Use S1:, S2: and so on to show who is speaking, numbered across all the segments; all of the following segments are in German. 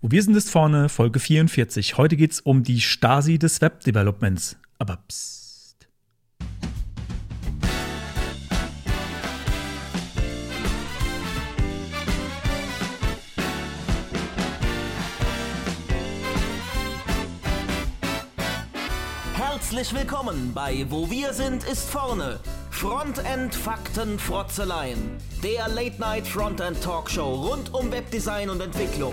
S1: Wir sind es vorne, Folge 44. Heute geht es um die Stasi des Webdevelopments. Aber psst.
S2: Herzlich willkommen bei Wo wir sind ist vorne. Frontend Fakten Frotzeleien. Der Late Night Frontend Talkshow rund um Webdesign und Entwicklung.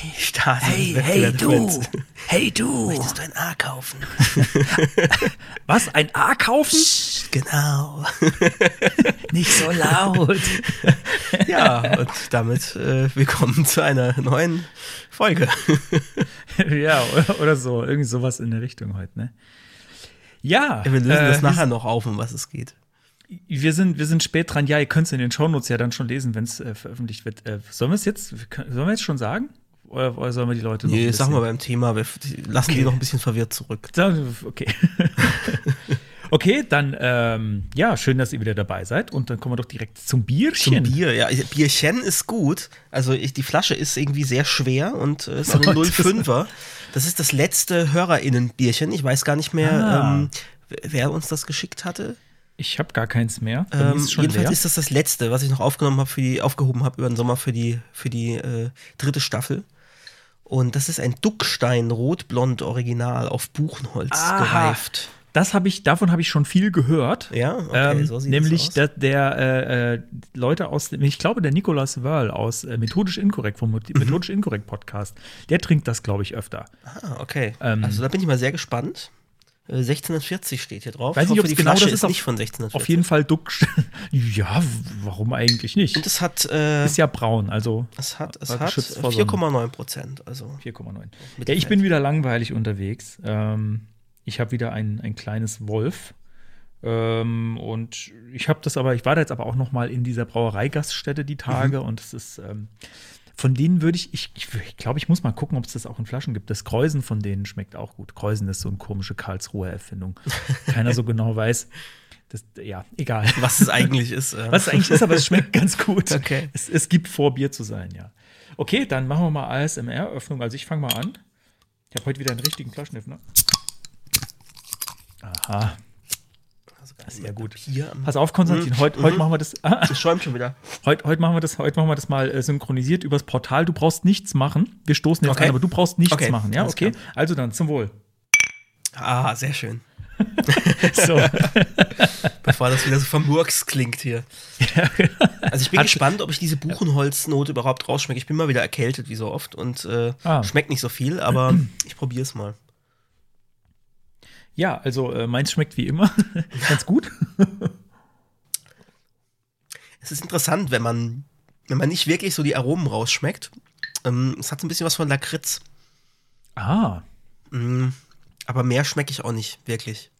S1: Hey,
S3: Stasi
S1: hey, hey, du. Hey, du.
S3: Möchtest du ein A kaufen?
S1: Was? Ein A kaufen?
S3: genau.
S1: Nicht so laut.
S3: Ja, und damit äh, willkommen zu einer neuen Folge.
S1: ja, oder, oder so. Irgendwie sowas in der Richtung heute, ne? Ja.
S3: Wir lösen
S1: äh,
S3: das nachher noch auf, um was es geht.
S1: Wir sind, wir sind spät dran. Ja, ihr könnt es in den Shownotes ja dann schon lesen, wenn es äh, veröffentlicht wird. Äh, sollen wir es jetzt, sollen wir jetzt schon sagen? Oder, oder sollen wir die Leute noch
S3: Nee,
S1: ein
S3: sag mal beim Thema, wir lassen die noch ein bisschen verwirrt zurück.
S1: Okay. okay, dann, ähm, ja, schön, dass ihr wieder dabei seid. Und dann kommen wir doch direkt zum Bierchen.
S3: Zum Bier, ja. Bierchen ist gut. Also ich, die Flasche ist irgendwie sehr schwer und äh, ist eine
S1: das-
S3: 05er. Das ist das letzte HörerInnen-Bierchen. Ich weiß gar nicht mehr,
S1: Ah.
S3: ähm, wer uns das geschickt hatte.
S1: Ich habe gar keins mehr.
S3: Ähm,
S1: ist
S3: jedenfalls
S1: leer.
S3: ist das das letzte, was ich noch aufgenommen habe für die aufgehoben habe über den Sommer für die für die äh, dritte Staffel. Und das ist ein Duckstein Rotblond Original auf Buchenholz
S1: Aha.
S3: gereift.
S1: Das habe ich, davon habe ich schon viel gehört.
S3: Ja, okay,
S1: ähm,
S3: so sieht
S1: nämlich
S3: aus.
S1: der, der äh, äh, Leute aus, ich glaube, der Nikolaus Wörl aus äh, Methodisch Inkorrekt vom
S3: Mhm.
S1: Methodisch Inkorrekt Podcast, der trinkt das, glaube ich, öfter.
S3: Ah, okay.
S1: Ähm,
S3: also da bin ich mal sehr gespannt. Äh, 1640 steht hier drauf.
S1: Weiß
S3: Ich
S1: nicht, ob
S3: die
S1: genau
S3: Flasche
S1: das
S3: ist
S1: ist,
S3: nicht von 1640.
S1: Auf jeden Fall Duck. ja, warum eigentlich nicht?
S3: Und es hat äh,
S1: ist ja braun, also
S3: es hat es hat
S1: geschützt vor Sonne.
S3: 4,9 Prozent. Also
S1: 4,9. Ja, ich bin wieder langweilig unterwegs. Ähm, ich habe wieder ein, ein kleines Wolf. Ähm, und ich habe das aber, ich war da jetzt aber auch noch mal in dieser Brauereigaststätte die Tage und es ist, ähm, von denen würde ich, ich, ich, glaube, ich muss mal gucken, ob es das auch in Flaschen gibt. Das Kreusen von denen schmeckt auch gut. Kreusen ist so eine komische Karlsruher Erfindung. Keiner so genau weiß. Das, ja, egal.
S3: was es eigentlich ist. äh.
S1: Was es eigentlich ist, aber es schmeckt ganz gut.
S3: Okay.
S1: Es, es gibt vor, Bier zu sein, ja. Okay, dann machen wir mal ASMR-Öffnung. Also ich fange mal an. Ich habe heute wieder einen richtigen Flaschenöffner. Aha. Sehr gut.
S3: Hier
S1: Pass auf, Konstantin, heute, heute machen wir das.
S3: Es schäumt schon wieder.
S1: heute, heute machen wir das, heute machen wir das mal äh, synchronisiert übers Portal. Du brauchst nichts machen. Wir stoßen jetzt
S3: Okay.
S1: an, aber du brauchst nichts
S3: Okay,
S1: machen, ja?
S3: alles
S1: Okay.
S3: klar.
S1: Also dann zum Wohl.
S3: Ah, sehr schön.
S1: So.
S3: Bevor das wieder so vermurks klingt hier. Also ich bin
S1: Hat-
S3: gespannt, ob ich diese Buchenholznote überhaupt rausschmecke. Ich bin mal wieder erkältet, wie so oft, und äh,
S1: Ah.
S3: schmeckt nicht so viel, aber ich probiere es mal.
S1: Ja, also äh, meins schmeckt wie immer. Ganz gut.
S3: Es ist interessant, wenn man, wenn man nicht wirklich so die Aromen rausschmeckt. Ähm, es hat so ein bisschen was von Lakritz.
S1: Ah.
S3: Mm, aber mehr schmecke ich auch nicht, wirklich.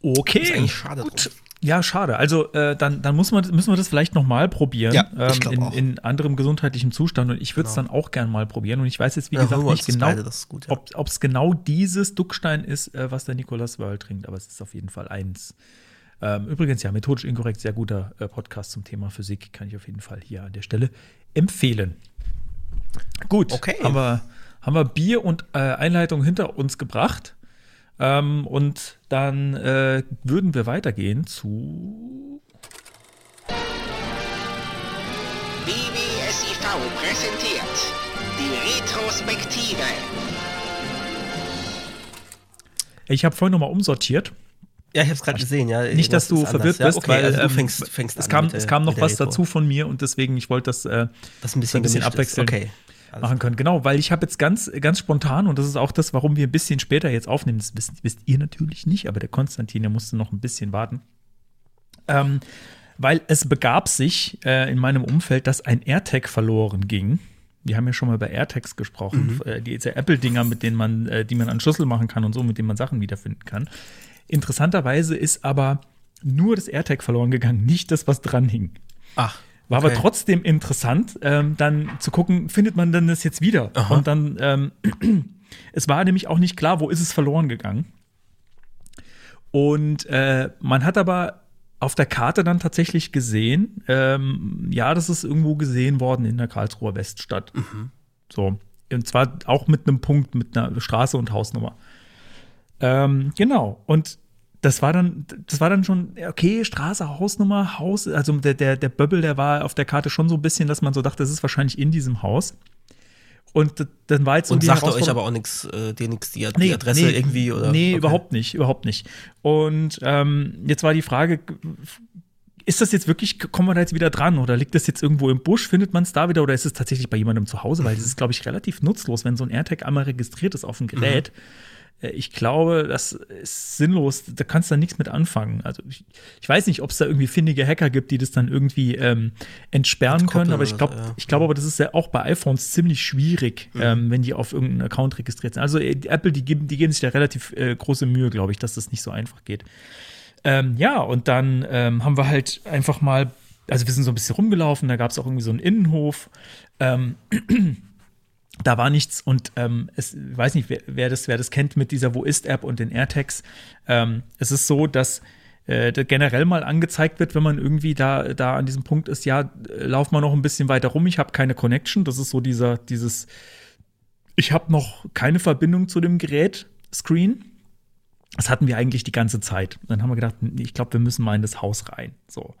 S1: Okay.
S3: Ist eigentlich schade
S1: Gut.
S3: drum.
S1: Ja, schade. Also äh, dann, dann muss man, müssen wir das vielleicht noch mal probieren.
S3: Ja, glaub
S1: in, in anderem gesundheitlichem Zustand. Und ich würde es
S3: Genau.
S1: dann auch gern mal probieren. Und ich weiß jetzt, wie
S3: Ja,
S1: gesagt, nicht genau,
S3: gut, ja.
S1: ob es genau dieses Duckstein ist, äh, was der Nikolaus Wörl trinkt. Aber es ist auf jeden Fall eins. Ähm, übrigens, ja, methodisch inkorrekt, sehr guter äh, Podcast zum Thema Physik. Kann ich auf jeden Fall hier an der Stelle empfehlen. Gut,
S3: Okay.
S1: haben, wir, haben wir Bier und äh, Einleitung hinter uns gebracht. Ähm, und dann äh, würden wir weitergehen zu
S4: BBSIV präsentiert die Retrospektive.
S1: Ich habe vorhin nochmal umsortiert.
S3: Ja, ich habe es gerade gesehen, ja.
S1: Nicht, dass du verwirrt
S3: anders.
S1: bist,
S3: ja, okay,
S1: weil
S3: also du
S1: ähm,
S3: fängst, fängst
S1: es,
S3: an
S1: kam,
S3: mit,
S1: es kam noch was
S3: Retro.
S1: dazu von mir und deswegen, ich wollte das äh,
S3: Das ein bisschen,
S1: ein bisschen
S3: gemischt ist. Okay. Alles
S1: machen können. Genau, weil ich habe jetzt ganz, ganz spontan, und das ist auch das, warum wir ein bisschen später jetzt aufnehmen, das wisst, wisst ihr natürlich nicht, aber der Konstantin, der musste noch ein bisschen warten. Ähm, weil es begab sich äh, in meinem Umfeld, dass ein AirTag verloren ging. Wir haben ja schon mal über AirTags gesprochen,
S3: Mhm.
S1: äh, diese Apple-Dinger, mit denen man, äh, die man an Schlüssel machen kann und so, mit denen man Sachen wiederfinden kann. Interessanterweise ist aber nur das AirTag verloren gegangen, nicht das, was dran hing.
S3: Ach.
S1: War aber
S3: okay.
S1: trotzdem interessant, ähm, dann zu gucken, findet man denn das jetzt wieder?
S3: Aha.
S1: Und dann, ähm, es war nämlich auch nicht klar, wo ist es verloren gegangen. Und äh, man hat aber auf der Karte dann tatsächlich gesehen, ähm, ja, das ist irgendwo gesehen worden in der Karlsruher Weststadt. So. Und zwar auch mit einem Punkt, mit einer Straße und Hausnummer. Ähm, genau. Und das war dann, das war dann schon, okay, Straße, Hausnummer, Haus, also der, der, der Böbbel, der war auf der Karte schon so ein bisschen, dass man so dachte, das ist wahrscheinlich in diesem Haus. Und dann war jetzt so
S3: Und sagte euch aber auch nichts, äh, dir nichts, die, die Adresse irgendwie oder.
S1: Nee,
S3: okay.
S1: überhaupt nicht, überhaupt nicht. Und ähm, jetzt war die Frage, ist das jetzt wirklich, kommen wir da jetzt wieder dran oder liegt das jetzt irgendwo im Busch, findet man es da wieder oder ist es tatsächlich bei jemandem zu Hause? Weil das ist, glaube ich, relativ nutzlos, wenn so ein AirTag einmal registriert ist auf dem Gerät. Äh, Ich glaube, das ist sinnlos, da kannst du nichts mit anfangen. Also ich, ich weiß nicht, ob es da irgendwie findige Hacker gibt, die das dann irgendwie ähm, entsperren können, aber ich glaube,
S3: ja.
S1: ich glaube aber, das ist ja auch bei iPhones ziemlich schwierig, ähm, wenn die auf irgendeinen Account registriert sind. Also äh, die Apple, die geben, die geben sich da relativ äh, große Mühe, glaube ich, dass das nicht so einfach geht. Ähm, ja, und dann ähm, haben wir halt einfach mal, also wir sind so ein bisschen rumgelaufen, da gab es auch irgendwie so einen Innenhof. Ähm, da war nichts und ähm, es ich weiß nicht, wer, wer, das, wer das kennt mit dieser Wo ist-App und den AirTags. Ähm, es ist so, dass äh, generell mal angezeigt wird, wenn man irgendwie da, da an diesem Punkt ist, ja, lauf mal noch ein bisschen weiter rum, ich habe keine Connection. Das ist so dieser, dieses, ich habe noch keine Verbindung zu dem Gerät, Screen. Das hatten wir eigentlich die ganze Zeit. Dann haben wir gedacht, ich glaube, wir müssen mal in das Haus rein. So.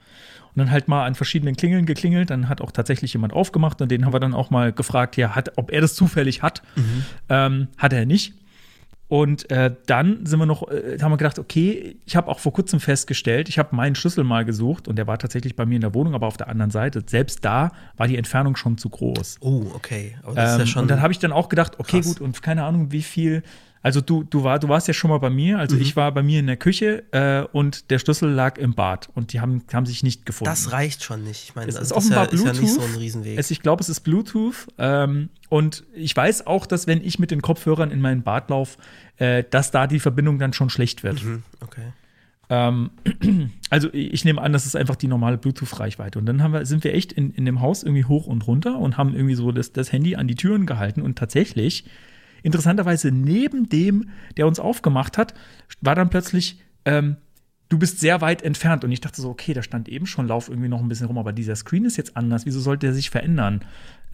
S1: Und dann halt mal an verschiedenen Klingeln geklingelt. Dann hat auch tatsächlich jemand aufgemacht und den haben wir dann auch mal gefragt, ja, hat, ob er das zufällig hat. Ähm, hat er nicht. Und äh, dann sind wir noch, äh, haben wir gedacht, okay, ich habe auch vor kurzem festgestellt, ich habe meinen Schlüssel mal gesucht und der war tatsächlich bei mir in der Wohnung, aber auf der anderen Seite. Selbst da war die Entfernung schon zu groß.
S3: Oh, okay. Aber das ist
S1: Ähm,
S3: ja schon.
S1: und dann habe ich dann auch gedacht, okay,
S3: krass.
S1: gut, und keine Ahnung, wie viel. Also du, du, war, du warst ja schon mal bei mir, also
S3: Mhm.
S1: ich war bei mir in der Küche äh, und der Schlüssel lag im Bad und die haben, haben sich nicht gefunden.
S3: das reicht schon nicht. Ich meine,
S1: Es ist
S3: ist,
S1: offenbar
S3: ja, ist ja
S1: Bluetooth.
S3: nicht so ein Riesenweg.
S1: Es, ich glaube, es ist Bluetooth. Ähm, und ich weiß auch, dass wenn ich mit den Kopfhörern in meinen Bad laufe, äh, dass da die Verbindung dann schon schlecht wird.
S3: Hm, okay.
S1: Ähm, also ich nehme an, das ist einfach die normale Bluetooth-Reichweite. Und dann haben wir, sind wir echt in, in dem Haus irgendwie hoch und runter und haben irgendwie so das, das Handy an die Türen gehalten. Und tatsächlich, interessanterweise, neben dem, der uns aufgemacht hat, war dann plötzlich, ähm, du bist sehr weit entfernt. Und ich dachte so, okay, da stand eben schon, lauf irgendwie noch ein bisschen rum, aber dieser Screen ist jetzt anders. Wieso sollte er sich verändern?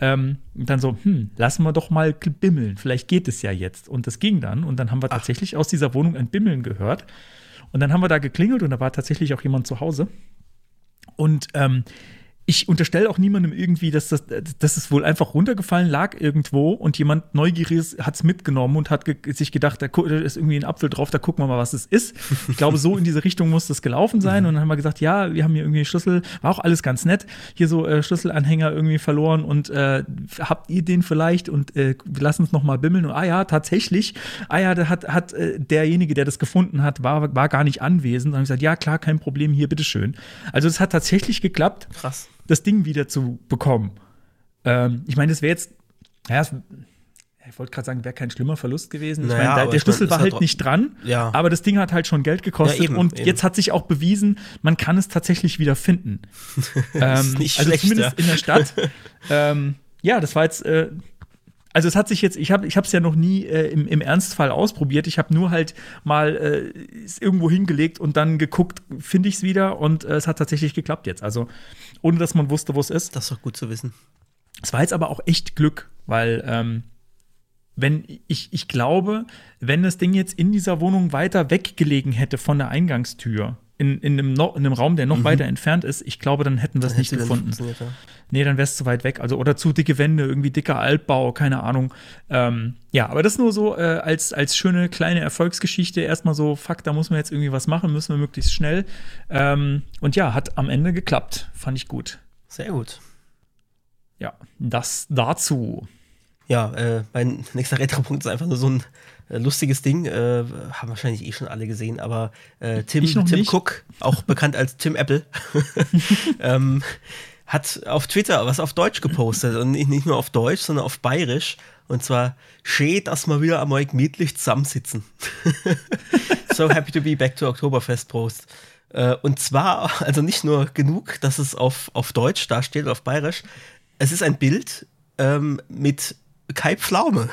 S1: Ähm, und dann so, hm, lassen wir doch mal bimmeln. Vielleicht geht es ja jetzt. Und das ging dann. Und dann haben wir tatsächlich aus dieser Wohnung ein Bimmeln gehört. Und dann haben wir da geklingelt und da war tatsächlich auch jemand zu Hause. Und ähm, ich unterstelle auch niemandem irgendwie, dass das, dass es wohl einfach runtergefallen lag irgendwo und jemand Neugieriges hat es mitgenommen und hat ge sich gedacht, da, ist irgendwie ein Apfel drauf, da gucken wir mal, was es ist. Ich glaube, so in diese Richtung muss das gelaufen sein. Und dann haben wir gesagt, ja, wir haben hier irgendwie einen Schlüssel, war auch alles ganz nett. Hier so äh, Schlüsselanhänger irgendwie verloren und äh, habt ihr den vielleicht und äh, wir lassen uns noch mal bimmeln. Und ah ja, tatsächlich, ah ja, da hat, hat äh, derjenige, der das gefunden hat, war, war gar nicht anwesend. Dann haben wir gesagt, ja, klar, kein Problem, hier, bitteschön. Also es hat tatsächlich geklappt
S3: Krass.
S1: Das Ding wieder zu bekommen. Ähm, ich meine, das wäre jetzt, ja, ich wollte gerade sagen, wäre kein schlimmer Verlust gewesen. Ich
S3: Naja,
S1: meine, der
S3: mein,
S1: Schlüssel
S3: ist
S1: war
S3: halt
S1: nicht dran,
S3: Ja.
S1: aber das Ding hat halt schon Geld gekostet
S3: Ja, eben,
S1: und
S3: eben.
S1: jetzt hat sich auch bewiesen, man kann es tatsächlich wieder finden. ähm,
S3: nicht
S1: also
S3: schlecht,
S1: zumindest in der Stadt. ähm, ja, das war jetzt, äh, also es hat sich jetzt, ich habe ich es ja noch nie äh, im, im Ernstfall ausprobiert. Ich habe nur halt mal äh, es irgendwo hingelegt und dann geguckt, finde ich es wieder und äh, es hat tatsächlich geklappt jetzt. Also ohne dass man wusste, wo es ist.
S3: Das ist doch gut zu wissen.
S1: Es war jetzt aber auch echt Glück, weil ähm, wenn ich, ich glaube, wenn das Ding jetzt in dieser Wohnung weiter weggelegen hätte von der Eingangstür, in, in, einem, no, in einem Raum, der noch weiter entfernt ist, ich glaube, dann hätten wir es nicht gefunden.
S3: ja.
S1: Nee, dann wäre es zu weit weg. Also, oder zu dicke Wände, irgendwie dicker Altbau, keine Ahnung. Ähm, ja, aber das nur so äh, als, als schöne kleine Erfolgsgeschichte. Erstmal so, fuck, da muss man jetzt irgendwie was machen, müssen wir möglichst schnell. Ähm, und ja, hat am Ende geklappt. Fand ich gut.
S3: Sehr gut.
S1: Ja, das dazu.
S3: Ja, äh, mein nächster Retro-Punkt ist einfach nur so ein lustiges Ding. Äh, haben wahrscheinlich eh schon alle gesehen, aber äh, Tim, Tim
S1: nicht.
S3: Cook, auch bekannt als Tim Apple, ähm, hat auf Twitter was auf Deutsch gepostet und nicht nur auf Deutsch, sondern auf Bayerisch. Und zwar, schön, dass wir wieder einmal gemütlich zusammensitzen. so happy to be back to Oktoberfest Post. Äh, Und zwar, also nicht nur genug, dass es auf, auf Deutsch da steht, auf Bayerisch. Es ist ein Bild ähm, mit Kai Pflaume.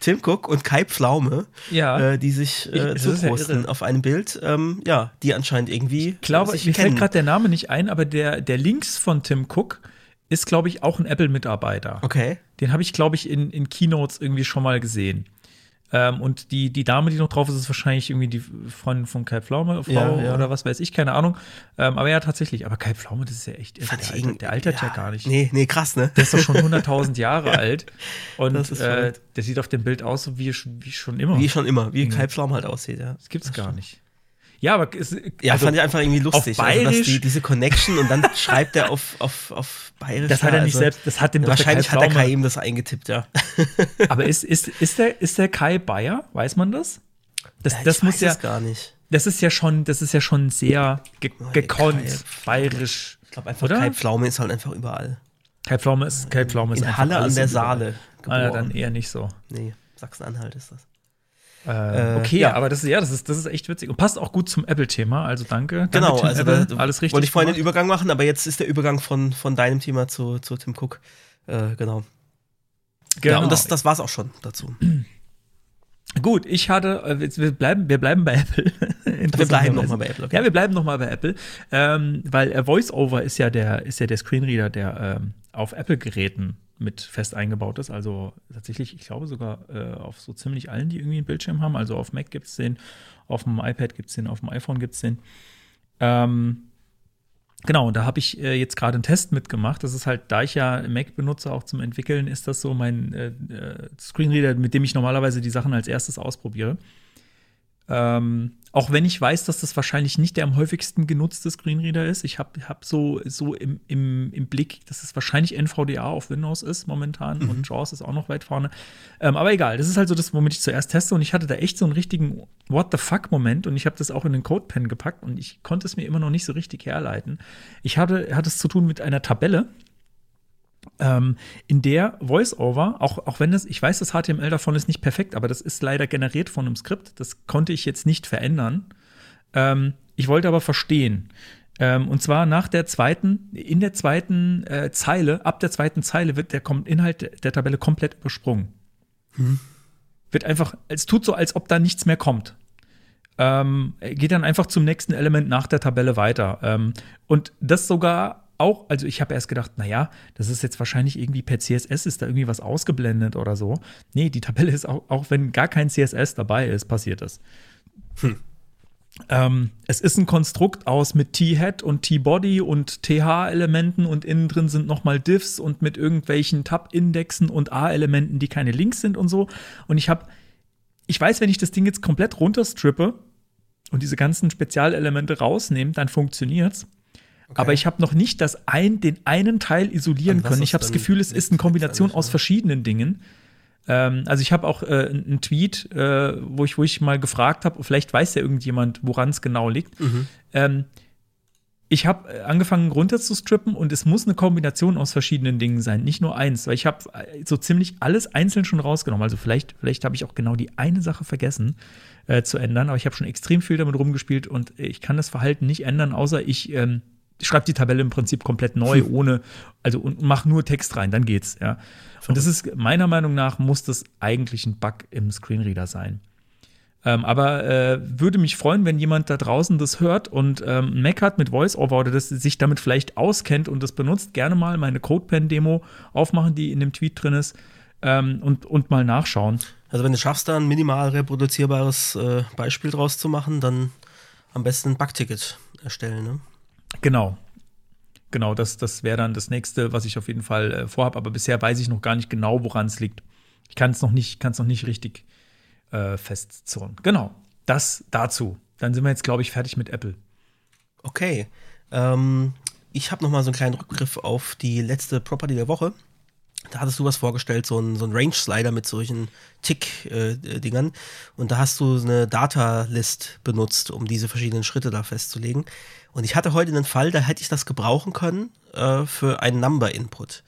S3: Tim Cook und Kai Pflaume,
S1: Ja.
S3: äh, die sich
S1: Ich-
S3: äh,
S1: ja
S3: zuposten
S1: irre.
S3: auf einem Bild, ähm, ja, die anscheinend irgendwie
S1: Ich glaube,
S3: sich
S1: mir fällt gerade der Name nicht ein, aber der, der Links von Tim Cook ist, glaube ich, auch ein Apple-Mitarbeiter.
S3: Okay.
S1: Den habe ich, glaube ich, in, in Keynotes irgendwie schon mal gesehen. Ähm, und die, die Dame, die noch drauf ist, ist wahrscheinlich irgendwie die Freundin von Kai Pflaume, Frau
S3: Ja, ja.
S1: oder was weiß ich, keine Ahnung. Ähm, aber ja, tatsächlich. Aber Kai Pflaume, das ist ja echt.
S3: Fand
S1: Der, altert, der altert ja, gar nicht.
S3: Nee, nee, krass, ne?
S1: Der ist doch schon 100.000 Jahre alt. Und
S3: Das ist
S1: äh, der sieht auf dem Bild aus, wie, wie schon immer.
S3: Wie schon immer, wie Kai Pflaume halt aussieht, ja.
S1: das gibt's gar nicht. Ja, aber es,
S3: Ja,
S1: also,
S3: fand ich einfach irgendwie lustig.
S1: auf
S3: also, dass
S1: Bayerisch-
S3: die, diese Connection und dann schreibt er auf, auf, auf Bayerisch.
S1: das hat er nicht
S3: also-
S1: selbst, das hat dem
S3: Wahrscheinlich hat der Kai ihm das eingetippt, ja.
S1: Aber ist, ist, ist, der, ist der Kai Bayer? Weiß man das? Das,
S3: Ja,
S1: das muss
S3: weiß
S1: ja,
S3: gar nicht.
S1: das ist ja schon, das ist ja schon sehr ge gekonnt,
S3: Kai
S1: bayerisch.
S3: Ich glaube einfach,
S1: Oder?
S3: Kai Pflaume ist halt einfach überall.
S1: Kai Pflaume ist, Kai Pflaume ist
S3: In Halle an der. Saale
S1: Ah, ja, dann eher nicht so.
S3: Nee, Sachsen-Anhalt ist das.
S1: Äh, okay,
S3: ja.
S1: aber das ist, ja, das ist, das ist echt witzig und passt auch gut zum Apple-Thema. Also danke.
S3: Genau,
S1: danke,
S3: also
S1: Apple,
S3: da,
S1: alles richtig.
S3: wollte ich vorhin den. Übergang machen, aber jetzt ist der Übergang von, von deinem Thema zu, zu Tim Cook. Äh, genau.
S1: genau.
S3: Ja, und das, das war's auch schon dazu.
S1: Gut, ich hatte, äh, wir bleiben, wir bleiben bei Apple.
S3: Wir bleiben nochmal bei Apple. okay.
S1: Ja, wir bleiben noch mal bei Apple, ähm, weil äh, VoiceOver ist ja der ist ja der Screenreader, der ähm, auf Apple-Geräten mit fest eingebaut ist. Also tatsächlich, ich glaube sogar äh, auf so ziemlich allen, die irgendwie einen Bildschirm haben. Also auf Mac gibt es den, auf dem iPad gibt es den, auf dem iPhone gibt es den. Ähm, Genau, da habe ich äh, jetzt gerade einen Test mitgemacht. Das ist halt, da ich ja Mac benutze, auch zum Entwickeln, ist das so mein äh, äh, Screenreader, mit dem ich normalerweise die Sachen als erstes ausprobiere. Ähm, auch wenn ich weiß, dass das wahrscheinlich nicht der am häufigsten genutzte Screenreader ist. Ich habe hab so, so im, im, im Blick, dass es wahrscheinlich NVDA auf Windows ist momentan und JAWS ist auch noch weit vorne. Ähm, aber egal, das ist halt so das, womit ich zuerst teste und ich hatte da echt so einen richtigen What the fuck-Moment und ich habe das auch in den CodePen gepackt und ich konnte es mir immer noch nicht so richtig herleiten. Ich hatte, hatte es zu tun mit einer Tabelle, ähm, in der VoiceOver, auch, auch wenn das, ich weiß, das HTML davon ist nicht perfekt, aber das ist leider generiert von einem Skript. Das konnte ich jetzt nicht verändern. Ähm, ich wollte aber verstehen. Ähm, und zwar nach der zweiten, in der zweiten äh, Zeile, ab der zweiten Zeile wird der Kom Inhalt der, Tabelle komplett übersprungen. Wird einfach, es tut so, als ob da nichts mehr kommt. Ähm, geht dann einfach zum nächsten Element nach der Tabelle weiter. Ähm, und das sogar auch, also ich habe erst gedacht, naja, das ist jetzt wahrscheinlich irgendwie per CSS ist da irgendwie was ausgeblendet oder so. Nee, die Tabelle ist auch, auch wenn gar kein CSS dabei ist, passiert das. Ähm, es ist ein Konstrukt aus mit T-Head und T-Body und TH-Elementen und innen drin sind nochmal Diffs und mit irgendwelchen Tab-Indexen und A-Elementen, die keine Links sind und so. Und ich habe, ich weiß, wenn ich das Ding jetzt komplett runterstrippe und diese ganzen Spezialelemente rausnehme, dann funktioniert's. Aber ich habe noch nicht das ein, den einen Teil isolieren können. Ich habe das Gefühl, es ist eine Kombination aus verschiedenen Dingen. Ähm, also ich habe auch äh, einen Tweet, äh, wo, ich, wo ich mal gefragt habe, vielleicht weiß ja irgendjemand, woran es genau liegt.
S3: Mhm.
S1: Ähm, ich habe äh, angefangen runter zu strippen und es muss eine Kombination aus verschiedenen Dingen sein, nicht nur eins, weil ich habe äh, so ziemlich alles einzeln schon rausgenommen. Also vielleicht, vielleicht habe ich auch genau die eine Sache vergessen äh, zu ändern, aber ich habe schon extrem viel damit rumgespielt und ich kann das Verhalten nicht ändern, außer ich ähm, schreibe die Tabelle im Prinzip komplett neu, ohne, also und mach nur Text rein, dann geht's, ja. Und das ist meiner Meinung nach muss das eigentlich ein Bug im Screenreader sein. Ähm, aber äh, würde mich freuen, wenn jemand da draußen das hört und ähm, hat mit VoiceOver oder das sich damit vielleicht auskennt und das benutzt, gerne mal meine CodePen-Demo aufmachen, die in dem Tweet drin ist, ähm, und, und mal nachschauen.
S3: Also wenn du schaffst, da ein minimal reproduzierbares äh, Beispiel draus zu machen, dann am besten ein Bugticket erstellen. Ne?
S1: Genau. Genau, das, das wäre dann das nächste, was ich auf jeden Fall äh, vorhabe. Aber bisher weiß ich noch gar nicht genau, woran es liegt. Ich kann es noch nicht, kann es noch nicht richtig äh, festzurren. Genau, das dazu. Dann sind wir jetzt, glaube ich, fertig mit Apple.
S3: Okay. Ähm, ich habe noch mal so einen kleinen Rückgriff auf die letzte Property der Woche. Da hattest du was vorgestellt, so ein, so ein Range-Slider mit solchen Tick-Dingern. und da hast du eine Data-List benutzt, um diese verschiedenen Schritte da festzulegen. Und ich hatte heute einen Fall, da hätte ich das gebrauchen können äh, für einen Number-Input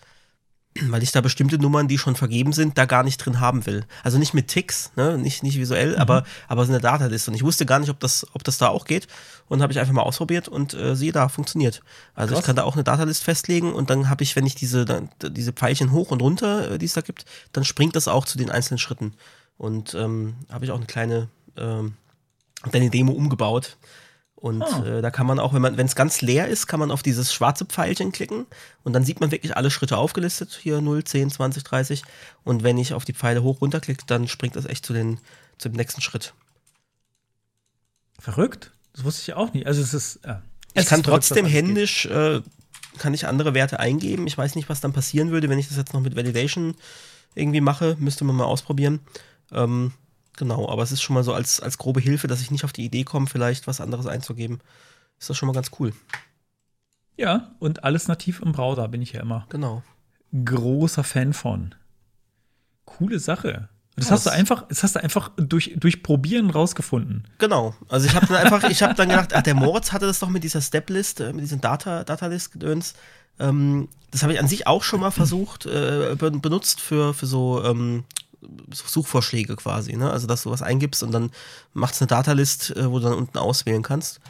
S3: weil ich da bestimmte Nummern, die schon vergeben sind, da gar nicht drin haben will. Also nicht mit Ticks, ne? nicht, nicht visuell, mhm. aber, aber so eine Dataliste. Und ich wusste gar nicht, ob das, ob das da auch geht. Und habe ich einfach mal ausprobiert und äh, siehe da, funktioniert. Also Krass. ich kann da auch eine Datalist festlegen und dann habe ich, wenn ich diese, dann, diese Pfeilchen hoch und runter, äh, die es da gibt, dann springt das auch zu den einzelnen Schritten. Und ähm, habe ich auch eine kleine, ähm, eine Demo umgebaut und oh. äh, da kann man auch, wenn man, wenn es ganz leer ist, kann man auf dieses schwarze Pfeilchen klicken und dann sieht man wirklich alle Schritte aufgelistet. Hier 0, 10, 20, 30. Und wenn ich auf die Pfeile hoch runter klicke, dann springt das echt zu den, zum nächsten Schritt.
S1: Verrückt? Das wusste ich auch nicht. Also es ist. Ja,
S3: ich kann trotzdem händisch, äh, kann ich andere Werte eingeben. Ich weiß nicht, was dann passieren würde, wenn ich das jetzt noch mit Validation irgendwie mache. Müsste man mal ausprobieren. Ähm, Genau, aber es ist schon mal so als, als grobe Hilfe, dass ich nicht auf die Idee komme, vielleicht was anderes einzugeben. Ist das schon mal ganz cool.
S1: Ja, und alles nativ im Browser bin ich ja immer.
S3: Genau.
S1: Großer Fan von. Coole Sache. Das ja, hast du einfach, das hast du einfach durch, durch Probieren rausgefunden.
S3: Genau. Also ich habe dann einfach, ich habe dann gedacht, ach, der Moritz hatte das doch mit dieser Step-List, äh, mit diesem Data, Data-List-Gedöns. Ähm, das habe ich an sich auch schon mal versucht, äh, benutzt für, für so ähm, Suchvorschläge quasi, ne? Also, dass du was eingibst und dann macht es eine Datalist, äh, wo du dann unten auswählen kannst.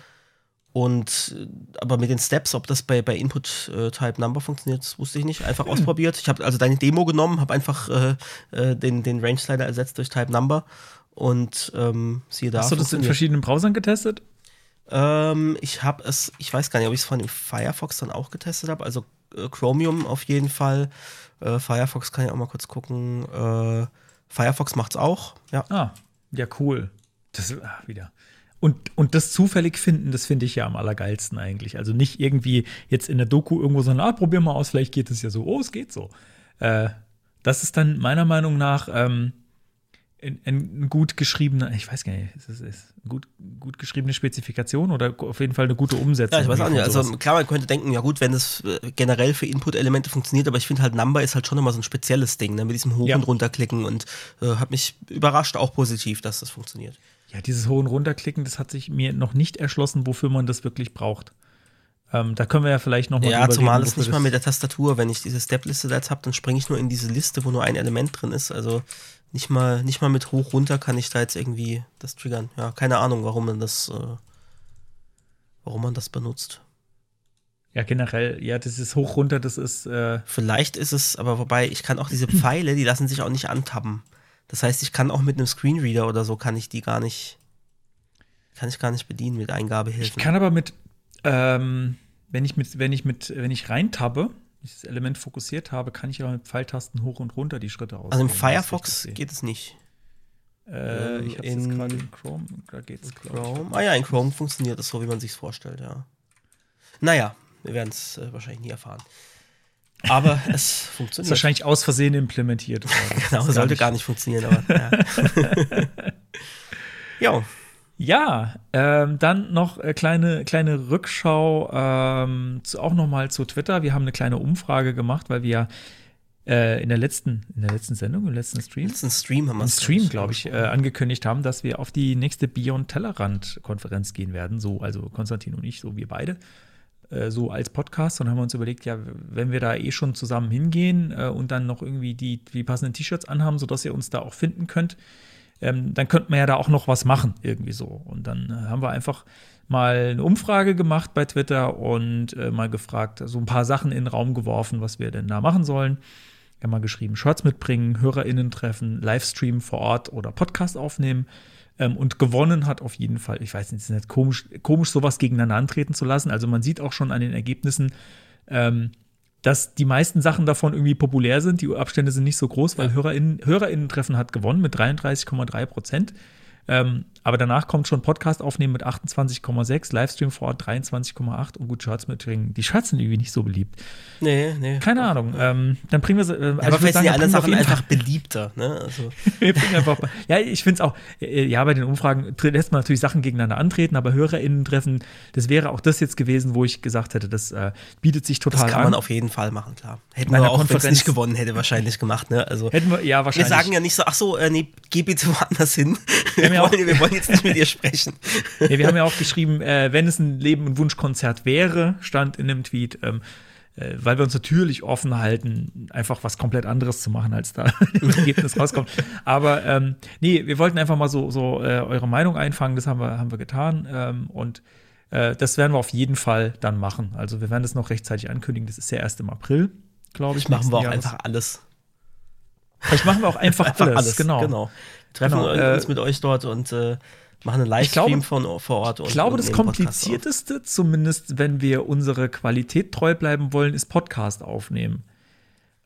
S3: Und äh, aber mit den Steps, ob das bei, bei Input äh, Type Number funktioniert, das wusste ich nicht. Einfach hm. ausprobiert. Ich habe also deine Demo genommen, habe einfach äh, äh, den, den Range Slider ersetzt durch Type Number und ähm, siehe da.
S1: Hast du das in verschiedenen Browsern getestet?
S3: Ähm, ich habe es, ich weiß gar nicht, ob ich es von dem Firefox dann auch getestet habe. Also Chromium auf jeden Fall. Firefox kann ich auch mal kurz gucken. Firefox macht's auch, ja.
S1: Ah, ja, cool. Das ach, wieder. Und, und das zufällig finden, das finde ich ja am allergeilsten eigentlich. Also nicht irgendwie jetzt in der Doku irgendwo sagen, ah, probier mal aus, vielleicht geht es ja so. Oh, es geht so. Äh, das ist dann meiner Meinung nach ähm, ein, gut geschriebener, ich weiß gar nicht, ist das ist gut, gut geschriebene Spezifikation oder auf jeden Fall eine gute Umsetzung?
S3: Ja, ich weiß auch nicht. Also klar, man könnte denken, ja gut, wenn es äh, generell für Input-Elemente funktioniert, aber ich finde halt Number ist halt schon immer so ein spezielles Ding, ne, mit diesem Hoch- ja. und Runterklicken und äh, hat mich überrascht, auch positiv, dass das funktioniert.
S1: Ja, dieses Hoch- und Runterklicken, das hat sich mir noch nicht erschlossen, wofür man das wirklich braucht. Ähm, da können wir ja vielleicht noch mal
S3: Ja, zumal es nicht mal mit der Tastatur, wenn ich diese Step-Liste da jetzt habe, dann springe ich nur in diese Liste, wo nur ein Element drin ist. Also nicht mal, nicht mal mit hoch runter kann ich da jetzt irgendwie das triggern. Ja, keine Ahnung, warum man das, äh, warum man das benutzt.
S1: Ja, generell, ja, das ist hoch runter, das ist. Äh
S3: Vielleicht ist es, aber wobei, ich kann auch diese Pfeile, die lassen sich auch nicht antappen. Das heißt, ich kann auch mit einem Screenreader oder so, kann ich die gar nicht, kann ich gar nicht bedienen mit Eingabehilfen.
S1: Ich kann aber mit, ähm, wenn ich mit, wenn ich mit, wenn ich reintabbe, dieses Element fokussiert habe, kann ich aber mit Pfeiltasten hoch und runter die Schritte aus.
S3: Also im Firefox geht es nicht.
S1: Äh, ich habe es gerade in Chrome,
S3: da geht es Chrome. Ah ja, in Chrome funktioniert es so, wie man sich vorstellt, ja. Naja, wir werden es äh, wahrscheinlich nie erfahren. Aber es funktioniert. Ist
S1: wahrscheinlich aus Versehen implementiert.
S3: genau, sollte gar nicht, gar nicht funktionieren, aber ja.
S1: ja. Ja, ähm, dann noch äh, kleine, kleine Rückschau ähm, zu, auch noch mal zu Twitter. Wir haben eine kleine Umfrage gemacht, weil wir äh, in der letzten, in der letzten Sendung, im letzten Stream,
S3: letzten Stream haben wir
S1: Stream, glaube ich, äh, angekündigt haben, dass wir auf die nächste Beyond Tellerrand Konferenz gehen werden. So, also Konstantin und ich, so wir beide, äh, so als Podcast. Und haben wir uns überlegt, ja, wenn wir da eh schon zusammen hingehen äh, und dann noch irgendwie die, die passenden T-Shirts anhaben, sodass ihr uns da auch finden könnt, ähm, dann könnte man ja da auch noch was machen, irgendwie so. Und dann äh, haben wir einfach mal eine Umfrage gemacht bei Twitter und äh, mal gefragt, so ein paar Sachen in den Raum geworfen, was wir denn da machen sollen. Wir haben mal geschrieben, Shorts mitbringen, HörerInnen treffen, Livestream vor Ort oder Podcast aufnehmen. Ähm, und gewonnen hat auf jeden Fall, ich weiß nicht, es ist nicht komisch, komisch, sowas gegeneinander antreten zu lassen. Also man sieht auch schon an den Ergebnissen, ähm, dass die meisten Sachen davon irgendwie populär sind. Die Abstände sind nicht so groß, weil ja. HörerInnen, HörerInnen-Treffen hat gewonnen mit 33,3 Prozent. Ähm, aber danach kommt schon Podcast aufnehmen mit 28,6, Livestream vor Ort 23,8 und gut, Shirts mitbringen. Die Shirts sind irgendwie nicht so beliebt.
S3: Nee, nee.
S1: Keine Ahnung. Ähm, dann bringen wir sie. Äh, also
S3: aber vielleicht sind die
S1: wir
S3: Sachen einfach beliebter. Ne? Also,
S1: wir bringen einfach, ja, ich finde es auch, äh, ja, bei den Umfragen lässt man natürlich Sachen gegeneinander antreten, aber HörerInnen-Treffen, das wäre auch das jetzt gewesen, wo ich gesagt hätte, das äh, bietet sich
S3: das
S1: total
S3: kann
S1: an.
S3: man auf jeden Fall machen, klar. Hätten wir auch, wenn es nicht gewonnen hätte, wahrscheinlich gemacht. Ne? Also,
S1: Hätten wir, ja,
S3: wir
S1: wahrscheinlich.
S3: sagen ja nicht so, ach so, äh, nee, geh bitte woanders hin. Wir,
S1: ja
S3: wollen, wir wollen jetzt nicht mit dir sprechen.
S1: Ja, wir haben ja auch geschrieben, äh, wenn es ein Leben- und Wunschkonzert wäre, stand in dem Tweet, ähm, äh, weil wir uns natürlich offen halten, einfach was komplett anderes zu machen, als da im Ergebnis rauskommt. Aber ähm, nee, wir wollten einfach mal so, so äh, eure Meinung einfangen, das haben wir, haben wir getan. Ähm, und äh, das werden wir auf jeden Fall dann machen. Also wir werden das noch rechtzeitig ankündigen. Das ist ja erst im April, glaube ich.
S3: Das machen wir auch
S1: Jahres.
S3: einfach alles.
S1: Vielleicht machen wir auch einfach,
S3: Einfach
S1: alles,
S3: alles,
S1: genau.
S3: genau. Treffen
S1: Genau, äh,
S3: uns mit euch dort und äh, machen einen
S1: Ich glaube-
S3: Livestream von vor Ort. Und,
S1: Ich glaube, das komplizierteste, zumindest wenn wir unsere Qualität treu bleiben wollen, ist Podcast aufnehmen.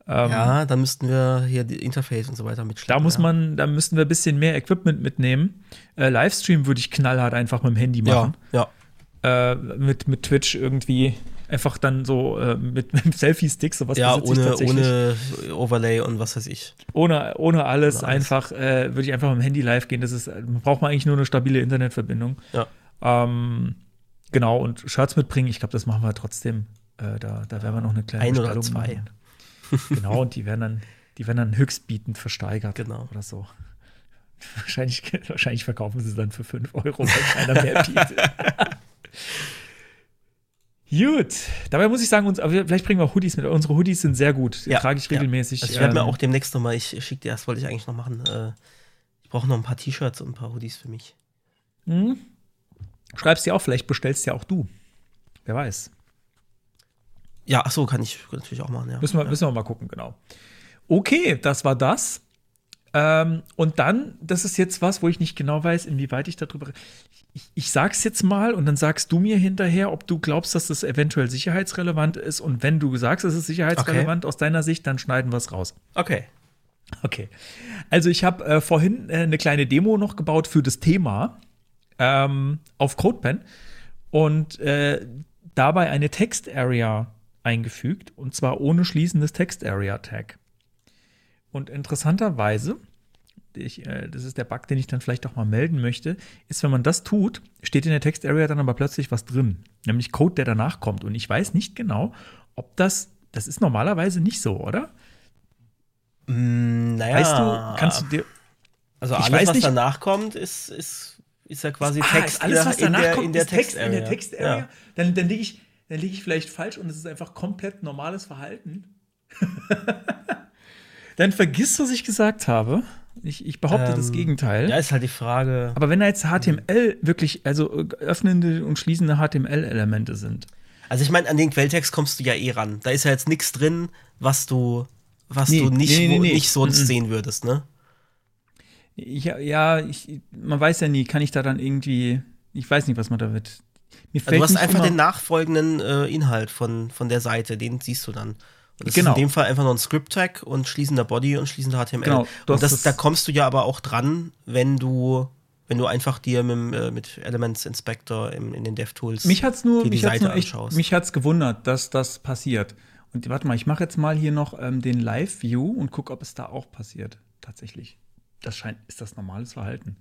S1: Ähm,
S3: Ja, dann müssten wir hier die Interface und so weiter mitschleppen.
S1: Da muss
S3: ja.
S1: man, da müssten wir ein bisschen mehr Equipment mitnehmen. Äh, Livestream würde ich knallhart einfach mit dem Handy
S3: Ja,
S1: machen.
S3: ja.
S1: Äh, mit, mit Twitch irgendwie einfach dann so äh, mit, mit Selfie-Stick, sowas
S3: Ja, ohne, ohne Overlay und was weiß ich.
S1: ohne, ohne alles,
S3: Ohne alles.
S1: einfach, äh, würde ich einfach mit dem Handy live gehen. Das ist, man braucht man eigentlich nur eine stabile Internetverbindung.
S3: Ja.
S1: Ähm, genau, und Shirts mitbringen, ich glaube, das machen wir trotzdem. Äh, da, da werden wir noch eine kleine
S3: Ein oder zwei.
S1: machen. Genau, und die werden dann, die werden dann höchstbietend versteigert.
S3: Genau.
S1: Oder so. Wahrscheinlich, wahrscheinlich verkaufen sie es dann für 5 Euro, weil keiner mehr bietet. Gut, dabei muss ich sagen, uns, vielleicht bringen wir auch Hoodies mit. Unsere Hoodies sind sehr gut. Die
S3: Ja,
S1: trage ich
S3: ja.
S1: regelmäßig.
S3: Also ich werde mir
S1: Ähm,
S3: auch demnächst noch mal, ich schicke dir das, wollte ich eigentlich noch machen. Äh, ich brauche noch ein paar T-Shirts und ein paar Hoodies für mich.
S1: Hm? Schreibst dir auch, vielleicht bestellst ja auch du. Wer weiß.
S3: Ja, ach so, kann ich natürlich auch machen, ja.
S1: Müssen wir,
S3: ja.
S1: müssen wir mal gucken, genau. Okay, das war das. Ähm, und dann, das ist jetzt was, wo ich nicht genau weiß, inwieweit ich darüber. Ich, ich sag's jetzt mal und dann sagst du mir hinterher, ob du glaubst, dass das eventuell sicherheitsrelevant ist. Und wenn du sagst, es ist sicherheitsrelevant aus deiner Sicht, dann schneiden wir es raus.
S3: Okay.
S1: Okay. Also ich habe äh, vorhin äh, eine kleine Demo noch gebaut für das Thema ähm, auf CodePen und äh, dabei eine Text-Area eingefügt und zwar ohne schließendes Text-Area-Tag. Und interessanterweise, ich, äh, das ist der Bug, den ich dann vielleicht auch mal melden möchte, ist, wenn man das tut, steht in der Text-Area dann aber plötzlich was drin, nämlich Code, der danach kommt. Und ich weiß nicht genau, ob das, das ist normalerweise nicht so, oder?
S3: Mm, naja.
S1: Weißt du, kannst du dir.
S3: Also alles, was
S1: nicht-
S3: danach kommt, ist, ist, ist ja quasi
S1: Ah,
S3: Text
S1: alles, was
S3: in
S1: danach
S3: der,
S1: kommt,
S3: in der
S1: Text in der Text-Area.
S3: Ja.
S1: Dann, dann liege ich, dann liege ich vielleicht falsch und es ist einfach komplett normales Verhalten. dann vergiss, was ich gesagt habe. Ich, ich behaupte das
S3: Ähm,
S1: Gegenteil.
S3: ja, ist halt die Frage.
S1: Aber wenn da jetzt HTML wirklich, also äh, öffnende und schließende HTML-Elemente sind.
S3: Also ich meine, an den Quelltext kommst du ja eh ran. Da ist ja jetzt nichts drin, was du, was
S1: Nee,
S3: du nicht,
S1: nee, nee,
S3: nicht sonst
S1: Mhm.
S3: sehen würdest, ne?
S1: Ich, ja, ich, man weiß ja nie, kann ich da dann irgendwie, ich weiß nicht, was man damit. Mir
S3: Also du hast einfach den nachfolgenden äh, Inhalt von, von der Seite, den siehst du dann. Und das
S1: Genau.
S3: ist in dem Fall einfach noch ein Script-Tag und schließender Body und schließender HTML.
S1: Genau,
S3: und das, da kommst du ja aber auch dran, wenn du, wenn du einfach dir mit, äh, mit Elements Inspector in, in den DevTools
S1: Mich hat's nur,
S3: die
S1: mich hat's
S3: Seite
S1: nur echt,
S3: anschaust.
S1: mich hat's gewundert, dass das passiert. Und warte mal, ich mache jetzt mal hier noch ähm, den Live-View und gucke, ob es da auch passiert. Tatsächlich. Das scheint, ist das normales Verhalten.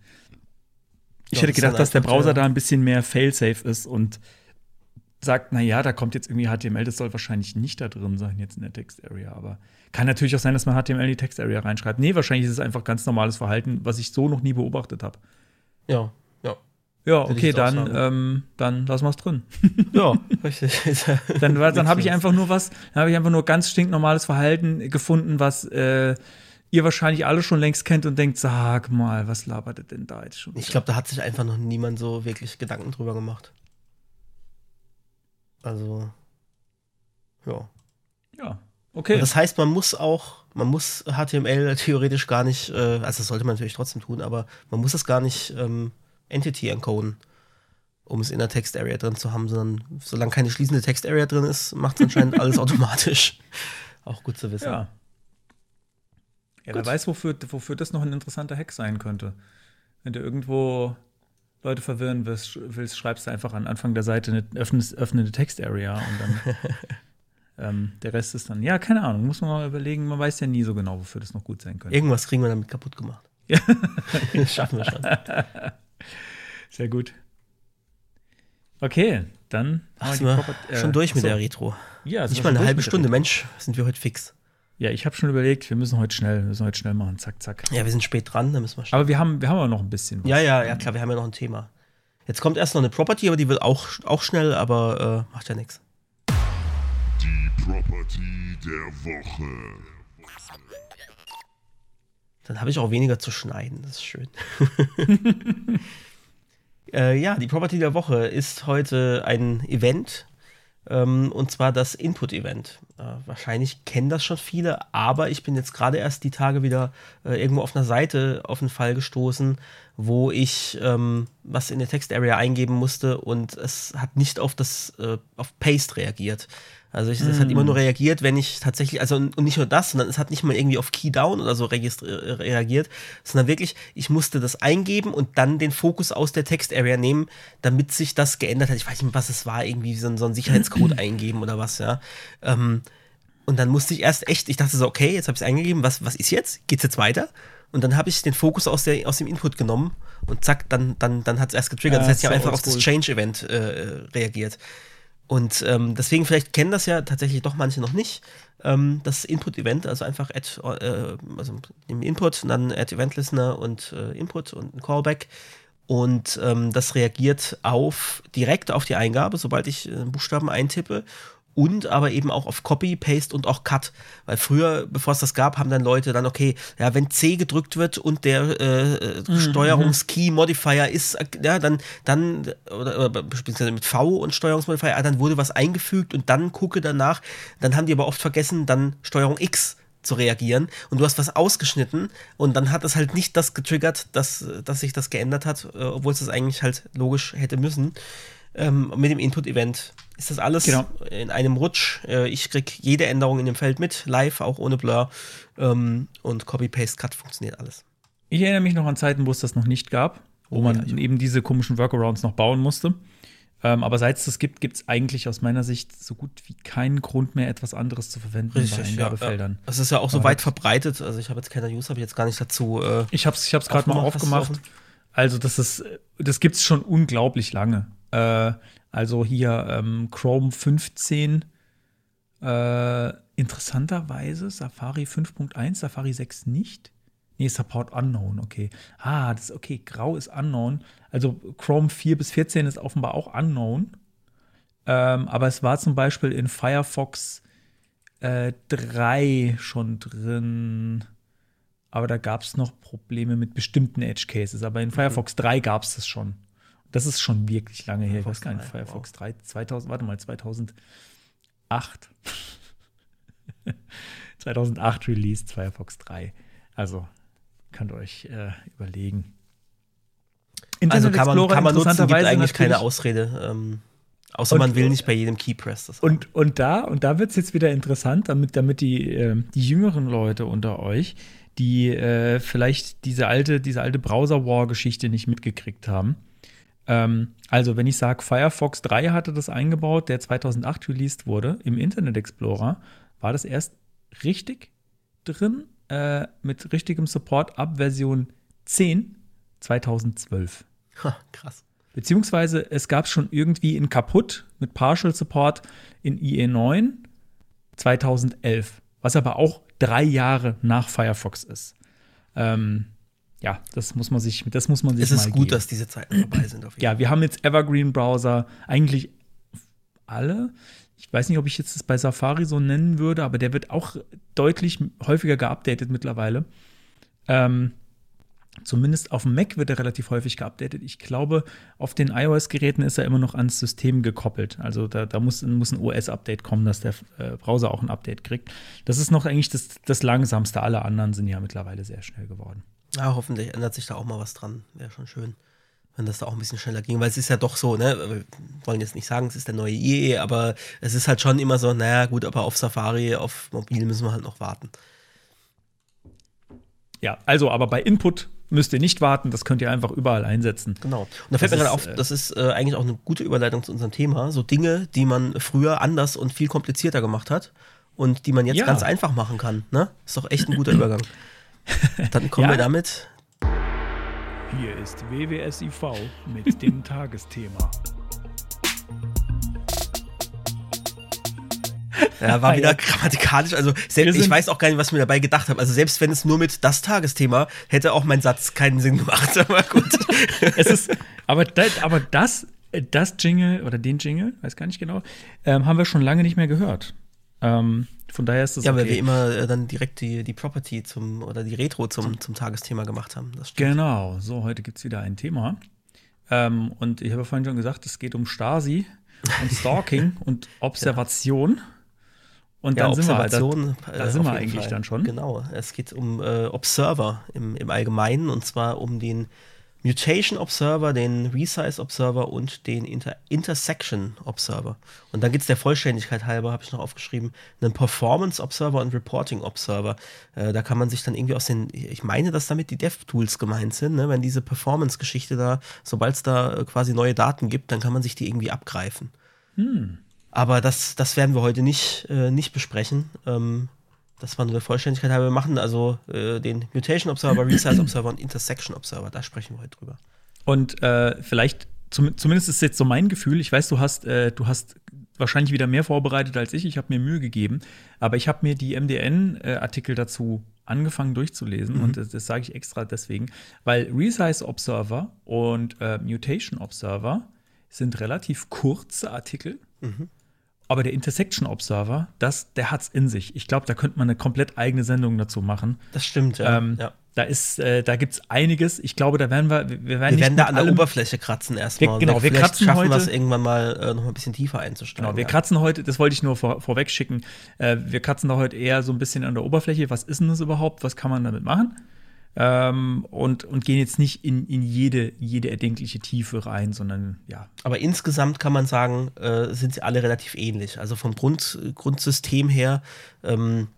S1: Ich
S3: Ja,
S1: hätte gedacht, dass der Browser
S3: der-
S1: da ein bisschen mehr fail-safe ist und sagt, na ja, da kommt jetzt irgendwie HTML, das soll wahrscheinlich nicht da drin sein jetzt in der Text-Area, aber kann natürlich auch sein, dass man HTML in die Text-Area reinschreibt. Nee, wahrscheinlich ist es einfach ganz normales Verhalten, was ich so noch nie beobachtet habe.
S3: Ja, ja.
S1: Ja, okay, dann, ähm, dann lassen wir es drin.
S3: Ja, richtig.
S1: Dann, dann habe ich einfach nur was, dann habe ich einfach nur ganz stinknormales Verhalten gefunden, was äh, ihr wahrscheinlich alle schon längst kennt und denkt, sag mal, was labert ihr denn da jetzt schon?
S3: Ich glaube, da hat sich einfach noch niemand so wirklich Gedanken drüber gemacht. Also, ja.
S1: ja, okay.
S3: Und das heißt, man muss auch, man muss HTML theoretisch gar nicht, äh, also das sollte man natürlich trotzdem tun, aber man muss es gar nicht ähm, Entity encoden, um es in der Text-Area drin zu haben, sondern solange keine schließende Text-Area drin ist, macht es anscheinend alles automatisch. Auch gut zu wissen.
S1: ja. Ja, wer weiß, wofür, wofür das noch ein interessanter Hack sein könnte. Wenn du irgendwo Leute verwirren willst, willst, schreibst du einfach an Anfang der Seite eine öffnende, öffnende Text-Area und dann ähm, der Rest ist dann, ja, keine Ahnung, muss man mal überlegen, man weiß ja nie so genau, wofür das noch gut sein könnte.
S3: Irgendwas kriegen wir damit kaputt gemacht.
S1: Ja.
S3: Das schaffen wir schon.
S1: Sehr gut. Okay, dann
S3: Ach, sind
S1: wir Proper- äh,
S3: schon durch mit
S1: so.
S3: der Retro.
S1: Ja,
S3: Nicht mal eine halbe Stunde. Mensch, sind wir heute fix.
S1: Ja, ich habe schon überlegt, wir müssen heute schnell, wir müssen heute schnell machen, zack, zack.
S3: Ja, wir sind spät dran, da müssen wir schnell.
S1: Aber wir haben, wir haben aber noch ein bisschen was.
S3: Ja, ja, ja, klar, wir haben ja noch ein Thema. Jetzt kommt erst noch eine Property, aber die wird auch, auch schnell, aber äh, macht ja nichts.
S5: Die Property der Woche.
S3: Dann habe ich auch weniger zu schneiden, das ist schön. äh, ja, die Property der Woche ist heute ein Event. Ähm, und zwar das Input-Event. Äh, wahrscheinlich kennen das schon viele, aber ich bin jetzt gerade erst die Tage wieder äh, irgendwo auf einer Seite auf einen Fall gestoßen, wo ich ähm, was in der Text-Area eingeben musste und es hat nicht auf das äh, auf Paste reagiert. Also ich, es hat immer nur reagiert, wenn ich tatsächlich, also und nicht nur das, sondern es hat nicht mal irgendwie auf Key Down oder so äh, reagiert, sondern wirklich, ich musste das eingeben und dann den Fokus aus der Text-Area nehmen, damit sich das geändert hat. Ich weiß nicht, was es war, irgendwie so, ein- so ein Sicherheitscode eingeben oder was, ja. Ähm, und dann musste ich erst echt, ich dachte so, okay, jetzt habe ich es eingegeben, was, was ist jetzt? Geht's jetzt weiter? Und dann habe ich den Fokus aus, der, aus dem Input genommen und zack, dann, dann, dann hat es erst getriggert.
S1: Ja,
S3: das heißt, ich habe einfach auf das. Change-Event äh, reagiert. Und ähm, deswegen, vielleicht kennen das ja tatsächlich doch manche noch nicht, ähm, das Input-Event, also einfach add, äh, also im Input und dann Add Event Listener und äh, Input und ein Callback. Und ähm, das reagiert auf direkt auf die Eingabe, sobald ich äh, Buchstaben eintippe. Und aber eben auch auf Copy, Paste und auch Cut. Weil früher, bevor es das gab, haben dann Leute dann, okay, ja, wenn C gedrückt wird und der äh, äh, Steuerungs-Key-Modifier ist, äh, ja, dann, dann, oder, oder beziehungsweise mit V und Steuerungsmodifier, ah, dann wurde was eingefügt und dann gucke danach. Dann haben die aber oft vergessen, dann Steuerung X zu reagieren und du hast was ausgeschnitten und dann hat es halt nicht das getriggert, dass, dass sich das geändert hat, äh, obwohl es das eigentlich halt logisch hätte müssen. Ähm, mit dem Input-Event ist das alles
S1: Genau.
S3: in einem Rutsch. Äh, ich krieg jede Änderung in dem Feld mit, live, auch ohne Blur. Ähm, und Copy-Paste-Cut funktioniert alles.
S1: Ich erinnere mich noch an Zeiten, wo es das noch nicht gab, wo
S3: Oh,
S1: man
S3: ja,
S1: eben diese komischen Workarounds noch bauen musste. Ähm, aber seit es das gibt, gibt es eigentlich aus meiner Sicht so gut wie keinen Grund mehr, etwas anderes zu verwenden bei Eingabefeldern.
S3: Das ist ja auch so
S1: Aber
S3: weit verbreitet. Also ich habe jetzt keine News, habe ich jetzt gar nicht dazu. Äh,
S1: Ich habe es ich hab's gerade mal
S3: Aufgemacht.
S1: Also das ist, das gibt's schon unglaublich lange. Äh, also hier ähm, Chrome 15, äh, interessanterweise Safari 5.1, Safari 6 nicht. Nee, Support Unknown, okay. Ah, das ist okay. Grau ist Unknown. Also Chrome 4 bis 14 ist offenbar auch Unknown. Ähm, aber es war zum Beispiel in Firefox äh, 3 schon drin. Aber da gab es noch Probleme mit bestimmten Edge Cases. Aber in Firefox 3 gab es das schon. Das ist schon wirklich lange her. Ich weiß
S3: Firefox
S1: gar nicht,
S3: 3,
S1: Firefox 3, 2000, warte mal, 2008. 2008 released Firefox 3. Also könnt ihr euch äh, überlegen.
S3: also
S1: Internet
S3: kann man,
S1: Explorer
S3: kann man nutzen, gibt eigentlich keine Ausrede. Ähm, außer
S1: Und-
S3: man will nicht bei jedem Keypress das haben.
S1: Und, und da, und da wird es jetzt wieder interessant, damit, damit die, äh, die jüngeren Leute unter euch, die äh, vielleicht diese alte, diese alte Browser-War-Geschichte nicht mitgekriegt haben. Ähm, also, wenn ich sage, Firefox 3 hatte das eingebaut, der 2008 released wurde, im Internet Explorer, war das erst richtig drin, äh, mit richtigem Support ab Version 10 2012.
S3: Ha, krass.
S1: Beziehungsweise es gab schon irgendwie in kaputt mit Partial Support in IE9 2011, was aber auch drei Jahre nach Firefox ist. Ähm, ja, das muss man sich, das muss man sich
S3: Es ist gut,
S1: geben.
S3: dass diese Zeiten vorbei sind. Auf jeden
S1: Ja, wir haben jetzt Evergreen-Browser, eigentlich alle. Ich weiß nicht, ob ich jetzt das bei Safari so nennen würde, aber der wird auch deutlich häufiger geupdatet mittlerweile. Ähm, zumindest auf dem Mac wird er relativ häufig geupdatet. Ich glaube, auf den iOS-Geräten ist er immer noch ans System gekoppelt. Also da, da muss, muss ein OS-Update kommen, dass der äh, Browser auch ein Update kriegt. Das ist noch eigentlich das, das langsamste. Alle anderen sind ja mittlerweile sehr schnell geworden.
S3: Ja, hoffentlich ändert sich da auch mal was dran. Wäre schon schön, wenn das da auch ein bisschen schneller ging. Weil es ist ja doch so, ne? Wir wollen jetzt nicht sagen, es ist der neue IE, aber es ist halt schon immer so, naja, gut, aber auf Safari, auf mobil müssen wir halt noch warten.
S1: Ja, also aber bei Input müsst ihr nicht warten, das könnt ihr einfach überall einsetzen.
S3: Genau. Und da fällt
S1: Das
S3: mir gerade auf,
S1: äh,
S3: das ist äh, eigentlich auch eine gute Überleitung zu unserem Thema. So Dinge, die man früher anders und viel komplizierter gemacht hat und die man jetzt
S1: Ja.
S3: ganz einfach machen kann. Ne? Ist doch echt ein guter Übergang. Dann kommen
S1: Ja.
S3: wir damit.
S1: Hier ist WWSIV mit dem Tagesthema.
S3: Ja, war wieder grammatikalisch. Also selbst, ich weiß auch gar nicht, was ich mir dabei gedacht habe. Also selbst wenn es nur mit das Tagesthema, hätte auch mein Satz keinen Sinn gemacht. Aber gut.
S1: es ist, aber, das, aber das, das Jingle oder den Jingle, weiß gar nicht genau, ähm, haben wir schon lange nicht mehr gehört. Ähm, von daher ist das
S3: ja, weil
S1: okay.
S3: wir immer äh, dann direkt die, die Property zum oder die Retro zum, zum Tagesthema gemacht haben.
S1: Genau, so, heute gibt es wieder ein Thema. Ähm, und ich habe vorhin schon gesagt, es geht um Stasi und Stalking und Observation. Und
S3: Ja,
S1: dann sind wir, halt-
S3: Observation.
S1: da,
S3: äh,
S1: da sind wir eigentlich
S3: Fall.
S1: dann schon.
S3: Genau, es geht um äh, Observer im, im Allgemeinen und zwar um den Mutation Observer, den Resize Observer und den Inter Intersection Observer. Und dann gibt es der Vollständigkeit halber, habe ich noch aufgeschrieben, einen Performance Observer und Reporting Observer. Äh, da kann man sich dann irgendwie aus den, ich meine, dass damit die DevTools gemeint sind, ne? wenn diese Performance-Geschichte da, sobald es da äh, quasi neue Daten gibt, dann kann man sich die irgendwie abgreifen. Aber das, das werden wir heute nicht, äh, nicht besprechen. Ähm, das war nur der Vollständigkeit halber. Wir machen also äh, den Mutation Observer, Resize Observer und Intersection Observer. Da sprechen wir heute drüber.
S1: Und äh, vielleicht, zum, zumindest ist jetzt so mein Gefühl, ich weiß, du hast, äh, du hast wahrscheinlich wieder mehr vorbereitet als ich, ich habe mir Mühe gegeben, aber ich habe mir die MDN-Artikel dazu angefangen durchzulesen und das, das sage ich extra deswegen, weil Resize Observer und äh, Mutation Observer sind relativ kurze Artikel. Aber der Intersection Observer, das, der hat's in sich. Ich glaube, da könnte man eine komplett eigene Sendung dazu machen.
S3: Das stimmt, ja.
S1: Ähm,
S3: ja.
S1: Da ist, äh, da gibt's einiges. Ich glaube, da werden wir, wir werden
S3: Wir werden da an der Oberfläche kratzen erstmal.
S1: Wir- genau, wir
S3: Vielleicht
S1: kratzen
S3: schaffen
S1: heute-
S3: irgendwann mal äh, noch mal ein bisschen tiefer einzusteigen.
S1: Genau, wir
S3: ja.
S1: kratzen heute, das wollte ich nur vor, vorweg schicken, äh, wir kratzen da heute eher so ein bisschen an der Oberfläche. Was ist denn das überhaupt? Was kann man damit machen? Ähm, und, und gehen jetzt nicht in, in jede, jede erdenkliche Tiefe rein, sondern ja,
S3: Aber insgesamt kann man sagen, äh, sind sie alle relativ ähnlich. Also vom Grund, Grundsystem her ähm,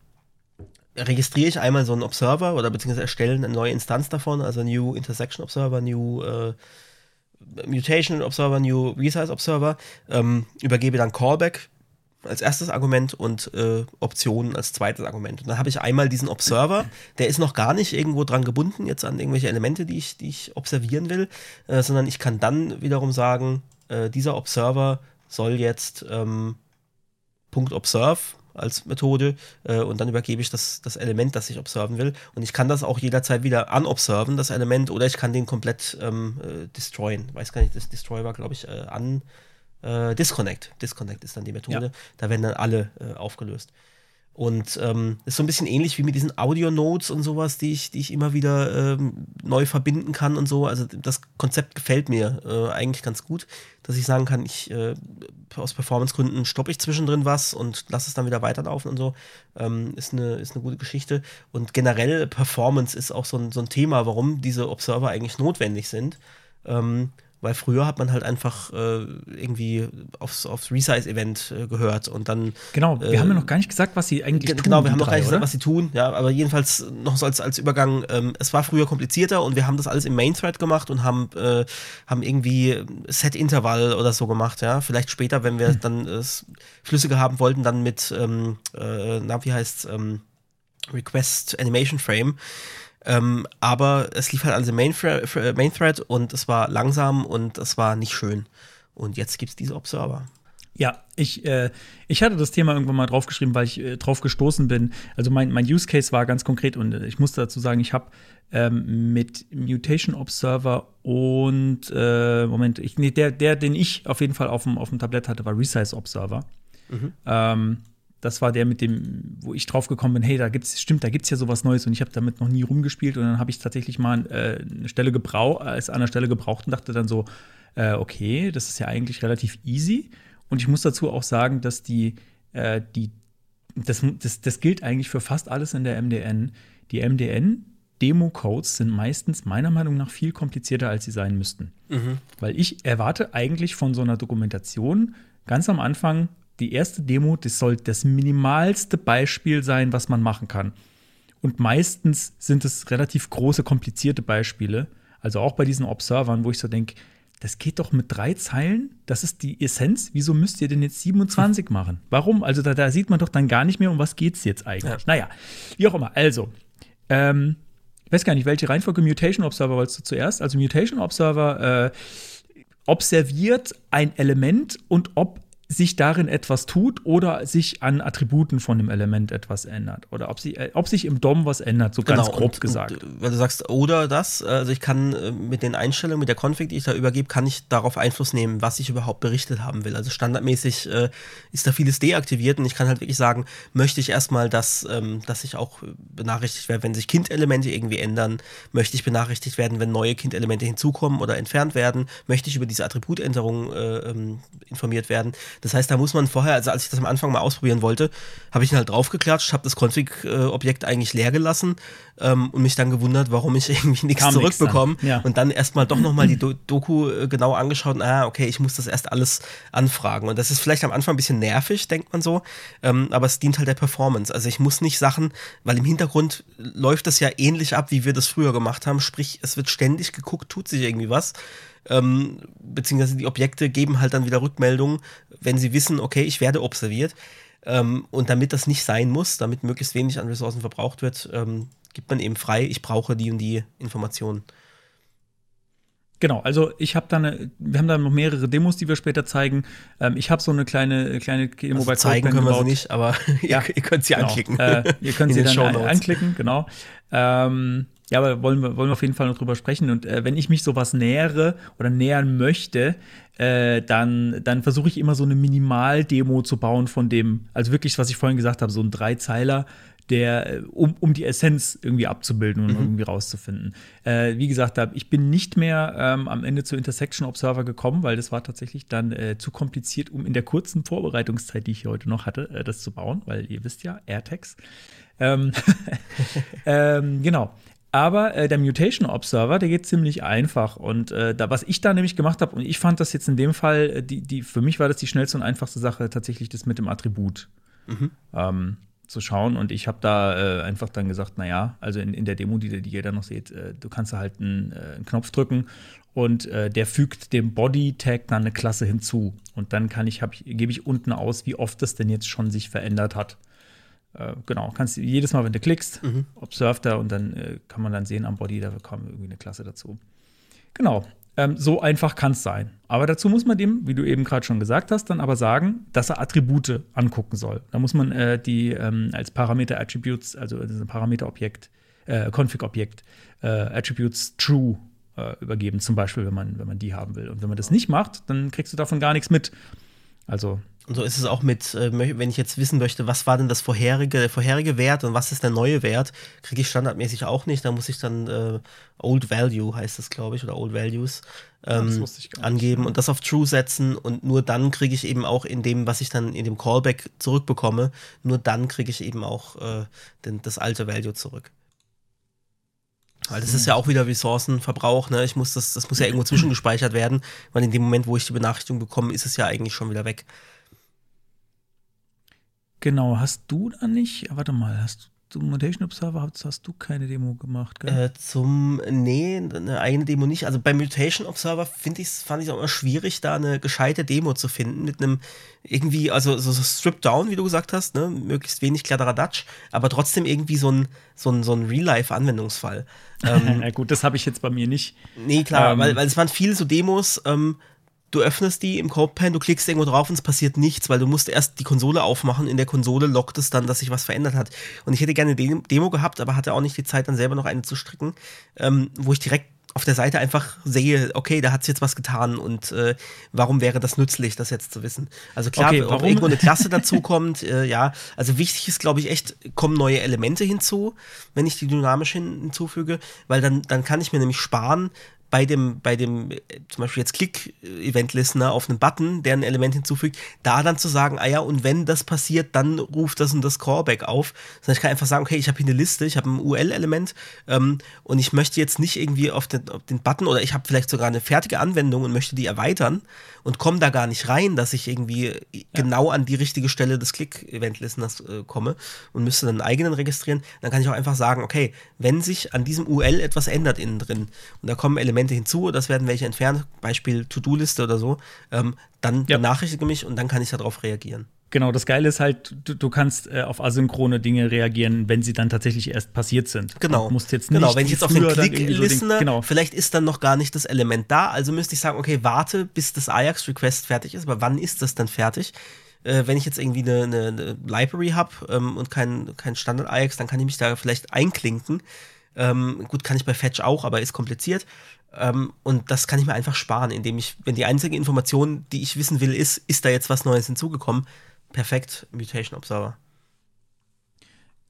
S3: registriere ich einmal so einen Observer oder beziehungsweise erstellen eine neue Instanz davon, also New Intersection Observer, New äh, Mutation Observer, New Resize Observer, ähm, übergebe dann Callback als erstes Argument und äh, Optionen als zweites Argument. Und dann habe ich einmal diesen Observer, der ist noch gar nicht irgendwo dran gebunden, jetzt an irgendwelche Elemente, die ich, die ich observieren will, äh, sondern ich kann dann wiederum sagen, äh, dieser Observer soll jetzt ähm, Punkt Observe als Methode äh, und dann übergebe ich das, das Element, das ich observen will. Und ich kann das auch jederzeit wieder unobserven, das Element, oder ich kann den komplett ähm, äh, destroyen. Weiß gar nicht, das Destroy war, glaube ich, äh, an Disconnect. Disconnect ist dann die Methode.
S1: Ja.
S3: Da werden dann alle äh, aufgelöst. Und ähm, ist so ein bisschen ähnlich wie mit diesen Audio-Notes und sowas, die ich, die ich immer wieder ähm, neu verbinden kann und so. Also das Konzept gefällt mir äh, eigentlich ganz gut, dass ich sagen kann, ich äh, aus Performance-Gründen stoppe ich zwischendrin was und lasse es dann wieder weiterlaufen und so. Ähm, ist, eine, ist eine gute Geschichte. Und generell Performance ist auch so ein, so ein Thema, warum diese Observer eigentlich notwendig sind. Ähm, weil früher hat man halt einfach äh, irgendwie aufs, aufs Resize-Event äh, gehört und dann
S1: genau. Wir
S3: Äh,
S1: haben ja noch gar nicht gesagt, was sie eigentlich
S3: Ge-
S1: tun.
S3: Genau, wir haben noch
S1: drei,
S3: gar nicht gesagt,
S1: oder?
S3: was sie tun, ja, aber jedenfalls noch so als, als Übergang, ähm, es war früher komplizierter und wir haben das alles im Main-Thread gemacht und haben, äh, haben irgendwie Set-Intervall oder so gemacht, ja. Vielleicht später, wenn
S1: Hm.
S3: wir dann äh, Schlüssige haben wollten, dann mit, ähm, äh, na, wie heißt ähm, Request Animation Frame. Ähm, aber es lief halt alles im Main-Thread Main Thread und es war langsam und es war nicht schön. Und jetzt gibt es diese Observer.
S1: Ja, ich, äh, ich hatte das Thema irgendwann mal draufgeschrieben, weil ich äh, drauf gestoßen bin. Also mein, mein Use Case war ganz konkret und äh, ich muss dazu sagen, ich habe ähm, mit Mutation Observer und äh, Moment, ich, nee, der, der, den ich auf jeden Fall auf dem, auf dem Tablett hatte, war Resize Observer. Ähm, das war der mit dem, wo ich drauf gekommen bin, hey, da gibt's, stimmt, da gibt's ja sowas Neues und ich habe damit noch nie rumgespielt und dann habe ich tatsächlich mal äh, eine Stelle gebraucht, als an einer Stelle gebraucht und dachte dann so, äh, okay, das ist ja eigentlich relativ easy. Und ich muss dazu auch sagen, dass die, äh, die das, das, das gilt eigentlich für fast alles in der MDN. Die MDN-Demo-Codes sind meistens meiner Meinung nach viel komplizierter, als sie sein müssten. Weil ich erwarte eigentlich von so einer Dokumentation ganz am Anfang die erste Demo, das soll das minimalste Beispiel sein, was man machen kann. Und meistens sind es relativ große, komplizierte Beispiele. Also auch bei diesen Observern, wo ich so denke, das geht doch mit drei Zeilen. Das ist die Essenz. Wieso müsst ihr denn jetzt 27 machen? Warum? Also da, da sieht man doch dann gar nicht mehr, um was geht es jetzt eigentlich. Ja. Naja, wie auch immer. Also, ähm, ich weiß gar nicht, welche Reihenfolge Mutation Observer wolltest du zuerst? Also Mutation Observer äh, observiert ein Element und ob sich darin etwas tut oder sich an Attributen von dem Element etwas ändert. Oder ob, sie, äh, ob sich im DOM was ändert, so genau, ganz grob und, gesagt. Und,
S3: äh, weil du sagst, oder das, also ich kann äh, mit den Einstellungen, mit der Config, die ich da übergebe, kann ich darauf Einfluss nehmen, was ich überhaupt berichtet haben will. Also standardmäßig äh, ist da vieles deaktiviert und ich kann halt wirklich sagen, möchte ich erstmal, dass, ähm, dass ich auch benachrichtigt werde, wenn sich Kindelemente irgendwie ändern, möchte ich benachrichtigt werden, wenn neue Kindelemente hinzukommen oder entfernt werden, möchte ich über diese Attributänderung äh, ähm, informiert werden das heißt, da muss man vorher, also als ich das am Anfang mal ausprobieren wollte, habe ich ihn halt draufgeklatscht, habe das Config-Objekt eigentlich leer gelassen ähm, und mich dann gewundert, warum ich irgendwie nichts zurückbekomme. Ja. Und dann erstmal doch nochmal die Do Doku äh, genau angeschaut und, ah, okay, ich muss das erst alles anfragen. Und das ist vielleicht am Anfang ein bisschen nervig, denkt man so, ähm, aber es dient halt der Performance. Also ich muss nicht Sachen, weil im Hintergrund läuft das ja ähnlich ab, wie wir das früher gemacht haben. Sprich, es wird ständig geguckt, tut sich irgendwie was ähm, beziehungsweise die Objekte geben halt dann wieder Rückmeldungen, wenn sie wissen, okay, ich werde observiert. Ähm, und damit das nicht sein muss, damit möglichst wenig an Ressourcen verbraucht wird, ähm, gibt man eben frei, ich brauche die und die Informationen.
S1: Genau, also ich habe da eine, wir haben da noch mehrere Demos, die wir später zeigen. Ähm, ich habe so eine kleine, kleine
S3: Demo also bei zeigen können gebaut. wir sie nicht, aber ja, ihr, ihr könnt sie genau. anklicken.
S1: Äh, ihr könnt sie dann anklicken, genau. Ähm, ja, aber wollen wir, wollen wir auf jeden Fall noch drüber sprechen. Und äh, wenn ich mich sowas nähere oder nähern möchte, äh, dann, dann versuche ich immer so eine Minimaldemo zu bauen von dem, also wirklich, was ich vorhin gesagt habe, so ein Dreizeiler, der, äh, um, um die Essenz irgendwie abzubilden und mhm. irgendwie rauszufinden. Äh, wie gesagt, ich bin nicht mehr ähm, am Ende zu Intersection Observer gekommen, weil das war tatsächlich dann äh, zu kompliziert, um in der kurzen Vorbereitungszeit, die ich hier heute noch hatte, äh, das zu bauen, weil ihr wisst ja, AirTags. Ähm, ähm, genau. Aber äh, der Mutation Observer, der geht ziemlich einfach. Und äh, da, was ich da nämlich gemacht habe, und ich fand das jetzt in dem Fall, äh, die, die, für mich war das die schnellste und einfachste Sache, tatsächlich das mit dem Attribut mhm. ähm, zu schauen. Und ich habe da äh, einfach dann gesagt, naja, also in, in der Demo, die, die ihr da noch seht, äh, du kannst da halt einen, äh, einen Knopf drücken und der fügt dem Body-Tag dann eine Klasse hinzu. Und dann kann ich, ich gebe ich unten aus, wie oft das denn jetzt schon sich verändert hat. Äh, genau, kannst du jedes Mal, wenn du klickst, mhm. observe da und dann äh, kann man dann sehen am Body, da kommt irgendwie eine Klasse dazu. Genau, ähm, so einfach kann es sein. Aber dazu muss man dem, wie du eben gerade schon gesagt hast, dann aber sagen, dass er Attribute angucken soll. Da muss man äh, die ähm, als Parameter Attributes, also das ein Parameter-Objekt, äh, Config-Objekt, äh, Attributes True äh, übergeben, zum Beispiel, wenn man, wenn man die haben will. Und wenn man das nicht macht, dann kriegst du davon gar nichts mit. Also
S3: und so ist es auch mit, äh, wenn ich jetzt wissen möchte, was war denn das vorherige, der vorherige Wert und was ist der neue Wert, kriege ich standardmäßig auch nicht. Da muss ich dann äh, Old Value heißt das, glaube ich, oder Old Values ähm, angeben und das auf True setzen und nur dann kriege ich eben auch in dem, was ich dann in dem Callback zurückbekomme, nur dann kriege ich eben auch äh, den, das alte Value zurück. Weil das ist ja auch wieder Ressourcenverbrauch, ne? Ich muss das, das muss ja irgendwo zwischengespeichert werden, weil in dem Moment, wo ich die Benachrichtigung bekomme, ist es ja eigentlich schon wieder weg.
S1: Genau, hast du da nicht, warte mal, hast du Mutation Observer hast, hast du keine Demo gemacht,
S3: gell? Äh, zum, nee, eine eigene Demo nicht. Also bei Mutation Observer finde ich fand ich es auch immer schwierig, da eine gescheite Demo zu finden mit einem irgendwie, also so, so Strip Down, wie du gesagt hast, ne, möglichst wenig Kladderadatsch, aber trotzdem irgendwie so ein, so ein, so ein Real-Life-Anwendungsfall.
S1: ähm, Na gut, das habe ich jetzt bei mir nicht.
S3: Nee, klar, ähm, weil, weil es waren viele so Demos, ähm, du öffnest die im CodePen, du klickst irgendwo drauf und es passiert nichts, weil du musst erst die Konsole aufmachen. In der Konsole lockt es dann, dass sich was verändert hat. Und ich hätte gerne eine Demo gehabt, aber hatte auch nicht die Zeit, dann selber noch eine zu stricken, ähm, wo ich direkt auf der Seite einfach sehe, okay, da hat es jetzt was getan und äh, warum wäre das nützlich, das jetzt zu wissen? Also klar, okay, ob irgendwo eine Klasse dazukommt, äh, ja, also wichtig ist, glaube ich, echt, kommen neue Elemente hinzu, wenn ich die dynamisch hin hinzufüge, weil dann, dann kann ich mir nämlich sparen, bei dem, bei dem, äh, zum Beispiel jetzt Click-Event-Listener auf einen Button, der ein Element hinzufügt, da dann zu sagen, ah ja, und wenn das passiert, dann ruft das und das Callback auf. Sondern ich kann einfach sagen, okay, ich habe hier eine Liste, ich habe ein UL-Element ähm, und ich möchte jetzt nicht irgendwie auf den, auf den Button oder ich habe vielleicht sogar eine fertige Anwendung und möchte die erweitern und komme da gar nicht rein, dass ich irgendwie ja. genau an die richtige Stelle des Click-Event-Listeners äh, komme und müsste dann einen eigenen registrieren. Dann kann ich auch einfach sagen, okay, wenn sich an diesem UL etwas ändert innen drin und da kommen Elemente Elemente hinzu, das werden welche entfernt, Beispiel To-Do-Liste oder so, ähm, dann ja. benachrichtige mich und dann kann ich darauf reagieren.
S1: Genau, das Geile ist halt, du, du kannst äh, auf asynchrone Dinge reagieren, wenn sie dann tatsächlich erst passiert sind.
S3: Genau.
S1: Du musst jetzt
S3: genau,
S1: nicht
S3: wenn ich jetzt auf den Click-Listener,
S1: so genau.
S3: vielleicht ist dann noch gar nicht das Element da, also müsste ich sagen, okay, warte, bis das Ajax-Request fertig ist, aber wann ist das dann fertig? Äh, wenn ich jetzt irgendwie eine, eine, eine Library habe ähm, und kein, kein Standard-Ajax, dann kann ich mich da vielleicht einklinken. Ähm, gut, kann ich bei Fetch auch, aber ist kompliziert. Ähm, und das kann ich mir einfach sparen, indem ich, wenn die einzige Information, die ich wissen will, ist, ist da jetzt was Neues hinzugekommen, perfekt Mutation Observer.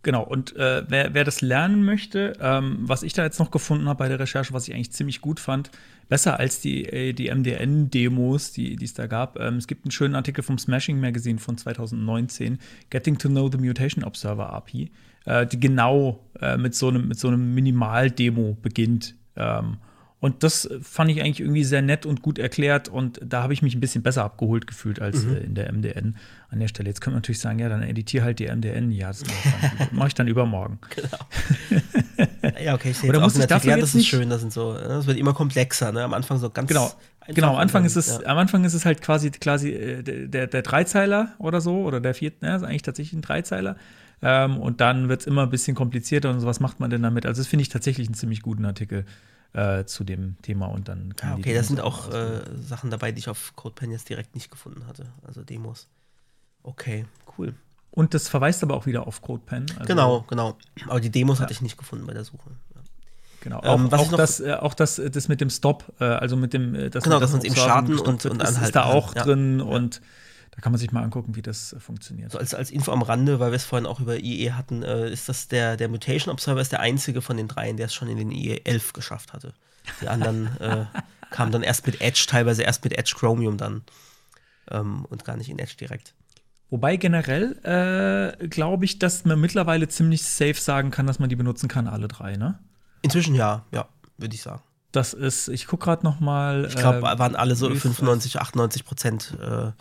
S1: Genau, und äh, wer, wer das lernen möchte, ähm, was ich da jetzt noch gefunden habe bei der Recherche, was ich eigentlich ziemlich gut fand, besser als die, äh, die MDN-Demos, die es da gab. Ähm, es gibt einen schönen Artikel vom Smashing Magazine von 2019, Getting to Know the Mutation Observer API, äh, die genau äh, mit so einem, mit so einem Minimal-Demo beginnt. Ähm, und das fand ich eigentlich irgendwie sehr nett und gut erklärt und da habe ich mich ein bisschen besser abgeholt gefühlt als mhm. äh, in der MDN an der Stelle. Jetzt könnte man natürlich sagen, ja, dann editiere halt die MDN. Ja, das mache ich, dann übermorgen.
S3: Genau. ja, okay, ich sehe
S1: Oder muss ich dafür
S3: ja,
S1: das ist
S3: schön, das sind so, das wird immer komplexer, ne? Am Anfang so ganz
S1: Genau. Genau, am Anfang ist es, ja. am Anfang ist es halt quasi, quasi äh, der, der Dreizeiler oder so, oder der vierte, ne, ist eigentlich tatsächlich ein Dreizeiler. Ähm, und dann wird es immer ein bisschen komplizierter und so, was macht man denn damit? Also, das finde ich tatsächlich einen ziemlich guten Artikel äh, zu dem Thema und dann
S3: kann ah, Okay, da sind auch äh, Sachen dabei, die ich auf CodePen jetzt direkt nicht gefunden hatte, also Demos. Okay, cool.
S1: Und das verweist aber auch wieder auf CodePen.
S3: Also genau, genau. Aber die Demos ja. hatte ich nicht gefunden bei der Suche.
S1: Genau, ähm, auch, auch das, äh, auch das, das mit dem Stop, äh, also mit dem,
S3: äh, das genau, dass man es eben starten und, und
S1: anhalten ist da auch kann. drin ja. und da kann man sich mal angucken, wie das äh, funktioniert.
S3: So als, als Info am Rande, weil wir es vorhin auch über IE hatten, äh, ist das der, der Mutation Observer ist der einzige von den dreien, der es schon in den IE 11 geschafft hatte. Die anderen äh, kamen dann erst mit Edge, teilweise erst mit Edge Chromium dann ähm, und gar nicht in Edge direkt.
S1: Wobei generell äh, glaube ich, dass man mittlerweile ziemlich safe sagen kann, dass man die benutzen kann, alle drei, ne?
S3: Inzwischen ja, ja, würde ich sagen.
S1: Das ist, ich gucke gerade noch mal.
S3: Ich glaube, äh, waren alle so 95, 98 Prozent äh,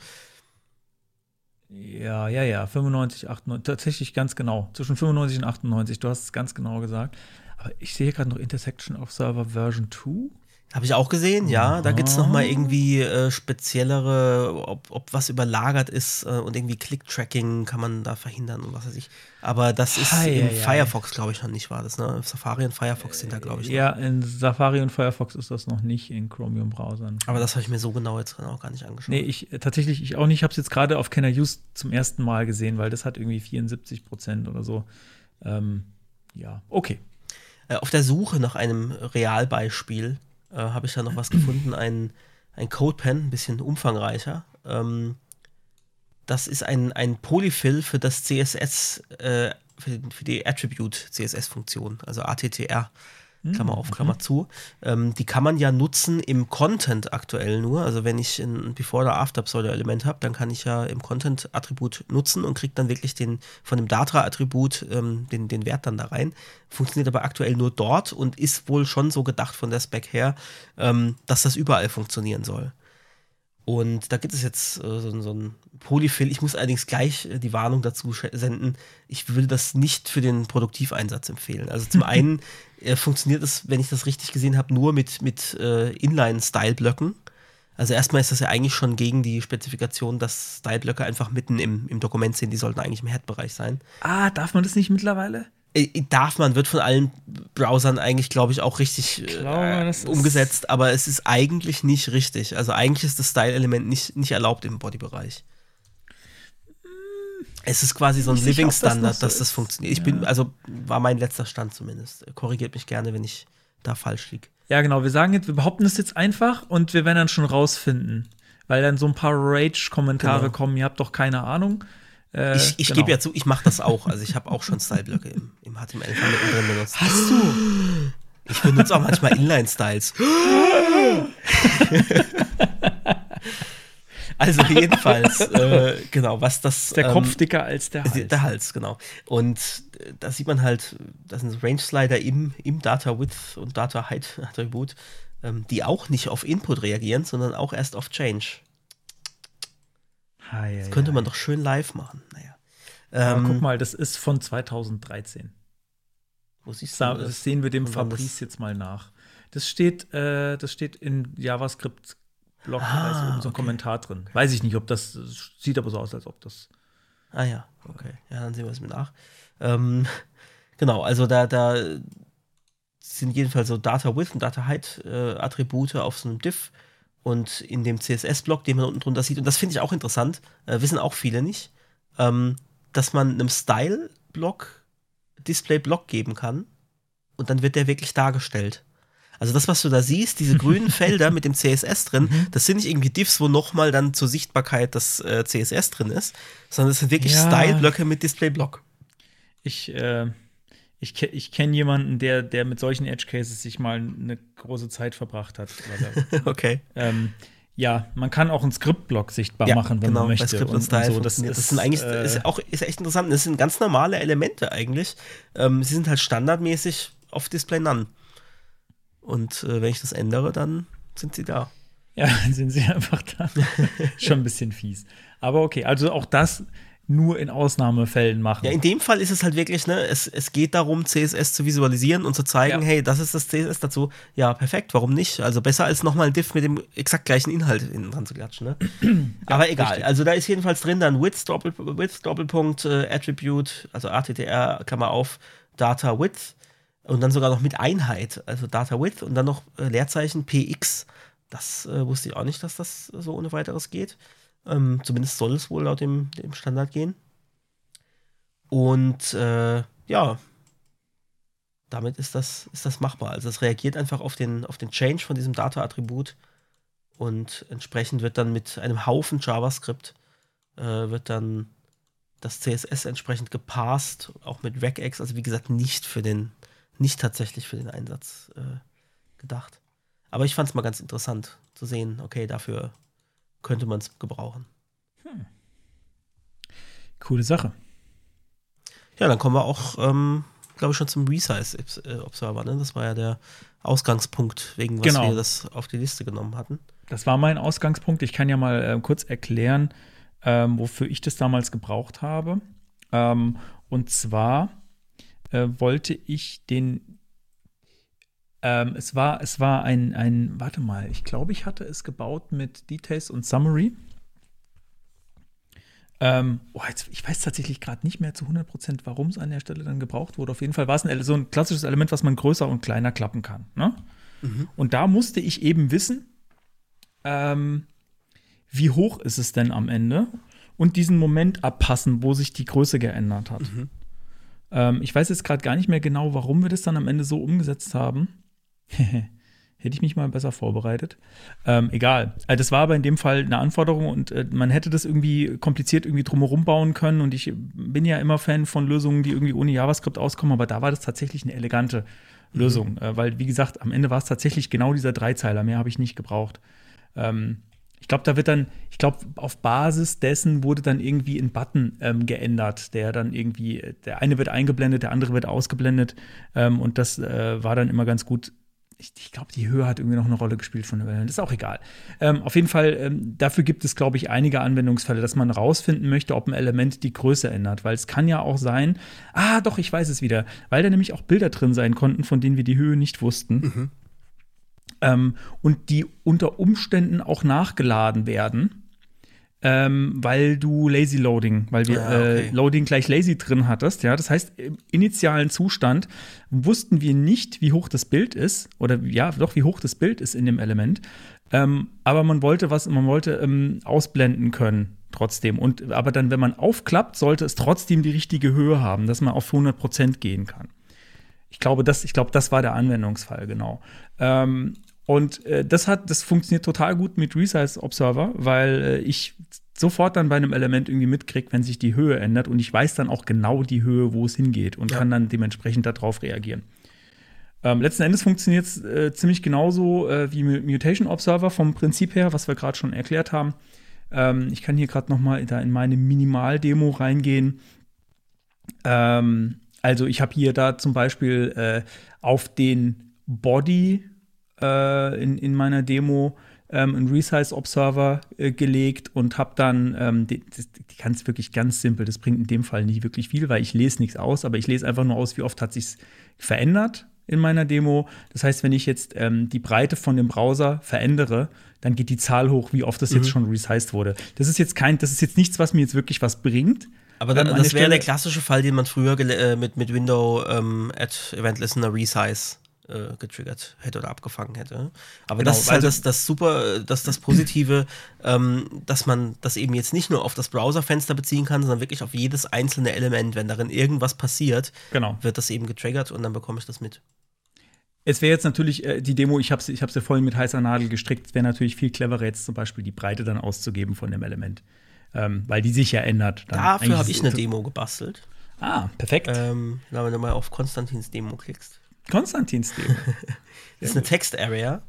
S1: ja, ja, ja, 95, 98, tatsächlich ganz genau. Zwischen 95 und 98, du hast es ganz genau gesagt. Aber ich sehe gerade noch Intersection of Server Version 2.
S3: Habe ich auch gesehen, ja. Da gibt es nochmal irgendwie äh, speziellere, ob, ob was überlagert ist äh, und irgendwie Click-Tracking kann man da verhindern und was weiß ich. Aber das ist Hi, in ja, Firefox, glaube ich, noch nicht war das, ne? Safari und Firefox sind da, glaube ich.
S1: Ja, noch. in Safari und Firefox ist das noch nicht in Chromium-Browsern.
S3: Aber das habe ich mir so genau jetzt auch gar nicht angeschaut.
S1: Nee, ich äh, tatsächlich, ich auch nicht. Ich habe es jetzt gerade auf Can I Use zum ersten Mal gesehen, weil das hat irgendwie 74 Prozent oder so. Ähm, ja, okay.
S3: Äh, auf der Suche nach einem Realbeispiel äh, habe ich da noch was gefunden, ein, ein CodePen, ein bisschen umfangreicher. Ähm, das ist ein, ein Polyfill für das CSS, äh, für, für, die Attribute CSS-Funktion, also ATTR. Klammer auf, Klammer mhm. zu. Ähm, die kann man ja nutzen im Content aktuell nur. Also wenn ich ein Before oder After Pseudo-Element habe, dann kann ich ja im Content-Attribut nutzen und kriege dann wirklich den von dem Data-Attribut ähm, den, den Wert dann da rein. Funktioniert aber aktuell nur dort und ist wohl schon so gedacht von der Spec her, ähm, dass das überall funktionieren soll. Und da gibt es jetzt äh, so, so ein Polyfill. Ich muss allerdings gleich äh, die Warnung dazu senden. Ich würde das nicht für den Produktiveinsatz empfehlen. Also zum einen äh, funktioniert das, wenn ich das richtig gesehen habe, nur mit, mit äh, Inline-Style-Blöcken. Also erstmal ist das ja eigentlich schon gegen die Spezifikation, dass Style-Blöcke einfach mitten im, im Dokument sind. Die sollten eigentlich im Head-Bereich sein.
S1: Ah, darf man das nicht mittlerweile?
S3: Äh, darf man, wird von allen Browsern eigentlich, glaube ich, auch richtig glaube, äh, umgesetzt, aber es ist eigentlich nicht richtig. Also eigentlich ist das Style-Element nicht, nicht erlaubt im Body-Bereich. Es ist quasi so ein Living-Standard, das dass so das funktioniert. Ich ja. bin, also war mein letzter Stand zumindest. Korrigiert mich gerne, wenn ich da falsch liege.
S1: Ja, genau. Wir sagen jetzt, wir behaupten das jetzt einfach und wir werden dann schon rausfinden. Weil dann so ein paar Rage-Kommentare genau. kommen, ihr habt doch keine Ahnung.
S3: Äh, ich ich genau. gebe ja zu, ich mache das auch. Also ich habe auch schon Styleblöcke im, im HTML von drin benutzt.
S1: Hast du?
S3: Ich benutze auch manchmal Inline-Styles. also jedenfalls, äh, genau, was das.
S1: Der
S3: ähm,
S1: Kopf dicker als der Hals.
S3: Der Hals, genau. Und äh, da sieht man halt, das sind Range Slider im, im Data Width und Data Height Attribut, ähm, die auch nicht auf Input reagieren, sondern auch erst auf Change.
S1: Hei,
S3: Das könnte man doch schön live machen. Naja. Ähm,
S1: guck mal, das ist von 2013.
S3: Wo siehst du
S1: Das sehen wir dem Fabrice jetzt mal nach. Das steht, äh, das steht in JavaScript-Blog,
S3: Ah,
S1: da ist oben so ein
S3: okay.
S1: Kommentar drin. Weiß ich nicht, ob das, sieht aber so aus, als ob das.
S3: Ah ja, okay. Ja, dann sehen wir es mir nach. Ähm, genau, also da, da sind jedenfalls so Data Width und Data Height äh, Attribute auf so einem Div und in dem CSS-Block, den man unten drunter sieht, und das finde ich auch interessant, äh, wissen auch viele nicht, ähm, dass man einem Style-Block Display-Block geben kann und dann wird der wirklich dargestellt. Also das, was du da siehst, diese grünen Felder mit dem CSS drin, das sind nicht irgendwie Diffs, wo nochmal dann zur Sichtbarkeit das äh, CSS drin ist, sondern das sind wirklich
S1: Ja.
S3: Style-Blöcke mit Display-Block.
S1: Ich, äh, ich, ich kenne jemanden, der, der mit solchen Edge Cases sich mal eine große Zeit verbracht hat.
S3: Okay.
S1: ähm, ja, man kann auch einen Skriptblock sichtbar
S3: Ja,
S1: machen, wenn
S3: genau,
S1: man möchte.
S3: Bei Script und,
S1: und
S3: Style
S1: so. Das,
S3: das sind eigentlich,
S1: äh,
S3: ist auch, ist echt interessant. Das sind ganz normale Elemente eigentlich. Ähm, sie sind halt standardmäßig auf Display None. Und äh, wenn ich das ändere, dann sind sie da.
S1: Ja, dann sind sie einfach da. Schon ein bisschen fies. Aber okay, also auch das nur in Ausnahmefällen machen.
S3: Ja, in dem Fall ist es halt wirklich, ne, es, es geht darum, CSS zu visualisieren und zu zeigen,
S1: Ja.
S3: hey, das ist das CSS dazu. Ja, perfekt, warum nicht? Also besser als nochmal ein Diff mit dem exakt gleichen Inhalt innen dran zu klatschen, ne? Aber egal,
S1: richtig.
S3: also da ist jedenfalls drin dann Width, Doppel, Width Doppelpunkt, äh, Attribute, also ATTR, Klammer auf, Data Width und dann sogar noch mit Einheit, also Data Width und dann noch äh, Leerzeichen PX. Das äh, wusste ich auch nicht, dass das so ohne weiteres geht. Ähm, zumindest soll es wohl laut dem, dem Standard gehen. Und äh, ja, damit ist das, ist das machbar. Also es reagiert einfach auf den, auf den Change von diesem Data-Attribut und entsprechend wird dann mit einem Haufen JavaScript äh, wird dann das CSS entsprechend gepasst, auch mit regex, also wie gesagt, nicht für den, nicht tatsächlich für den Einsatz äh, gedacht. Aber ich fand es mal ganz interessant zu sehen, okay, dafür könnte man es gebrauchen.
S1: Coole Sache.
S3: Ja, dann kommen wir auch, ähm, glaube ich, schon zum Resize-Observer. Ne? Das war ja der Ausgangspunkt, wegen was
S1: Genau.
S3: wir das auf die Liste genommen hatten.
S1: Das war mein Ausgangspunkt. Ich kann ja mal äh, kurz erklären, ähm, wofür ich das damals gebraucht habe. Ähm, und zwar äh, wollte ich den. Ähm, es war, es war ein, ein, warte mal, ich glaube, ich hatte es gebaut mit Details und Summary. Ähm, oh, jetzt, ich weiß tatsächlich gerade nicht mehr zu 100%, warum es an der Stelle dann gebraucht wurde. Auf jeden Fall war es ein, so ein klassisches Element, was man größer und kleiner klappen kann. Ne? Und da musste ich eben wissen, ähm, wie hoch ist es denn am Ende und diesen Moment abpassen, wo sich die Größe geändert hat. Ähm, ich weiß jetzt gerade gar nicht mehr genau, warum wir das dann am Ende so umgesetzt haben. Hätte ich mich mal besser vorbereitet. Ähm, egal. Äh, das war aber in dem Fall eine Anforderung und äh, man hätte das irgendwie kompliziert irgendwie drumherum bauen können. Und ich bin ja immer Fan von Lösungen, die irgendwie ohne JavaScript auskommen, aber da war das tatsächlich eine elegante Lösung. Äh, weil, wie gesagt, am Ende war es tatsächlich genau dieser Dreizeiler. Mehr habe ich nicht gebraucht. Ähm, ich glaube, da wird dann, ich glaube, auf Basis dessen wurde dann irgendwie ein Button ähm, geändert, der dann irgendwie, äh, der eine wird eingeblendet, der andere wird ausgeblendet. Ähm, und das äh, war dann immer ganz gut. Ich, ich glaube, die Höhe hat irgendwie noch eine Rolle gespielt von der Welle. Das ist auch egal. Ähm, auf jeden Fall, ähm, dafür gibt es, glaube ich, einige Anwendungsfälle, dass man rausfinden möchte, ob ein Element die Größe ändert. Weil es kann ja auch sein, ah, doch, ich weiß es wieder, weil da nämlich auch Bilder drin sein konnten, von denen wir die Höhe nicht wussten ähm, und die unter Umständen auch nachgeladen werden, ähm, weil du Lazy Loading, weil wir
S3: Ah, okay.
S1: äh, Loading gleich Lazy drin hattest. Ja, das heißt, im initialen Zustand wussten wir nicht, wie hoch das Bild ist oder ja, doch wie hoch das Bild ist in dem Element. Ähm, aber man wollte was, man wollte ähm, ausblenden können trotzdem. Und aber dann, wenn man aufklappt, sollte es trotzdem die richtige Höhe haben, dass man auf 100% gehen kann. Ich glaube, das, ich glaube, das war der Anwendungsfall, genau. Ähm, und äh, das hat, das funktioniert total gut mit Resize Observer, weil äh, ich sofort dann bei einem Element irgendwie mitkriege, wenn sich die Höhe ändert und ich weiß dann auch genau die Höhe, wo es hingeht und
S3: Ja.
S1: kann dann dementsprechend darauf reagieren. Ähm, letzten Endes funktioniert es äh, ziemlich genauso äh, wie Mu- Mutation Observer vom Prinzip her, was wir gerade schon erklärt haben. Ähm, ich kann hier gerade noch mal da in meine Minimal-Demo reingehen. Ähm, also ich habe hier da zum Beispiel äh, auf den Body äh, in, in meiner Demo ähm, einen Resize Observer äh, gelegt und habe dann, ähm, die, die ganz wirklich ganz simpel, das bringt in dem Fall nicht wirklich viel, weil ich lese nichts aus, aber ich lese einfach nur aus, wie oft hat sich verändert in meiner Demo. Das heißt, wenn ich jetzt ähm, die Breite von dem Browser verändere, dann geht die Zahl hoch, wie oft das
S3: Mhm.
S1: jetzt schon resized wurde. Das ist jetzt kein, das ist jetzt nichts, was mir jetzt wirklich was bringt.
S3: Aber dann,
S1: Ähm,
S3: das wäre der klassische Fall, den man früher äh, mit, mit Window ähm, at Event Listener Resize äh, getriggert hätte oder abgefangen hätte. Aber
S1: Genau,
S3: das ist halt
S1: also-
S3: das, das super, das, das Positive, ähm, dass man das eben jetzt nicht nur auf das Browserfenster beziehen kann, sondern wirklich auf jedes einzelne Element. Wenn darin irgendwas passiert,
S1: Genau.
S3: wird das eben getriggert und dann bekomme ich das mit.
S1: Es wäre jetzt natürlich äh, die Demo, ich habe ich hab's ja vorhin mit heißer Nadel gestrickt, es wäre natürlich viel cleverer, jetzt zum Beispiel die Breite dann auszugeben von dem Element. Ähm, weil die sich ja ändert. Dann
S3: Dafür habe ich eine Demo gebastelt.
S1: Ah, perfekt.
S3: Ähm, wenn du mal auf Konstantins Demo klickst.
S1: Konstantins Demo.
S3: Das ist eine Text-Area.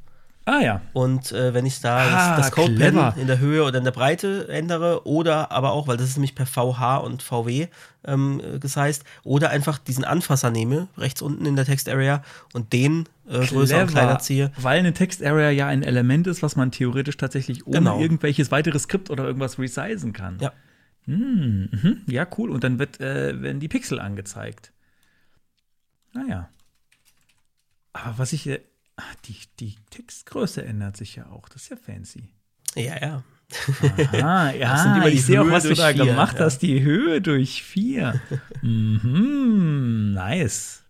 S1: ah ja.
S3: Und äh, wenn ich da
S1: Ah,
S3: das, das Code-Pen
S1: clever.
S3: in der Höhe oder in der Breite ändere, oder aber auch, weil das ist nämlich per VH und VW ähm, äh, gesized, oder einfach diesen Anfasser nehme, rechts unten in der Text-Area, und den äh, größer und kleiner ziehe.
S1: Weil eine Text-Area ja ein Element ist, was man theoretisch tatsächlich ohne
S3: Genau.
S1: irgendwelches weiteres Skript oder irgendwas resizen kann.
S3: Ja.
S1: Mhm. Ja, cool. Und dann wird, äh, werden die Pixel angezeigt. Naja. Aber was ich. Äh, ah, die, die Textgröße ändert sich ja auch. Das ist ja fancy.
S3: Ja, ja.
S1: Ah,
S3: Das
S1: ja, ich sehe auch, was du da
S3: vier,
S1: gemacht
S3: ja.
S1: hast. Die Höhe durch vier. mhm, nice.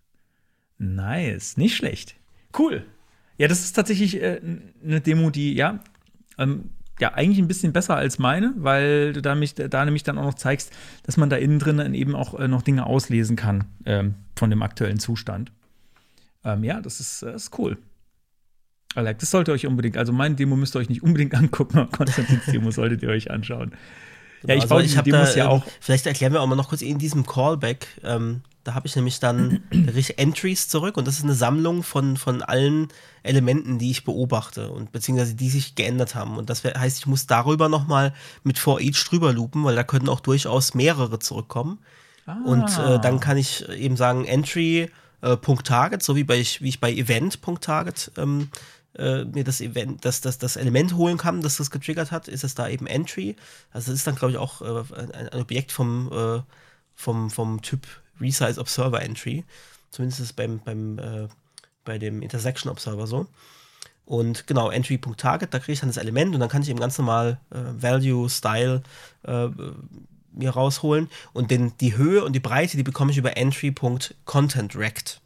S1: Nice. Nicht schlecht. Cool. Ja, das ist tatsächlich äh, eine Demo, die, ja, ähm, ja, eigentlich ein bisschen besser als meine, weil du da, mich, da nämlich dann auch noch zeigst, dass man da innen drin dann eben auch äh, noch Dinge auslesen kann ähm, von dem aktuellen Zustand. Ähm, ja, das ist, äh, ist cool. I like, das solltet ihr euch unbedingt, also meine Demo müsst ihr euch nicht unbedingt angucken, aber Konstantins Demo solltet ihr euch anschauen. Ja, ich
S3: Also
S1: baue die
S3: hab
S1: Demos ja
S3: ähm,
S1: auch.
S3: Vielleicht erklären wir auch mal noch kurz in diesem Callback. Ähm, da habe ich nämlich dann richtig Entries zurück und das ist eine Sammlung von, von allen Elementen, die ich beobachte und beziehungsweise die sich geändert haben. Und das heißt, ich muss darüber nochmal mit for each drüber loopen, weil da können auch durchaus mehrere zurückkommen. Und
S1: Ah.
S3: äh, dann kann ich eben sagen, Entry äh, Punkt Target, so wie, bei, wie ich bei Event Punkt Target ähm, äh, mir das Event, das, das, das Element holen kann, das das getriggert hat, ist es da eben Entry. Also das ist dann, glaube ich, auch äh, ein, ein Objekt vom, äh, vom, vom Typ Resize Observer Entry. Zumindest ist es beim, beim, äh, bei dem Intersection Observer so. Und genau, Entry.target, da kriege ich dann das Element und dann kann ich eben ganz normal äh, Value, Style mir rausholen. Und den, die Höhe und die Breite, die bekomme ich über Entry.contentRect.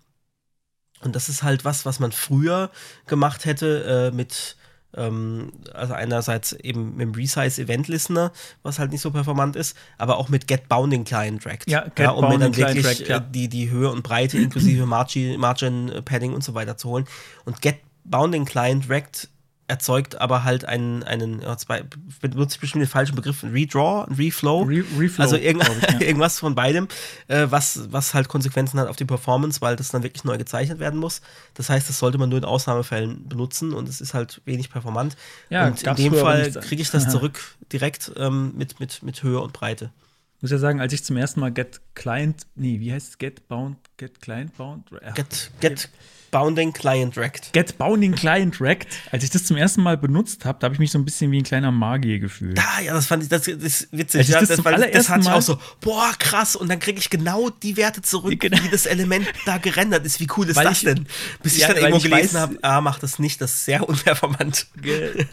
S3: Und das ist halt was, was man früher gemacht hätte äh, mit, ähm, also einerseits eben mit dem Resize Event Listener, was halt nicht so performant ist, aber auch mit Get Bounding Client Rect.
S1: Ja, Get
S3: um mir dann wirklich
S1: Rect, ja.
S3: äh, die, die Höhe und Breite inklusive Margin, Margin Padding und so weiter zu holen. Und Get Bounding Client Rect erzeugt aber halt einen, einen ja, zwei, benutze ich bestimmt den falschen Begriff, ein Redraw, ein Reflow.
S1: Re Reflow,
S3: also irgend
S1: ich, ja.
S3: irgendwas von beidem, äh, was, was halt Konsequenzen hat auf die Performance, weil das dann wirklich neu gezeichnet werden muss. Das heißt, das sollte man nur in Ausnahmefällen benutzen und es ist halt wenig performant.
S1: Ja,
S3: und in dem Fall kriege ich das zurück direkt ähm, mit, mit, mit Höhe und Breite.
S1: Ich muss ja sagen, als ich zum ersten Mal Get Client, nee, wie heißt es? Get Bound, Get Client Bound?
S3: Get, get Bounding Client Rect.
S1: Get Bounding Client Rect. Als ich das zum ersten Mal benutzt habe, da habe ich mich so ein bisschen wie ein kleiner Magier gefühlt.
S3: Ah, ja, das fand ich, das, das ist witzig.
S1: Ich
S3: ja,
S1: das
S3: das, weil das hatte ich auch so, boah, krass, und dann kriege ich genau die Werte zurück,
S1: Genau.
S3: wie das Element da gerendert ist. Wie cool ist
S1: Weil
S3: das
S1: ich-
S3: denn? Bis ich
S1: Ja,
S3: dann
S1: weil
S3: irgendwo
S1: ich
S3: gelesen habe, ah, mach das nicht, das ist sehr unperformant.
S1: Ge-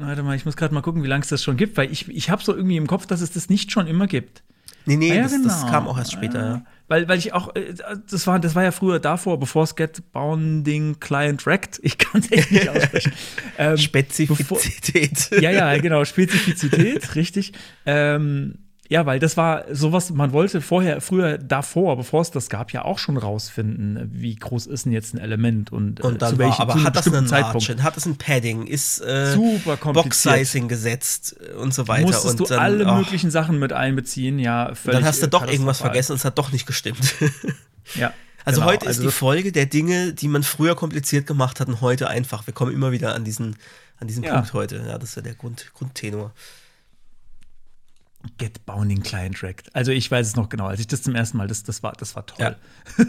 S1: Warte mal, ich muss gerade mal gucken, wie lange es das schon gibt, weil ich, ich habe so irgendwie im Kopf, dass es das nicht schon immer gibt.
S3: Nee, nee,
S1: Ah ja,
S3: das, das
S1: genau.
S3: kam auch erst später.
S1: Ja. Weil, weil ich auch, äh, das war, das war ja früher davor, bevor es Get Bounding Client Rect, ich kann es echt nicht aussprechen. ähm,
S3: Spezifizität.
S1: ja, ja, genau, Spezifizität, richtig. Ähm, ja, weil das war sowas, man wollte vorher, früher davor, bevor es das gab, ja auch schon rausfinden, wie groß ist denn jetzt ein Element und, äh,
S3: Und dann
S1: zu welchem
S3: war, aber
S1: zu
S3: hat das einen
S1: Zeitpunkt.
S3: Margin, hat das ein Padding, ist äh,
S1: Super.
S3: Box-Sizing gesetzt und so weiter.
S1: Musstest
S3: und
S1: du
S3: dann,
S1: alle
S3: ach,
S1: möglichen Sachen mit einbeziehen, ja, völlig
S3: Dann hast du doch irgendwas vergessen und es hat doch nicht gestimmt.
S1: Ja.
S3: Also
S1: Genau,
S3: heute ist
S1: also
S3: die Folge der Dinge, die man früher kompliziert gemacht hat und heute einfach. Wir kommen immer wieder an diesen, an diesen
S1: Ja.
S3: Punkt heute. Ja, das ist ja der Grund, Grundtenor.
S1: Get Bounding Client Racked. Also ich weiß es noch genau, als ich das zum ersten Mal, das, das war, das war toll.
S3: Ja.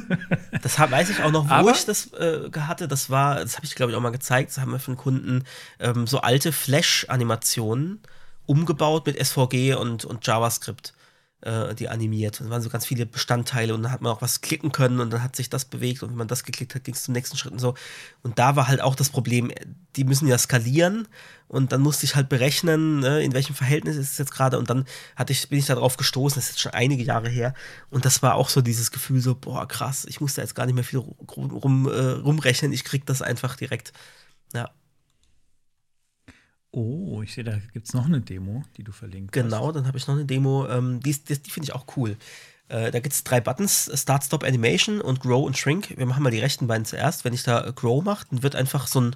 S3: Das weiß ich auch noch, wo
S1: Aber-
S3: ich das äh, hatte. Das war, das habe ich glaube ich auch mal gezeigt. Das haben wir für einen Kunden ähm, so alte Flash-Animationen umgebaut mit SVG und, und JavaScript, äh, die animiert. Und da waren so ganz viele Bestandteile und dann hat man auch was klicken können und dann hat sich das bewegt und wenn man das geklickt hat, ging es zum nächsten Schritt und so. Und da war halt auch das Problem, die müssen ja skalieren und dann musste ich halt berechnen, ne, in welchem Verhältnis ist es jetzt gerade und dann hatte ich, bin ich darauf gestoßen, das ist jetzt schon einige Jahre her und das war auch so dieses Gefühl so, boah krass, ich muss da jetzt gar nicht mehr viel rum, rum, äh, rumrechnen, ich krieg das einfach direkt. Ja,
S1: Oh, ich sehe, da gibt es noch eine Demo, die du verlinkt
S3: genau, dann habe ich noch eine Demo, ähm, die, die, die finde ich auch cool. Äh, da gibt es drei Buttons, Start, Stop, Animation und Grow und Shrink. Wir machen mal die rechten beiden zuerst. Wenn ich da äh, Grow mache, dann wird einfach so ein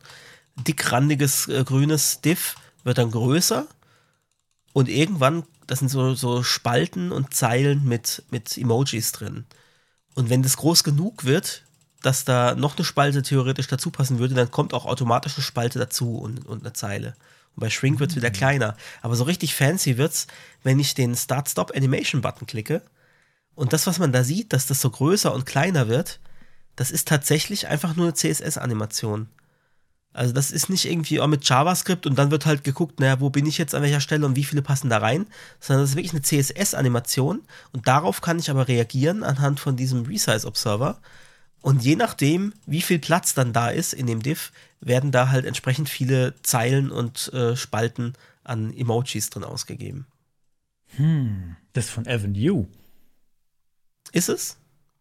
S3: dickrandiges äh, grünes Diff, wird dann größer und irgendwann, das sind so, so Spalten und Zeilen mit, mit Emojis drin. Und wenn das groß genug wird, dass da noch eine Spalte theoretisch dazu passen würde, dann kommt auch automatisch eine Spalte dazu und, und eine Zeile. Und bei Shrink wird es wieder kleiner. Aber so richtig fancy wird's, wenn ich den Start-Stop-Animation-Button klicke. Und das, was man da sieht, dass das so größer und kleiner wird, das ist tatsächlich einfach nur eine CSS-Animation. Also das ist nicht irgendwie auch mit JavaScript und dann wird halt geguckt, naja, wo bin ich jetzt an welcher Stelle und wie viele passen da rein, sondern das ist wirklich eine CSS-Animation und darauf kann ich aber reagieren anhand von diesem Resize-Observer. Und je nachdem, wie viel Platz dann da ist in dem Div, werden da halt entsprechend viele Zeilen und äh, Spalten an Emojis drin ausgegeben.
S1: Das ist von Evan Yu.
S3: Ist es?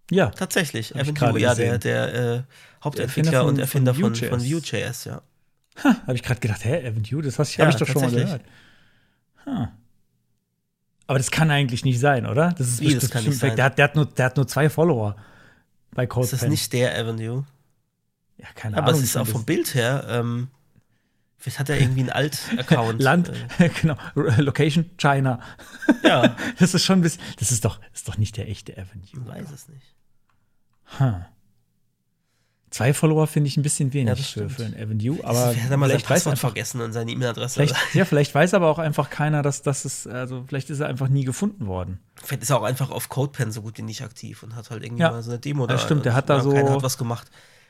S1: Ja,
S3: Tatsächlich. Evan Yu, ja, der,
S1: gesehen.
S3: der äh, Hauptentwickler
S1: von-
S3: und Erfinder
S1: von
S3: von, von
S1: Vue.js.
S3: Ja.
S1: habe ich gerade gedacht, hä, Evan Yu, das
S3: Ja,
S1: habe ich doch schon mal gehört. Huh. Aber das kann eigentlich nicht sein, oder? Das ist
S3: Wie, das kann nicht sein?
S1: Der, hat, der, hat nur, der hat nur zwei Follower bei
S3: Ist das
S1: CodePen.
S3: nicht der Avenue?
S1: Ja, keine
S3: Aber
S1: Ahnung.
S3: es ist auch vom Bild her, ähm, vielleicht hat er irgendwie einen Alt-Account.
S1: Land,
S3: Äh,
S1: genau. Location China.
S3: ja,
S1: Das ist schon ein bisschen. Das ist doch, ist doch nicht der echte Avenue.
S3: ich weiß es nicht.
S1: Huh. Zwei Follower finde ich ein bisschen
S3: Ja,
S1: wenig
S3: das
S1: für, für ein Avenue,
S3: Aber vielleicht hat er mal
S1: vielleicht weiß einfach,
S3: vergessen und seine E-Mail-Adresse.
S1: vielleicht, ja, vielleicht weiß aber auch einfach keiner, dass das ist, also vielleicht ist er einfach nie gefunden worden.
S3: Vielleicht ist er auch einfach auf CodePen so gut wie nicht aktiv und hat halt irgendwie
S1: Ja.
S3: mal so eine Demo
S1: Ja,
S3: da.
S1: stimmt, der hat da
S3: Ja,
S1: so
S3: Keiner hat was gemacht.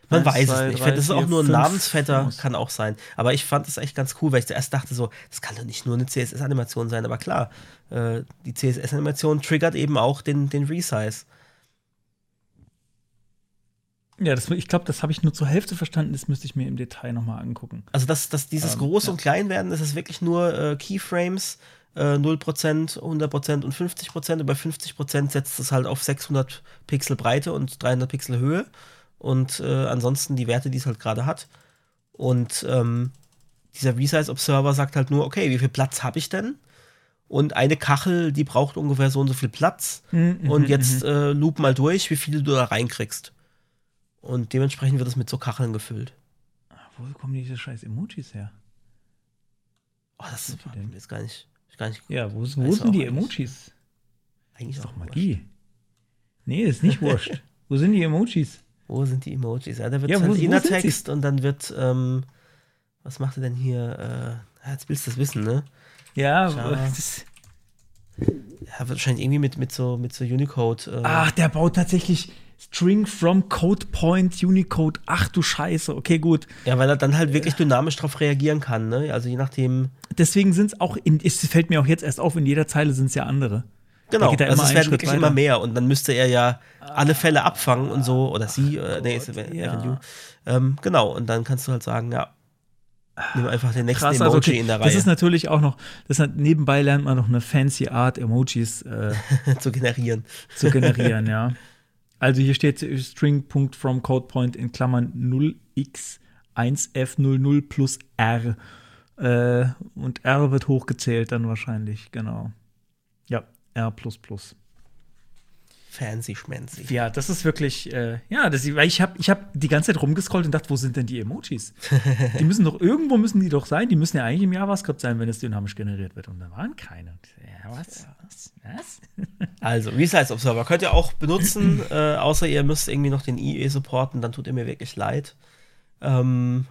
S3: Man weiß
S1: zwei,
S3: es nicht.
S1: drei,
S3: Vielleicht ist es auch nur ein Namensvetter, kann auch sein. Aber ich fand es echt ganz cool, weil ich zuerst dachte so, das kann doch nicht nur eine CSS-Animation sein. Aber klar, äh, die CSS-Animation triggert eben auch den, den Resize.
S1: Ja, das, ich glaube, das habe ich nur zur Hälfte verstanden. Das müsste ich mir im Detail nochmal angucken.
S3: Also dass, dass dieses
S1: Ähm,
S3: Groß-
S1: ja.
S3: und Kleinwerden, das ist wirklich nur äh, Keyframes, äh, 0%, 100% und 50%. Und bei 50% setzt es halt auf 600 Pixel Breite und 300 Pixel Höhe. Und äh, ansonsten die Werte, die es halt gerade hat. Und ähm, dieser Resize Observer sagt halt nur, okay, wie viel Platz habe ich denn? Und eine Kachel, die braucht ungefähr so und so viel Platz.
S1: Mhm,
S3: und jetzt äh, loop mal durch, wie viele du da reinkriegst. Und dementsprechend wird es mit so Kacheln gefüllt.
S1: Wo kommen diese scheiß Emojis her?
S3: Oh, das ist, ist gar nicht, ist gar nicht
S1: Ja, wo, wo
S3: Weiß
S1: sind die. Emojis?
S3: eigentlich
S1: Ist doch Magie. Nee, ist nicht wurscht. wo sind die Emojis?
S3: Wo sind die Emojis? Ja, da wird
S1: Ja, wo-
S3: halt
S1: wo sind
S3: Innertext und dann wird, ähm, was macht er denn hier? Äh, jetzt willst du das wissen, ne?
S1: Ja, das,
S3: Ja, wahrscheinlich irgendwie mit, mit so, mit so Unicode. Äh,
S1: ach, der baut tatsächlich String from Code Point Unicode. Ach du Scheiße, okay, gut.
S3: Ja, weil er dann halt wirklich dynamisch drauf reagieren kann, ne? Also je nachdem.
S1: Deswegen sind es auch, in, es fällt mir auch jetzt erst auf, in jeder Zeile sind es ja andere.
S3: Genau, also es werden wirklich
S1: weiter.
S3: immer mehr und dann müsste er ja alle Fälle abfangen und so, oder sie, äh, nee, ist
S1: ja.
S3: Ähm, genau, und dann kannst du halt sagen, ja, nimm einfach den nächsten
S1: Krass,
S3: Emoji
S1: also okay,
S3: in der
S1: das ist
S3: Reihe
S1: natürlich auch noch, das hat, nebenbei lernt man noch eine fancy Art, Emojis äh,
S3: zu generieren.
S1: zu generieren, ja. Also hier steht string.fromCodePoint in Klammern 0x1f00 plus r. Äh, und r wird hochgezählt dann wahrscheinlich, genau. Ja, r plus plus.
S3: fancy schmancy.
S1: Ja, das ist wirklich, äh, ja, das, weil ich habe ich hab die ganze Zeit rumgescrollt und dachte, wo sind denn die Emojis? die müssen doch, irgendwo müssen die doch sein. Die müssen ja eigentlich im JavaScript sein, wenn es dynamisch generiert wird. Und da waren keine. Ja, was? Was? was?
S3: Also, Resize Observer könnt ihr auch benutzen, äh, außer ihr müsst irgendwie noch den IE supporten, dann tut ihr mir wirklich leid. Ähm,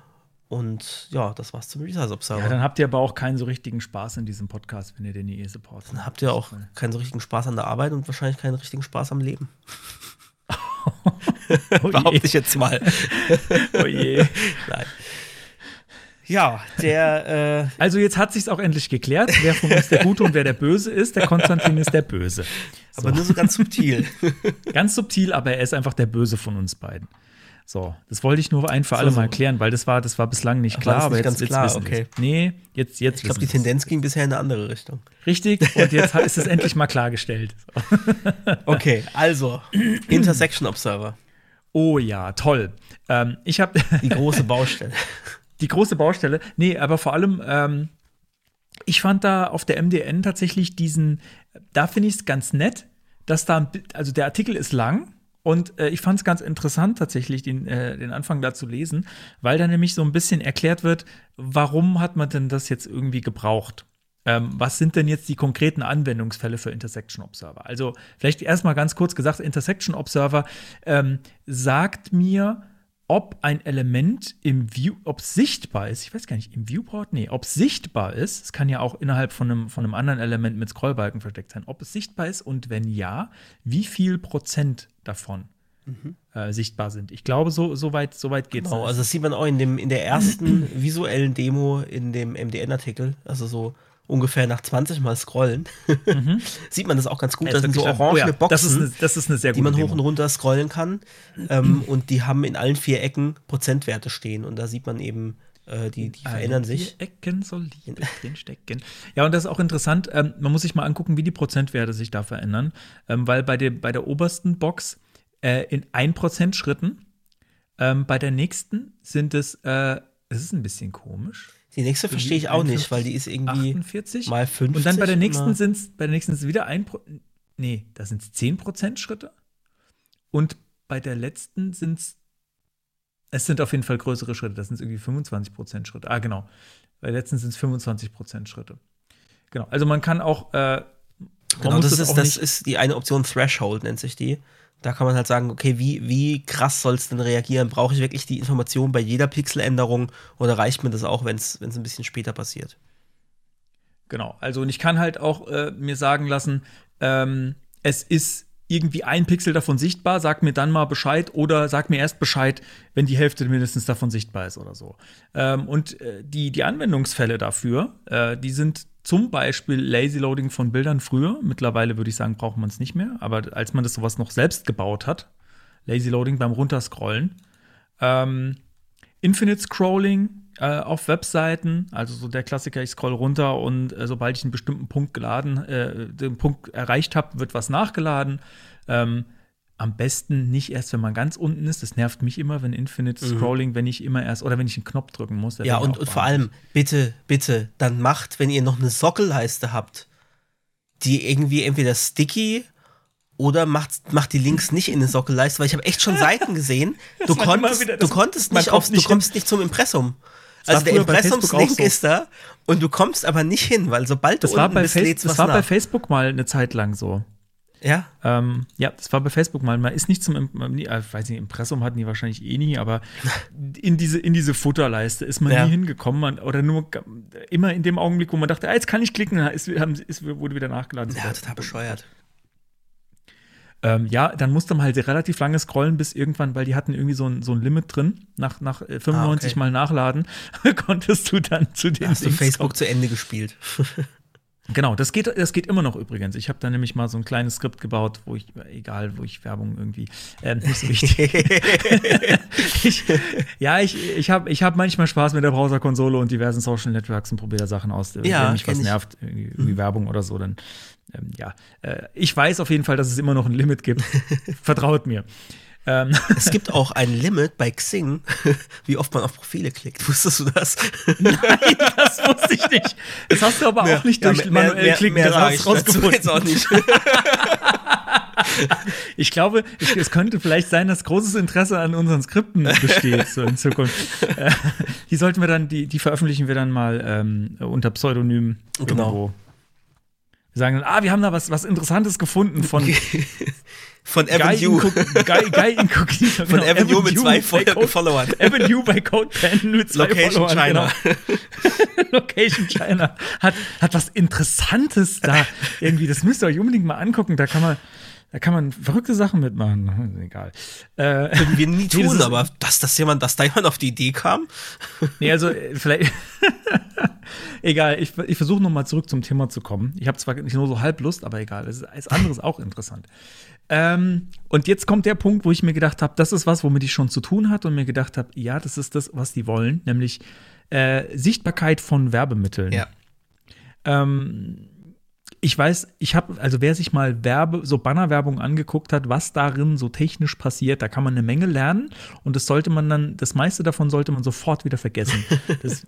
S3: und ja, das war's zum Resize Observer.
S1: Ja, dann habt ihr aber auch keinen so richtigen Spaß in diesem Podcast, wenn ihr den IE supportet.
S3: Dann habt ihr auch keinen so richtigen Spaß an der Arbeit und wahrscheinlich keinen richtigen Spaß am Leben.
S1: Oh
S3: Behaupte ich jetzt mal.
S1: Oh je.
S3: Nein. Ja, der, äh,
S1: Also jetzt hat sich's auch endlich geklärt, wer von uns der Gute und wer der Böse ist. Der Konstantin ist der Böse.
S3: aber nur so ganz subtil.
S1: Ganz subtil, aber er ist einfach der Böse von uns beiden. So, das wollte ich nur ein für alle
S3: so.
S1: mal klären, weil das war, das war bislang nicht klar,
S3: das
S1: aber
S3: nicht
S1: jetzt,
S3: ganz
S1: jetzt
S3: klar?
S1: wissen.
S3: Okay.
S1: Nee, jetzt, jetzt
S3: Ich glaube, die. Tendenz ging bisher in eine andere Richtung.
S1: Richtig, und jetzt ist es endlich mal klargestellt. So.
S3: Okay, also, Intersection Observer,
S1: Oh ja, toll. Ähm, ich habe
S3: die große Baustelle.
S1: Die große Baustelle. Nee, aber vor allem, ähm, ich fand da auf der MDN tatsächlich diesen, da finde ich es ganz nett, dass da, also der Artikel ist lang und äh, ich fand es ganz interessant tatsächlich, den, äh, den Anfang da zu lesen, weil da nämlich so ein bisschen erklärt wird, warum hat man denn das jetzt irgendwie gebraucht? Ähm, was sind denn jetzt die konkreten Anwendungsfälle für Intersection Observer? Also vielleicht erstmal ganz kurz gesagt, Intersection Observer ähm, sagt mir, ob ein Element im View, ob es sichtbar ist, ich weiß gar nicht, im Viewport, nee, ob es sichtbar ist, es kann ja auch innerhalb von einem, von einem anderen Element mit Scrollbalken versteckt sein, ob es sichtbar ist und wenn ja, wie viel Prozent davon äh, sichtbar sind. Ich glaube, so, so weit, so weit geht es.
S3: Genau, also das sieht man auch in, dem, in der ersten visuellen Demo in dem MDN-Artikel, also so ungefähr nach 20 Mal scrollen, sieht man das auch ganz gut.
S1: Ja,
S3: Das sind so orange
S1: oh ja,
S3: Boxen,
S1: Das ist, eine, das ist eine sehr
S3: die man hoch
S1: Demo.
S3: und runter scrollen kann. ähm, und die haben in allen vier Ecken Prozentwerte stehen. Und da sieht man eben, äh, die, die verändern sich.
S1: Vier Ecken soll Liebe drin stecken. Ja, und das ist auch interessant. Ähm, man muss sich mal angucken, wie die Prozentwerte sich da verändern. Ähm, weil bei, der bei der obersten Box äh, in 1% Schritten, ähm, bei der nächsten sind es, äh, es ist ein bisschen komisch.
S3: Die nächste verstehe ich auch nicht, weil die ist irgendwie
S1: 48.
S3: mal 50.
S1: Und dann bei der nächsten sind es bei der nächsten ist wieder ein Pro Nee, da sind es 10% Schritte. Und bei der letzten sind es es sind auf jeden Fall größere Schritte, das sind irgendwie 25% Schritte. Ah, genau. Bei der letzten sind es 25% Schritte. Genau. Also man kann auch äh,
S3: Genau,
S1: muss
S3: das, ist, das ist die eine Option, Threshold nennt sich die. Da kann man halt sagen, okay, wie, wie krass soll es denn reagieren? Brauche ich wirklich die Information bei jeder Pixeländerung oder reicht mir das auch, wenn es ein bisschen später passiert?
S1: Genau. Also und ich kann halt auch äh, mir sagen lassen, ähm, es ist irgendwie ein Pixel davon sichtbar, sag mir dann mal Bescheid oder sag mir erst Bescheid, wenn die Hälfte mindestens davon sichtbar ist oder so. Ähm, und äh, die, die Anwendungsfälle dafür, äh, die sind zum Beispiel Lazy Loading von Bildern früher. Mittlerweile würde ich sagen, braucht man es nicht mehr. Aber als man das sowas noch selbst gebaut hat, Lazy Loading beim Runterscrollen, ähm, Infinite Scrolling äh, auf Webseiten, also so der Klassiker, ich scroll runter und äh, sobald ich einen bestimmten Punkt geladen, äh, den Punkt erreicht habe, wird was nachgeladen. Ähm, am besten nicht erst, wenn man ganz unten ist. Das nervt mich immer, wenn Infinite Scrolling, wenn ich immer erst oder wenn ich einen Knopf drücken muss.
S3: Ja, und, und vor allem, bitte, bitte, dann macht, wenn ihr noch eine Sockelleiste habt, die irgendwie entweder sticky oder macht, macht die Links nicht in eine Sockelleiste, weil ich habe echt schon Seiten gesehen, du konntest,
S1: wieder-
S3: du konntest nicht
S1: kommt
S3: aufs, du
S1: nicht
S3: kommst nicht zum Impressum. Also der
S1: bei
S3: Impressumslink
S1: so.
S3: ist da und du kommst aber nicht hin, weil sobald
S1: Das
S3: du
S1: war,
S3: unten
S1: bei,
S3: bist, lädt's
S1: das war bei
S3: nach.
S1: Facebook mal eine Zeit lang so.
S3: Ja,
S1: Ähm, ja, das war bei Facebook mal. Man ist nicht zum, äh, weiß nicht, Impressum hatten die wahrscheinlich eh nie, aber in diese, in diese Futterleiste ist man
S3: Ja.
S1: nie hingekommen. Man, oder nur immer in dem Augenblick, wo man dachte, ah, jetzt kann ich klicken, ist, haben, ist, wurde wieder nachgeladen.
S3: ja, total bescheuert.
S1: Ähm, ja, dann musste man halt relativ lange scrollen, bis irgendwann, weil die hatten irgendwie so ein, so ein Limit drin. Nach, nach äh, 95
S3: Ah, okay.
S1: Mal nachladen konntest du dann zu den
S3: Hast du Facebook zu Ende gespielt?
S1: Genau, das geht, das geht immer noch übrigens. Ich habe da nämlich mal so ein kleines Skript gebaut, wo ich, egal, wo ich Werbung irgendwie, ähm, nicht so wichtig. ich, ja, ich, ich habe ich hab manchmal Spaß mit der Browserkonsole und diversen Social Networks und probiere da Sachen aus.
S3: Ja,
S1: Wenn mich was nervt, irgendwie, irgendwie Werbung oder so, dann, ähm, ja. Äh, ich weiß auf jeden Fall, dass es immer noch ein Limit gibt. Vertraut mir. Ähm,
S3: Es gibt auch ein Limit bei Xing, wie oft man auf Profile klickt. Wusstest du das?
S1: nein, das wusste ich nicht. Das hast du aber auch nicht durch
S3: Ja,
S1: manuell Klicken
S3: mehr ich
S1: rausgefunden.
S3: jetzt auch nicht.
S1: Ich glaube, es, es könnte vielleicht sein, dass großes Interesse an unseren Skripten besteht so in Zukunft. Äh, die sollten wir dann, die, die veröffentlichen wir dann mal ähm, unter Pseudonym
S3: Genau.
S1: irgendwo. Wir sagen dann, ah, wir haben da was, was Interessantes gefunden von
S3: Von Avenue.
S1: Guy, Guy Incognito.
S3: Von
S1: genau,
S3: Avenue mit zwei
S1: Code-
S3: Followern.
S1: Avenue bei CodePen mit zwei
S3: Location
S1: Followern,
S3: China.
S1: Genau. Location China hat, hat was Interessantes da. Irgendwie, das müsst ihr euch unbedingt mal angucken. Da kann man, da kann man verrückte Sachen mitmachen. Egal. Äh,
S3: Würden wir nie
S1: das
S3: tun,
S1: ist-
S3: aber dass, dass, jemand, dass da jemand auf die Idee kam.
S1: Nee, also äh, vielleicht. egal, ich, ich versuche nochmal zurück zum Thema zu kommen. Ich habe zwar nicht nur so halb Lust, aber egal. Das ist alles anderes auch interessant. Ähm, und jetzt kommt der Punkt, wo ich mir gedacht habe, das ist was, womit ich schon zu tun hatte und mir gedacht habe, ja, das ist das, was die wollen, nämlich äh, Sichtbarkeit von Werbemitteln. Ähm, ich weiß, ich habe, also wer sich mal Werbe, so Bannerwerbung angeguckt hat, was darin so technisch passiert, da kann man eine Menge lernen und das sollte man dann, das meiste davon sollte man sofort wieder vergessen. Das,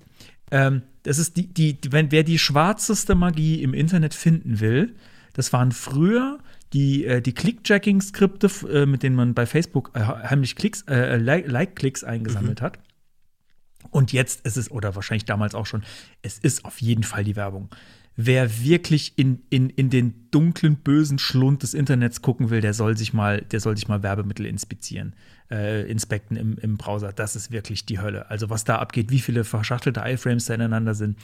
S1: ähm, das ist die, die, wenn wer die schwarzeste Magie im Internet finden will, das waren früher die, äh, die Clickjacking-Skripte, äh, mit denen man bei Facebook äh, heimlich Klicks, äh, Like- Like-Klicks eingesammelt hat. Und jetzt ist es, oder wahrscheinlich damals auch schon, es ist auf jeden Fall die Werbung. Wer wirklich in, in, in den dunklen, bösen Schlund des Internets gucken will, der soll sich mal, der soll sich mal Werbemittel inspizieren, äh, inspekten im, im Browser. Das ist wirklich die Hölle. Also was da abgeht, wie viele verschachtelte iFrames da ineinander sind.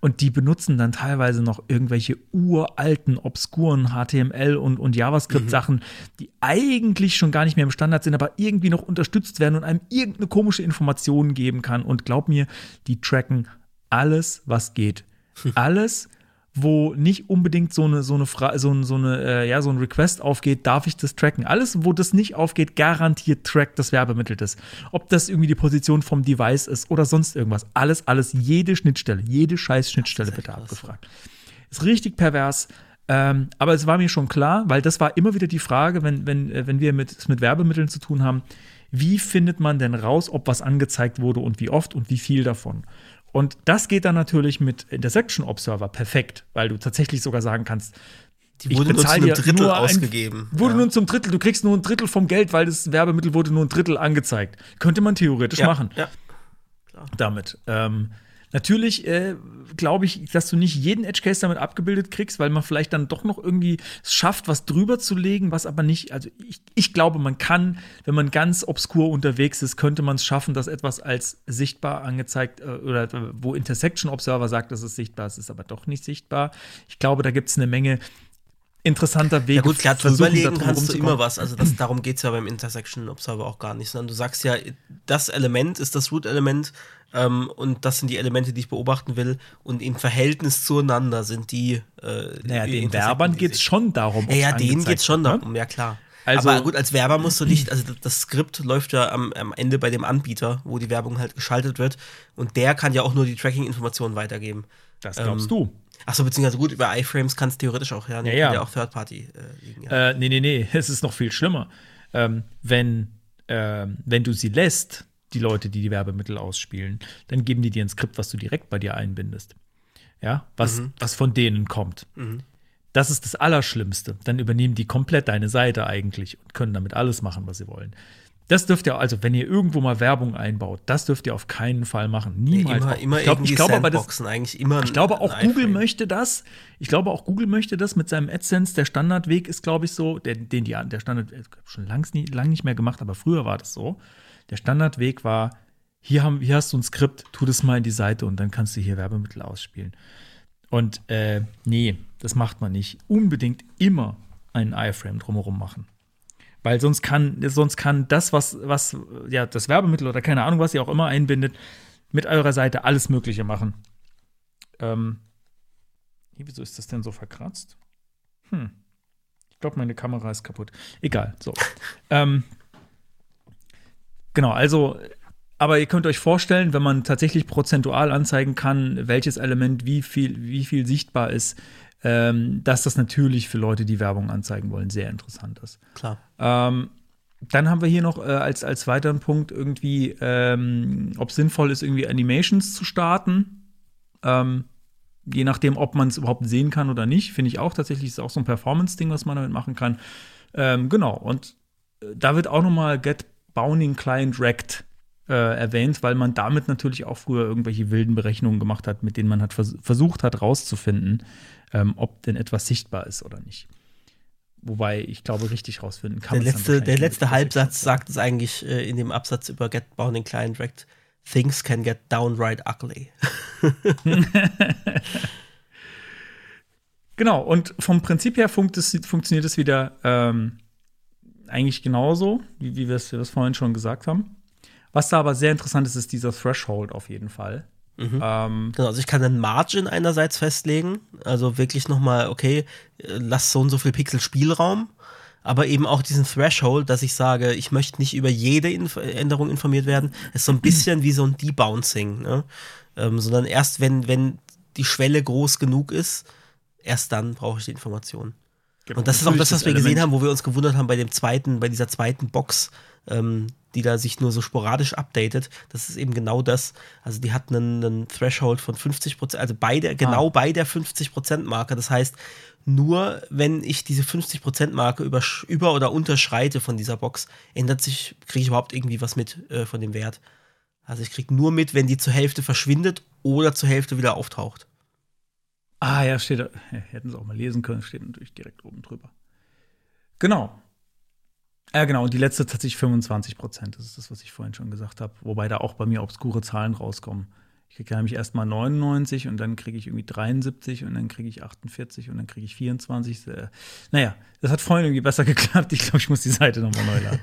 S1: Und die benutzen dann teilweise noch irgendwelche uralten, obskuren HTML und, und JavaScript-Sachen, die eigentlich schon gar nicht mehr im Standard sind, aber irgendwie noch unterstützt werden und einem irgendeine komische Information geben kann. Und glaub mir, die tracken alles, was geht. Alles, wo nicht unbedingt so eine, so eine, Fra so ein, so eine, äh, ja, so ein Request aufgeht, darf ich das tracken. Alles, wo das nicht aufgeht, garantiert trackt das Werbemittel das. Ob das irgendwie die Position vom Device ist oder sonst irgendwas. Alles, alles, jede Schnittstelle, jede scheiß Schnittstelle wird da abgefragt. Ist richtig pervers. Ähm, aber es war mir schon klar, weil das war immer wieder die Frage, wenn, wenn, äh, wenn wir mit, es mit Werbemitteln zu tun haben, wie findet man denn raus, ob was angezeigt wurde und wie oft und wie viel davon? Und das geht dann natürlich mit Intersection Observer perfekt, weil du tatsächlich sogar sagen kannst,
S3: Die wurde nur zu
S1: bezahl
S3: einem
S1: dir
S3: Drittel
S1: nur ein-
S3: ausgegeben.
S1: Wurde
S3: Ja.
S1: nur zum Drittel, du kriegst nur ein Drittel vom Geld, weil das Werbemittel wurde nur ein Drittel angezeigt. Könnte man theoretisch
S3: ja,
S1: machen
S3: Ja.
S1: damit. Ähm, natürlich äh, glaube ich, dass du nicht jeden Edge Case damit abgebildet kriegst, weil man vielleicht dann doch noch irgendwie es schafft, was drüber zu legen, was aber nicht, also ich, ich glaube, man kann, wenn man ganz obskur unterwegs ist, könnte man es schaffen, dass etwas als sichtbar angezeigt äh, oder wo Intersection Observer sagt, dass es sichtbar ist, ist aber doch nicht sichtbar. Ich glaube, da gibt es eine Menge interessanter Wege.
S3: Ja gut, klar,
S1: versuchen,
S3: drüber legen
S1: da drum
S3: kannst du immer was. Also das, darum geht es ja beim Intersection Observer auch gar nicht. Sondern du sagst ja, das Element ist das Root-Element ähm, und das sind die Elemente, die ich beobachten will. Und im Verhältnis zueinander sind die äh,
S1: Naja,
S3: die
S1: den Werbern geht es schon darum.
S3: Ja, ja, denen geht es schon
S1: wird, ne?
S3: darum, ja klar.
S1: Also-
S3: Aber gut, als Werber musst du nicht, also das- das Skript läuft ja am, am Ende bei dem Anbieter, wo die Werbung halt geschaltet wird. Und der kann ja auch nur die Tracking-Informationen weitergeben.
S1: Das glaubst
S3: Ähm,
S1: du.
S3: Achso, beziehungsweise gut, über iFrames kann es theoretisch auch, ja.
S1: Ja, ja.
S3: Auch Third-Party äh, liegen. Ja.
S1: Äh, nee, nee, nee, es ist noch viel schlimmer. Ähm, wenn, ähm, wenn du sie lässt, die Leute, die die Werbemittel ausspielen, dann geben die dir ein Skript, was du direkt bei dir einbindest. Ja, was, was von denen kommt. Das ist das Allerschlimmste. Dann übernehmen die komplett deine Seite eigentlich und können damit alles machen, was sie wollen. Das dürft ihr, also wenn ihr irgendwo mal Werbung einbaut, das dürft ihr auf keinen Fall machen. Niemals.
S3: immer, immer
S1: ich glaube
S3: irgendwie
S1: glaub aber, das,
S3: Sandboxen, eigentlich immer.
S1: ich glaube auch Google möchte das. Ich glaube auch Google möchte das mit seinem AdSense. Der Standardweg ist, glaube ich, so, der, den die, der Standard äh, schon lang, lang nicht mehr gemacht, aber früher war das so. Der Standardweg war, hier, haben, hier hast du ein Skript, tu das mal in die Seite und dann kannst du hier Werbemittel ausspielen. Und äh, nee, das macht man nicht. Unbedingt immer einen iFrame drumherum machen. Weil sonst kann, sonst kann das, was, was, ja, das Werbemittel oder keine Ahnung, was ihr auch immer einbindet, mit eurer Seite alles Mögliche machen. Ähm, hier, wieso ist das denn so verkratzt? Hm. Ich glaube, meine Kamera ist kaputt. Egal, so. ähm, genau, also, aber ihr könnt euch vorstellen, wenn man tatsächlich prozentual anzeigen kann, welches Element wie viel, wie viel sichtbar ist, ähm, dass das natürlich für Leute, die Werbung anzeigen wollen, sehr interessant ist.
S3: Klar.
S1: Ähm, dann haben wir hier noch äh, als, als weiteren Punkt irgendwie, ähm, ob es sinnvoll ist, irgendwie Animations zu starten. Ähm, je nachdem, ob man es überhaupt sehen kann oder nicht, finde ich auch tatsächlich, ist auch so ein Performance-Ding, was man damit machen kann. Ähm, genau, und äh, da wird auch nochmal Get Bounding Client Rect äh, erwähnt, weil man damit natürlich auch früher irgendwelche wilden Berechnungen gemacht hat, mit denen man hat vers versucht hat rauszufinden, ähm, ob denn etwas sichtbar ist oder nicht. Wobei ich glaube, richtig rausfinden kann
S3: Der letzte, der letzte Halbsatz sagt es eigentlich äh, in dem Absatz über Get Bounding Client Rect. Things can get downright ugly.
S1: Genau, und vom Prinzip her funkt es, funktioniert es wieder ähm, eigentlich genauso, wie, wie wir es vorhin schon gesagt haben. Was da aber sehr interessant ist, ist dieser Threshold auf jeden Fall. Ähm,
S3: Genau, also ich kann einen Margin einerseits festlegen, also wirklich nochmal, okay, äh, lass so und so viel Pixel Spielraum, aber eben auch diesen Threshold, dass ich sage, ich möchte nicht über jede Inf Änderung informiert werden. ist so ein bisschen wie so ein Debouncing, ne? ähm, sondern erst wenn, wenn die Schwelle groß genug ist, erst dann brauche ich die Information.
S1: genau.
S3: Und das ist auch das, was wir gesehen haben, wo wir uns gewundert haben bei dem zweiten, bei dieser zweiten Box, ähm, die da sich nur so sporadisch updatet. Das ist eben genau das. Also die hat einen, einen Threshold von 50 Prozent, also bei der, genau
S1: Ah.
S3: bei der 50 Prozent Marke. Das heißt, nur wenn ich diese 50 Prozent Marke über, über oder unterschreite von dieser Box, ändert sich, kriege ich überhaupt irgendwie was mit äh, von dem Wert. Also ich kriege nur mit, wenn die zur Hälfte verschwindet oder zur Hälfte wieder auftaucht.
S1: Ah, ja, steht da. Hätten sie auch mal lesen können, steht natürlich direkt oben drüber. Genau. Ja, genau. Und die letzte tatsächlich 25 Prozent. Das ist das, was ich vorhin schon gesagt habe. Wobei da auch bei mir obskure Zahlen rauskommen. Ich kriege nämlich erstmal 99 und dann kriege ich irgendwie 73 und dann kriege ich 48 und dann kriege ich 24. Äh, Naja, das hat vorhin irgendwie besser geklappt. Ich glaube, ich muss die Seite nochmal neu laden.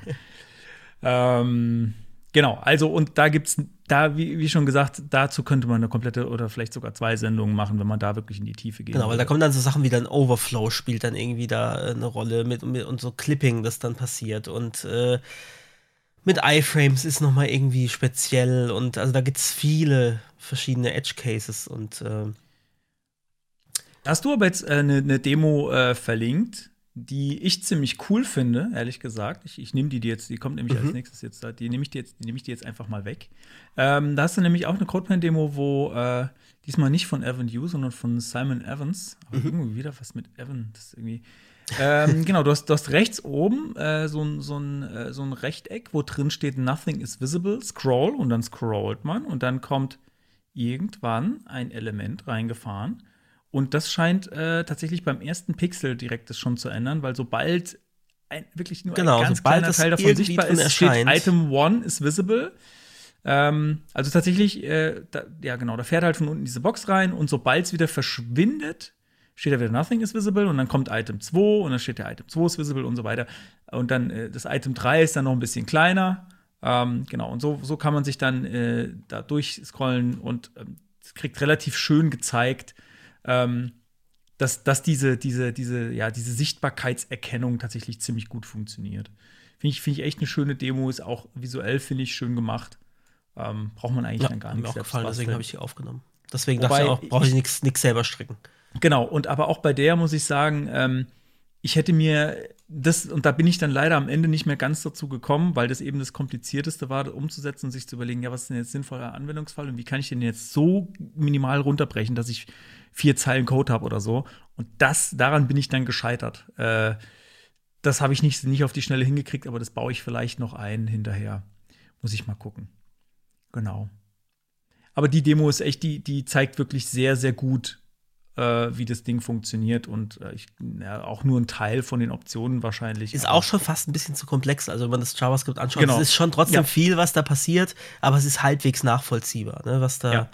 S1: ähm, genau, also und da gibt es, da, wie, wie schon gesagt, dazu könnte man eine komplette oder vielleicht sogar zwei Sendungen machen, wenn man da wirklich in die Tiefe geht.
S3: Genau, weil da kommen dann so Sachen wie dann Overflow spielt dann irgendwie da äh, eine Rolle mit, mit und so Clipping, das dann passiert und äh, mit iFrames ist noch mal irgendwie speziell und also da gibt es viele verschiedene Edge Cases und äh,
S1: Hast du aber jetzt äh, eine, eine Demo äh, verlinkt, die ich ziemlich cool finde, ehrlich gesagt. Ich, ich nehme die dir jetzt, die kommt nämlich als nächstes jetzt, da. die nehme ich dir jetzt, die nehme ich dir jetzt einfach mal weg. Ähm, da hast du nämlich auch eine Codepen-Demo, wo äh, diesmal nicht von Evan Yu, sondern von Simon Evans. Aber irgendwie wieder was mit Evan. Das ist irgendwie. ähm, genau, du hast, du hast rechts oben äh, so, ein, so, ein, äh, so ein Rechteck, wo drin steht Nothing is visible, scroll und dann scrollt man und dann kommt irgendwann ein Element reingefahren und das scheint äh, tatsächlich beim ersten Pixel direkt das schon zu ändern, weil sobald ein, wirklich nur
S3: Genau,
S1: ein ganz
S3: sobald
S1: kleiner Teil davon sichtbar ist, steht
S3: erscheint.
S1: Item 1 is visible. Ähm, also tatsächlich, äh, da, ja genau, da fährt halt von unten diese Box rein und sobald es wieder verschwindet, steht da wieder Nothing is visible und dann kommt Item 2 und dann steht der Item 2 is visible und so weiter. Und dann äh, das Item 3 ist dann noch ein bisschen kleiner. Ähm, genau, und so, so kann man sich dann äh, da durchscrollen und ähm, es kriegt relativ schön gezeigt, ähm, dass, dass diese, diese, diese, ja, diese Sichtbarkeitserkennung tatsächlich ziemlich gut funktioniert. Finde ich, finde ich echt eine schöne Demo, ist auch visuell, finde ich, schön gemacht. Ähm, braucht man eigentlich
S3: ja,
S1: dann gar
S3: hat mir
S1: nicht
S3: auch gefallen, deswegen habe ich die aufgenommen. Deswegen
S1: Wobei
S3: dachte ich auch, brauche ich
S1: ich-
S3: nichts nichts selber stricken.
S1: Genau, und aber auch bei der muss ich sagen, ähm, ich hätte mir das, und da bin ich dann leider am Ende nicht mehr ganz dazu gekommen, weil das eben das Komplizierteste war, umzusetzen und sich zu überlegen, ja, was ist denn jetzt sinnvoller Anwendungsfall und wie kann ich den jetzt so minimal runterbrechen, dass ich vier Zeilen Code habe oder so. Und das, daran bin ich dann gescheitert. Äh, das habe ich nicht, nicht auf die Schnelle hingekriegt, aber das baue ich vielleicht noch ein hinterher. Muss ich mal gucken. Genau. Aber die Demo ist echt, die, die zeigt wirklich sehr, sehr gut, äh, wie das Ding funktioniert und äh, ich, ja, auch nur ein Teil von den Optionen wahrscheinlich.
S3: Ist auch schon fast ein bisschen zu komplex. Also wenn man das JavaScript anschaut,
S1: Genau.
S3: es ist schon trotzdem
S1: Ja.
S3: viel, was da passiert, aber es ist halbwegs nachvollziehbar, ne, was da.
S1: Ja.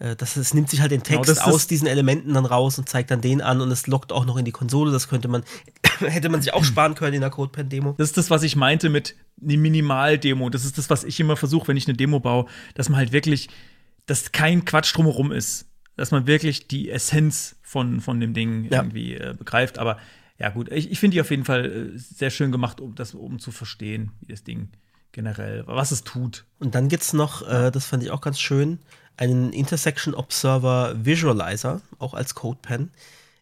S3: Äh, Das, es nimmt sich halt den
S1: Genau,
S3: Text
S1: das
S3: aus diesen Elementen dann raus und zeigt dann den an und es lockt auch noch in die Konsole. Das könnte man, hätte man sich auch sparen können in der CodePen-Demo.
S1: Das ist das, was ich meinte mit eine Minimal-Demo. Das ist das, was ich immer versuche, wenn ich eine Demo baue, dass man halt wirklich, dass kein Quatsch drumherum ist. Dass man wirklich die Essenz von, von dem Ding
S3: Ja.
S1: irgendwie äh, begreift. Aber ja, gut, ich, ich finde die auf jeden Fall äh, sehr schön gemacht, um das um zu verstehen, wie das Ding generell, was es tut.
S3: Und dann gibt es noch, äh, das fand ich auch ganz schön, einen Intersection Observer Visualizer, auch als CodePen.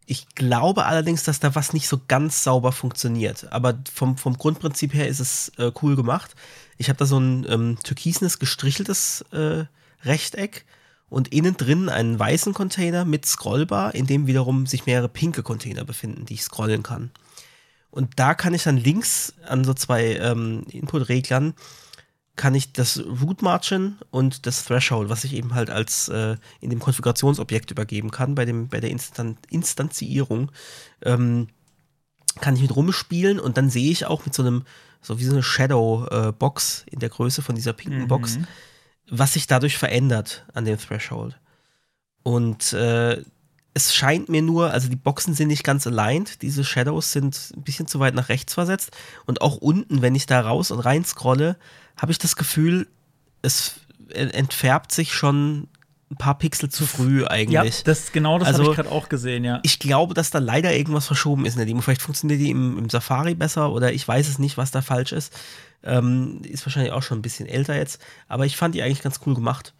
S3: Ich glaube allerdings, dass da was nicht so ganz sauber funktioniert. Aber vom, vom Grundprinzip her ist es äh, cool gemacht. Ich habe da so ein ähm, türkisnes gestricheltes äh, Rechteck und innen drin einen weißen Container mit Scrollbar, in dem wiederum sich mehrere pinke Container befinden, die ich scrollen kann. Und da kann ich dann links an so zwei ähm, Input-Reglern kann ich das Root Margin und das Threshold, was ich eben halt als äh, in dem Konfigurationsobjekt übergeben kann, bei, dem, bei der Instan Instanzierung, ähm, kann ich mit rumspielen und dann sehe ich auch mit so einem, so wie so eine Shadow-Box äh, in der Größe von dieser pinken
S1: Mhm.
S3: Box, was sich dadurch verändert an dem Threshold. Und äh, es scheint mir nur, also die Boxen sind nicht ganz aligned, diese Shadows sind ein bisschen zu weit nach rechts versetzt. Und auch unten, wenn ich da raus und rein scrolle, habe ich das Gefühl, es entfärbt sich schon ein paar Pixel zu früh
S1: Ja,
S3: eigentlich.
S1: das, genau das
S3: Also,
S1: habe ich gerade auch gesehen, ja.
S3: ich glaube, dass da leider irgendwas verschoben ist in der Demo. Vielleicht funktioniert die im, im Safari besser oder ich weiß es nicht, was da falsch ist. Ähm, ist wahrscheinlich auch schon ein bisschen älter jetzt, aber ich fand die eigentlich ganz cool gemacht.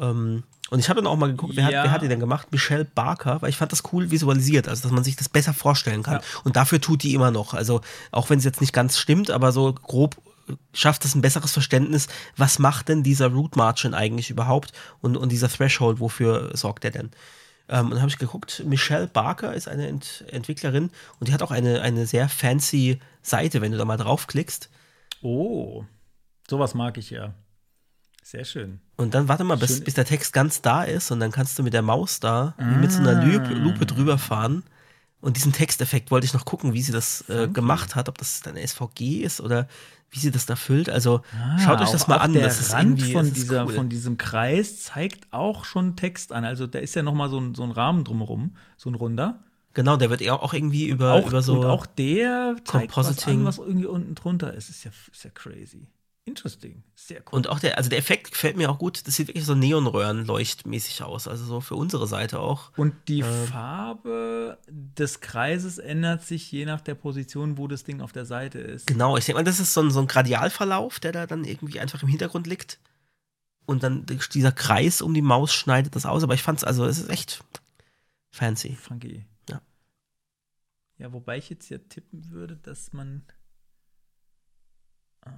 S3: Ähm, und ich habe dann auch mal geguckt, wer,
S1: Ja.
S3: hat, wer hat die denn gemacht? Michelle Barker, weil ich fand das cool visualisiert, also dass man sich das besser vorstellen kann.
S1: Ja.
S3: Und dafür tut die immer noch. Also auch wenn es jetzt nicht ganz stimmt, aber so grob äh, schafft es ein besseres Verständnis, was macht denn dieser Root Margin eigentlich überhaupt und, und dieser Threshold, wofür sorgt der denn? Ähm, und dann habe ich geguckt, Michelle Barker ist eine Ent Entwicklerin und die hat auch eine, eine sehr fancy Seite, wenn du da mal draufklickst.
S1: Oh, sowas mag ich ja. Sehr schön.
S3: Und dann warte mal, bis,
S1: Schön.
S3: bis der Text ganz da ist und dann kannst du mit der Maus da wie mit so einer Lupe, Lupe drüber fahren. Und diesen Texteffekt wollte ich noch gucken, wie sie das äh, gemacht hat, ob das dann SVG ist oder wie sie das da füllt. Also schaut euch das mal an.
S1: Der
S3: das
S1: Rand von, dieser,
S3: cool.
S1: von diesem Kreis zeigt auch schon Text an. Also da ist ja noch mal so ein, so ein Rahmen drumherum, so ein runder.
S3: Genau, der wird ja auch irgendwie über,
S1: auch,
S3: über so.
S1: und auch der zeigt was
S3: Compositing.
S1: an, was irgendwie unten drunter ist. Ist ja, ist ja crazy. Interesting. Sehr cool.
S3: Und auch der, also der Effekt gefällt mir auch gut. Das sieht wirklich so Neonröhren-leuchtmäßig aus. Also so für unsere Seite auch.
S1: Und die
S3: Ähm.
S1: Farbe des Kreises ändert sich je nach der Position, wo das Ding auf der Seite ist.
S3: Genau, ich denke mal, das ist so ein, so ein Gradialverlauf, der da dann irgendwie einfach im Hintergrund liegt. Und dann dieser Kreis um die Maus schneidet das aus. Aber ich fand's, also es ist echt fancy.
S1: Funky.
S3: Ja.
S1: Ja, wobei ich jetzt ja tippen würde, dass man äh,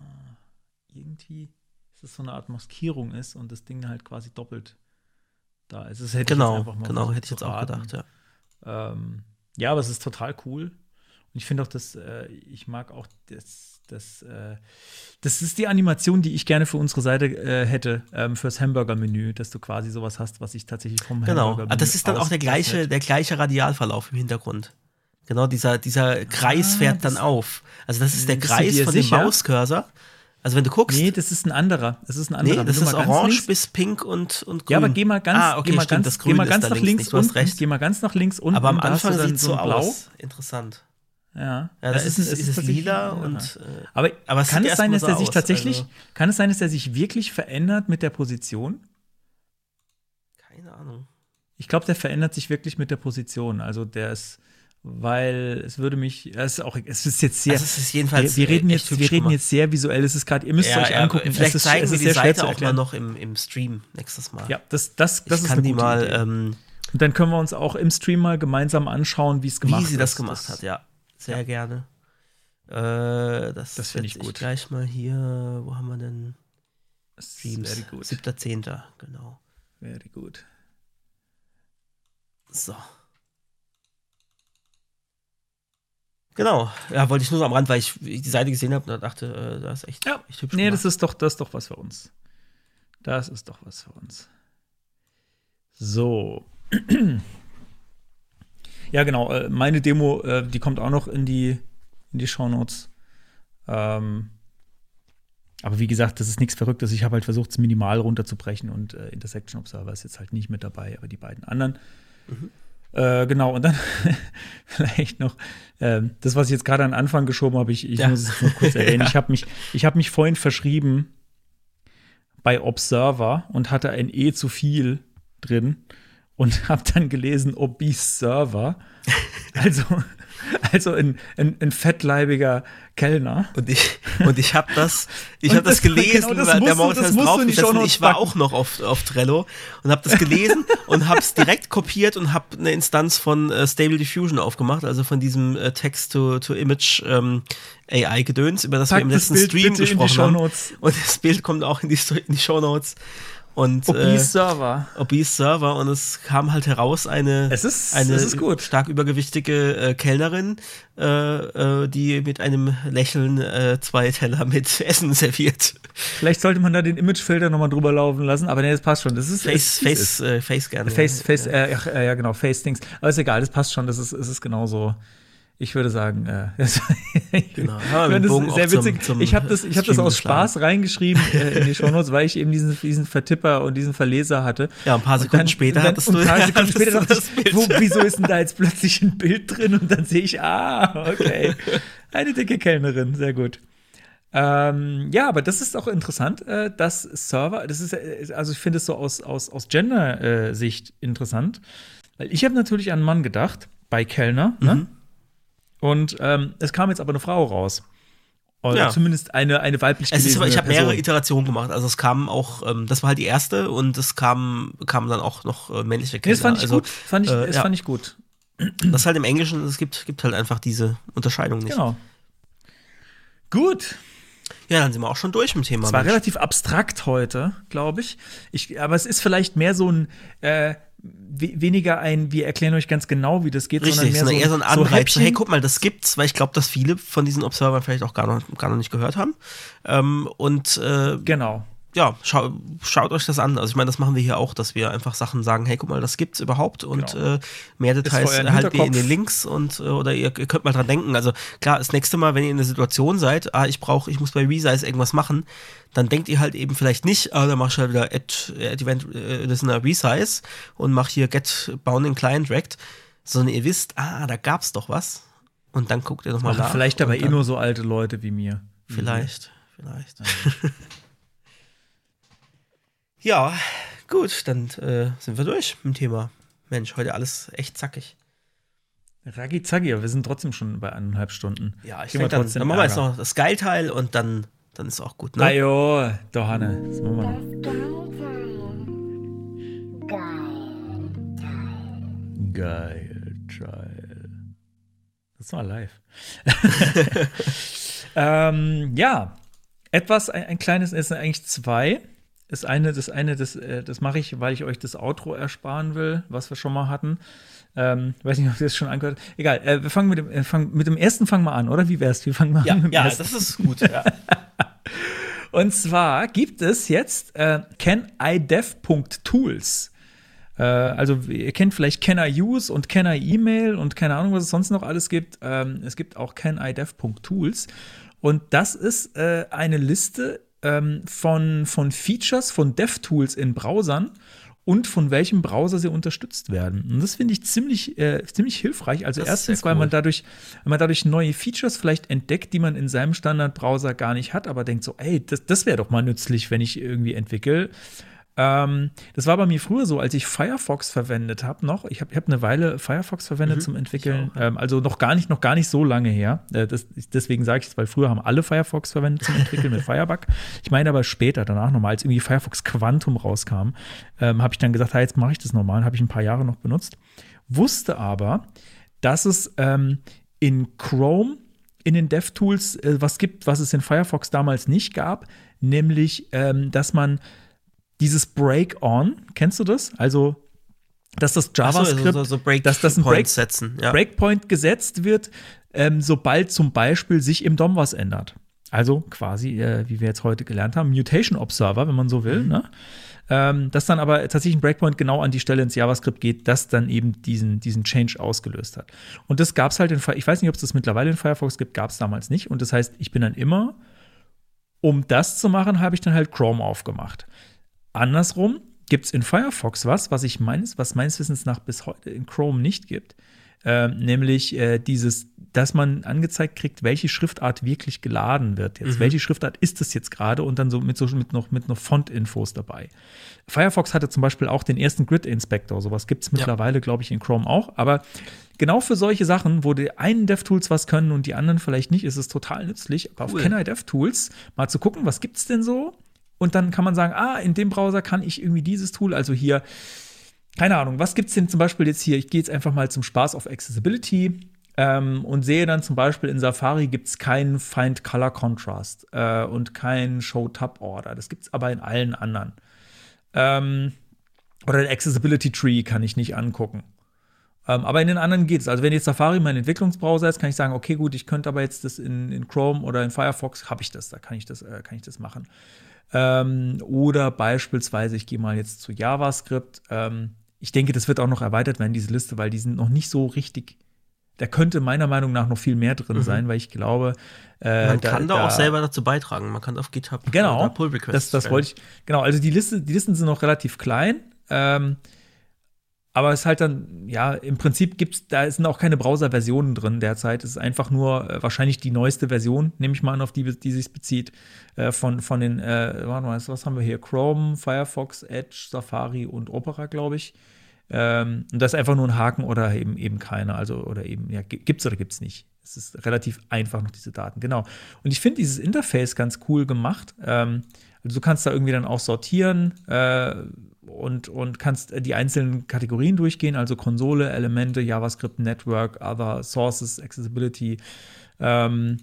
S1: irgendwie, dass es so eine Art Maskierung ist und das Ding halt quasi doppelt da ist. Das hätte ich jetzt
S3: Genau,
S1: einfach mal
S3: genau, hätte ich jetzt auch gedacht, ja.
S1: Ähm, ja, aber es ist total cool. Und ich finde auch, dass äh, ich mag auch das, das, äh, das ist die Animation, die ich gerne für unsere Seite äh, hätte, ähm, fürs Hamburger-Menü, dass du quasi sowas hast, was ich tatsächlich vom
S3: Genau.
S1: Hamburger-Menü
S3: Ah, das ist dann auch der gleiche, der gleiche Radialverlauf im Hintergrund. Genau, dieser, dieser Kreis
S1: Ah,
S3: fährt dann auf. Also das ist der
S1: du
S3: Kreis von
S1: sicher?
S3: dem Mauscursor. Also wenn du guckst,
S1: Nee, das ist ein anderer. Das ist ein
S3: nee,
S1: anderer. Wenn
S3: das ist orange
S1: links-
S3: bis pink und, und grün.
S1: Ja, aber geh mal ganz,
S3: ah, okay,
S1: geh mal
S3: stimmt,
S1: ganz,
S3: das
S1: geh mal
S3: ist
S1: ganz
S3: da
S1: nach links
S3: hast
S1: unten.
S3: recht.
S1: Geh mal ganz nach links unten.
S3: aber am
S1: da
S3: Anfang sieht es so
S1: ein Blau.
S3: aus. Interessant.
S1: Ja,
S3: Ja,
S1: das
S3: das ist,
S1: ein-
S3: ist, es lila und
S1: anderer.
S3: äh,
S1: Aber,
S3: aber
S1: kann es sein, dass
S3: so
S1: er sich
S3: aus,
S1: tatsächlich,
S3: also-
S1: kann es sein, dass er sich wirklich verändert mit der Position?
S3: keine Ahnung.
S1: Ich glaube, der verändert sich wirklich mit der Position. Also der ist, weil es würde mich, es ist auch, es ist jetzt sehr.
S3: Also es ist jedenfalls
S1: wir, wir reden jetzt, wir reden jetzt sehr visuell. Es ist gerade, ihr müsst es euch angucken.
S3: Vielleicht
S1: es ist,
S3: zeigen
S1: es
S3: wir
S1: ist
S3: die
S1: sehr schwer
S3: Seite auch mal noch im, im Stream nächstes Mal.
S1: Ja, das, das, das
S3: ich
S1: ist
S3: kann
S1: eine
S3: die mal, ähm,
S1: Und dann können wir uns auch im Stream mal gemeinsam anschauen, wie es gemacht
S3: wie sie das
S1: ist.
S3: gemacht hat, ja. Sehr gerne. Äh, das
S1: Das find
S3: setz
S1: ich gut.
S3: gleich mal hier, wo haben wir denn? Streams.
S1: Very good.
S3: 7.10. Genau.
S1: Very good.
S3: So. Genau, ja, wollte ich nur so am Rand, weil ich die Seite gesehen habe und dachte, äh, das ist echt,
S1: Ja,
S3: echt hübsch
S1: nee,
S3: gemacht.
S1: das ist doch, das ist doch was für uns. Das ist doch was für uns. So. ja, genau. äh, Meine Demo, äh, die kommt auch noch in die, in die Shownotes. Ähm, aber wie gesagt, das ist nichts Verrücktes. Ich habe halt versucht, es minimal runterzubrechen und äh, Intersection Observer ist jetzt halt nicht mit dabei, aber die beiden anderen. Äh, genau, und dann vielleicht noch ähm, das, was ich jetzt gerade an Anfang geschoben habe, ich, ich
S3: Ja.
S1: muss es nur kurz erwähnen. Ich habe mich, ich hab mich vorhin verschrieben bei Observer und hatte ein E zu viel drin und habe dann gelesen Obese Server. Also, also ein, ein, ein fettleibiger Kellner.
S3: Und ich, und ich habe das, ich habe das,
S1: das-
S3: gelesen,
S1: genau, das
S3: der draufgesetzt und
S1: Shownotes
S3: ich war auch noch auf, auf Trello und habe das gelesen und habe es direkt kopiert und habe eine Instanz von äh, Stable Diffusion aufgemacht, also von diesem äh, Text-to-Image ähm, AI-Gedöns, über das wir
S1: Pack
S3: im
S1: das
S3: letzten Stream gesprochen haben. Und das Bild kommt auch in die, in die Shownotes. Und
S1: Obese
S3: äh,
S1: Server.
S3: Obese Server und es kam halt heraus eine,
S1: Es ist-
S3: eine
S1: es ist gut.
S3: stark übergewichtige äh, Kellnerin, äh, äh, die mit einem Lächeln äh, zwei Teller mit Essen serviert.
S1: Vielleicht sollte man da den Imagefilter nochmal drüber laufen lassen, aber nee, das passt schon. Das ist
S3: Face, Face, äh, Face gerne.
S1: Face, Face, äh, ach, äh, ja, genau, Face-Dings. Aber ist egal, das passt schon, das ist, es ist genauso. Ich würde sagen, äh, das,
S3: Genau.
S1: ich das
S3: auch
S1: sehr
S3: zum-
S1: witzig.
S3: zum
S1: ich habe das, ich hab das aus. Spaß reingeschrieben äh, in die Shownotes, weil ich eben diesen, diesen Vertipper und diesen Verleser hatte.
S3: Ja, ein paar
S1: Und
S3: Sekunden später
S1: und dann,
S3: hattest du-
S1: ein paar Sekunden
S3: hattest
S1: später
S3: du
S1: dachte
S3: das
S1: ich, wo, wieso ist denn da jetzt plötzlich ein Bild drin? Und dann sehe ich, ah, okay. Eine dicke Kellnerin, sehr gut. Ähm, ja, aber das ist auch interessant, äh, dass Server, das ist, äh, also ich finde es so aus, aus, aus Gender-Sicht interessant, weil ich habe natürlich an einen Mann gedacht, bei Kellner,
S3: Mhm.
S1: ne? Und ähm, es kam jetzt aber eine Frau raus. Oder
S3: Ja.
S1: zumindest eine, eine weiblich
S3: Es ist, aber- ich habe mehrere Iterationen gemacht. Also es kam auch, ähm, das war halt die erste und es kam, kam dann auch noch äh, männliche Kellner.
S1: das fand ich
S3: also,
S1: gut. Fand ich,
S3: äh,
S1: das
S3: ja.
S1: fand ich gut.
S3: Das ist halt im Englischen, es gibt, gibt halt einfach diese Unterscheidung nicht.
S1: Genau. Gut.
S3: Ja, dann sind wir auch schon durch mit dem Thema.
S1: Es war
S3: Mensch.
S1: relativ abstrakt heute, glaube ich. ich. Aber es ist vielleicht mehr so ein, äh, we weniger ein, wir erklären euch ganz genau, wie das geht,
S3: Richtig,
S1: sondern mehr
S3: sondern
S1: so,
S3: eher so ein Anreiz. So, hey, guck mal, das gibt's, weil ich glaube, dass viele von diesen Observern vielleicht auch gar noch, gar noch nicht gehört haben. Ähm, und äh,
S1: Genau.
S3: Ja, schau, schaut euch das an. Also ich meine, das machen wir hier auch, dass wir einfach Sachen sagen, hey, guck mal, das gibt's überhaupt und
S1: Genau.
S3: äh, mehr Details ihr in den Links und äh, oder ihr, ihr könnt mal dran denken. Also klar, das nächste Mal, wenn ihr in der Situation seid, ah, ich brauche, ich muss bei Resize irgendwas machen, dann denkt ihr halt eben vielleicht nicht, ah, dann mach ich halt wieder Add, Add Event äh, Listener Resize und mach hier Get Bounding Client Direct, sondern ihr wisst, ah, da gab's doch was. Und dann guckt ihr nochmal nach.
S1: vielleicht aber eh nur so alte Leute wie mir.
S3: Vielleicht, vielleicht. Ja, gut, dann äh, sind wir durch mit dem Thema. Mensch, heute alles echt zackig.
S1: Raggi Zacki, aber wir sind trotzdem schon bei eineinhalb Stunden.
S3: Ja, ich denke, dann,
S1: trotzdem
S3: dann machen wir jetzt noch das Geilteil und dann, dann ist auch gut, ne?
S1: Ah, jo, doch, Hanne. Das machen wir noch. Geil, geil. Das war live. ähm, ja, etwas, ein, ein kleines, es sind eigentlich zwei. Das eine, das eine, das, äh, das mache ich, weil ich euch das Outro ersparen will, was wir schon mal hatten. Ähm, weiß nicht, ob ihr das schon angehört habt. Egal, äh, wir fangen mit dem, äh, fangen, mit dem ersten fangen wir an, oder? Wie wär's? Wir fangen mal
S3: Ja,
S1: an.
S3: ja,
S1: ersten.
S3: das ist gut. Ja.
S1: Und zwar gibt es jetzt äh, canidev.tools. Äh, also ihr kennt vielleicht Can I Use und Can I Email und keine Ahnung, was es sonst noch alles gibt. Ähm, es gibt auch canidev.tools. Und das ist äh, eine Liste ähm, von, von Features von DevTools in Browsern und von welchem Browser sie unterstützt werden. Und das finde ich ziemlich, äh, ziemlich hilfreich. Also
S3: Das
S1: erstens,
S3: sehr
S1: weil man
S3: cool.
S1: dadurch, wenn man dadurch neue Features vielleicht entdeckt, die man in seinem Standardbrowser gar nicht hat, aber denkt so, ey, das, das wäre doch mal nützlich, wenn ich irgendwie entwickle. Ähm, das war bei mir früher so, als ich Firefox verwendet habe noch. Ich habe hab eine Weile Firefox verwendet zum Entwickeln. Ähm, also noch gar nicht, noch gar nicht so lange her. Äh, das, deswegen sage ich es, weil früher haben alle Firefox verwendet zum Entwickeln mit Firebug. Ich meine aber später, danach nochmal, als irgendwie Firefox Quantum rauskam, ähm, habe ich dann gesagt, ha, jetzt mache ich das nochmal. Habe ich ein paar Jahre noch benutzt. Wusste aber, dass es ähm, in Chrome in den DevTools äh, was gibt, was es in Firefox damals nicht gab, nämlich, ähm, dass man dieses Break-on, kennst du das? Also, dass das
S3: Ach so,
S1: JavaScript,
S3: so, so Break
S1: dass das ein Break,
S3: setzen. Ja.
S1: Breakpoint gesetzt wird, ähm, sobald zum Beispiel sich im DOM was ändert. Also quasi, äh, wie wir jetzt heute gelernt haben, Mutation Observer, wenn man so
S3: Mhm.
S1: will. Ne? Ähm, dass dann aber tatsächlich ein Breakpoint genau an die Stelle ins JavaScript geht, das dann eben diesen, diesen Change ausgelöst hat. Und das gab es halt in Firefox, ich weiß nicht, ob es das mittlerweile in Firefox gibt, gab es damals nicht. Und das heißt, ich bin dann immer, um das zu machen, habe ich dann halt Chrome aufgemacht. Andersrum gibt es in Firefox was, was ich meines, was meines Wissens nach bis heute in Chrome nicht gibt, ähm, nämlich äh, dieses, dass man angezeigt kriegt, welche Schriftart wirklich geladen wird. Jetzt, welche Schriftart ist es jetzt gerade und dann so mit so mit noch mit noch Font-Infos dabei. Firefox hatte zum Beispiel auch den ersten Grid-Inspector. Sowas gibt es mittlerweile, glaube ich, in Chrome auch. Aber genau für solche Sachen, wo die einen DevTools was können und die anderen vielleicht nicht, ist es total nützlich. Aber auf
S3: Cool.
S1: Can I DevTools mal zu gucken, was gibt es denn so? Und dann kann man sagen, ah, in dem Browser kann ich irgendwie dieses Tool, also hier, keine Ahnung, was gibt es denn zum Beispiel jetzt hier? Ich gehe jetzt einfach mal zum Spaß auf Accessibility ähm, und sehe dann zum Beispiel in Safari gibt es keinen Find Color Contrast äh, und keinen Show Tab Order. Das gibt es aber in allen anderen. Ähm, oder den Accessibility Tree kann ich nicht angucken. Ähm, aber in den anderen geht es. Also wenn jetzt Safari mein Entwicklungsbrowser ist, kann ich sagen, okay, gut, ich könnte aber jetzt das in, in Chrome oder in Firefox, habe ich das, da kann ich das, äh, kann ich das machen. Ähm, oder beispielsweise, ich gehe mal jetzt zu JavaScript. Ähm, ich denke, das wird auch noch erweitert werden, diese Liste, weil die sind noch nicht so richtig. Da könnte meiner Meinung nach noch viel mehr drin mhm. sein, weil ich glaube,
S3: äh, man kann da, da, auch selber dazu beitragen. Man kann auf GitHub
S1: genau, Pull Requests das, das wollte ich. Genau, also die Liste, die Listen sind noch relativ klein. Ähm, aber es ist halt dann, ja, im Prinzip gibt's, da sind auch keine Browser-Versionen drin derzeit. Es ist einfach nur äh, wahrscheinlich die neueste Version, nehme ich mal an, auf die, die sich bezieht, äh, von, von den, äh, warte mal, was haben wir hier? Chrome, Firefox, Edge, Safari und Opera, glaube ich. Ähm, und das ist einfach nur ein Haken oder eben, eben keiner. Also, oder eben, ja, gibt's oder gibt's nicht. Es ist relativ einfach noch diese Daten, genau. Und ich finde dieses Interface ganz cool gemacht. Ähm, also du kannst da irgendwie dann auch sortieren, äh, und, und kannst die einzelnen Kategorien durchgehen, also Konsole, Elemente, JavaScript, Network, Other Sources, Accessibility. Ähm,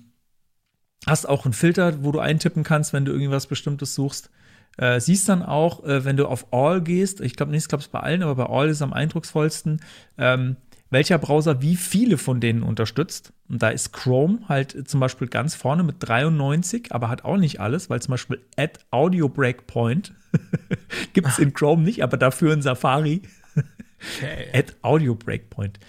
S1: hast auch einen Filter, wo du eintippen kannst, wenn du irgendwas Bestimmtes suchst. Äh, siehst dann auch, äh, wenn du auf All gehst, ich glaube nicht, ich glaube es bei allen, aber bei All ist es am eindrucksvollsten, ähm, welcher Browser wie viele von denen unterstützt. Und da ist Chrome halt zum Beispiel ganz vorne mit 93, aber hat auch nicht alles, weil zum Beispiel Add Audio Breakpoint gibt es in Chrome nicht, aber dafür in Safari. Okay. Add Audio Breakpoint.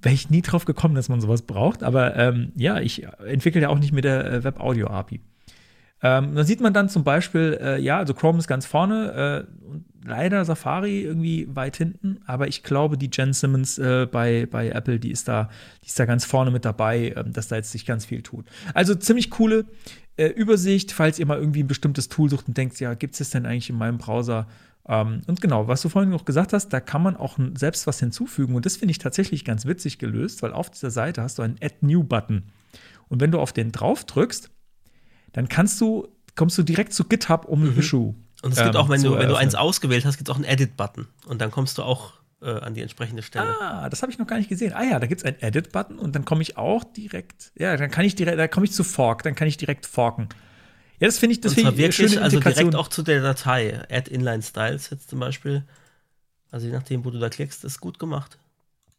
S1: Wäre ich nie drauf gekommen, dass man sowas braucht, aber ähm, ja, ich entwickle ja auch nicht mit der äh, Web Audio API. Ähm, dann sieht man dann zum Beispiel, äh, ja, also Chrome ist ganz vorne äh, und leider Safari irgendwie weit hinten, aber ich glaube, die Jen Simmons äh, bei, bei Apple, die ist, da, die ist da ganz vorne mit dabei, ähm, dass da jetzt sich ganz viel tut. Also ziemlich coole äh, Übersicht, falls ihr mal irgendwie ein bestimmtes Tool sucht und denkt, ja, gibt es das denn eigentlich in meinem Browser? Ähm, und genau, was du vorhin noch gesagt hast, da kann man auch selbst was hinzufügen und das finde ich tatsächlich ganz witzig gelöst, weil auf dieser Seite hast du einen Add New Button. Und wenn du auf den drauf drückst, dann kannst du, kommst du direkt zu GitHub, um mhm. Issue.
S3: Und es gibt ähm, auch, wenn du, wenn du eins ausgewählt hast, gibt es auch einen Edit-Button. Und dann kommst du auch äh, an die entsprechende Stelle.
S1: Ah, das habe ich noch gar nicht gesehen. Ah ja, da gibt es einen Edit-Button und dann komme ich auch direkt, ja, dann kann ich direkt, da komme ich zu Fork, dann kann ich direkt forken. Ja, das finde ich, das finde ich
S3: wirklich, schöne also direkt auch zu der Datei. Add Inline Styles jetzt zum Beispiel. Also je nachdem, wo du da klickst, ist gut gemacht.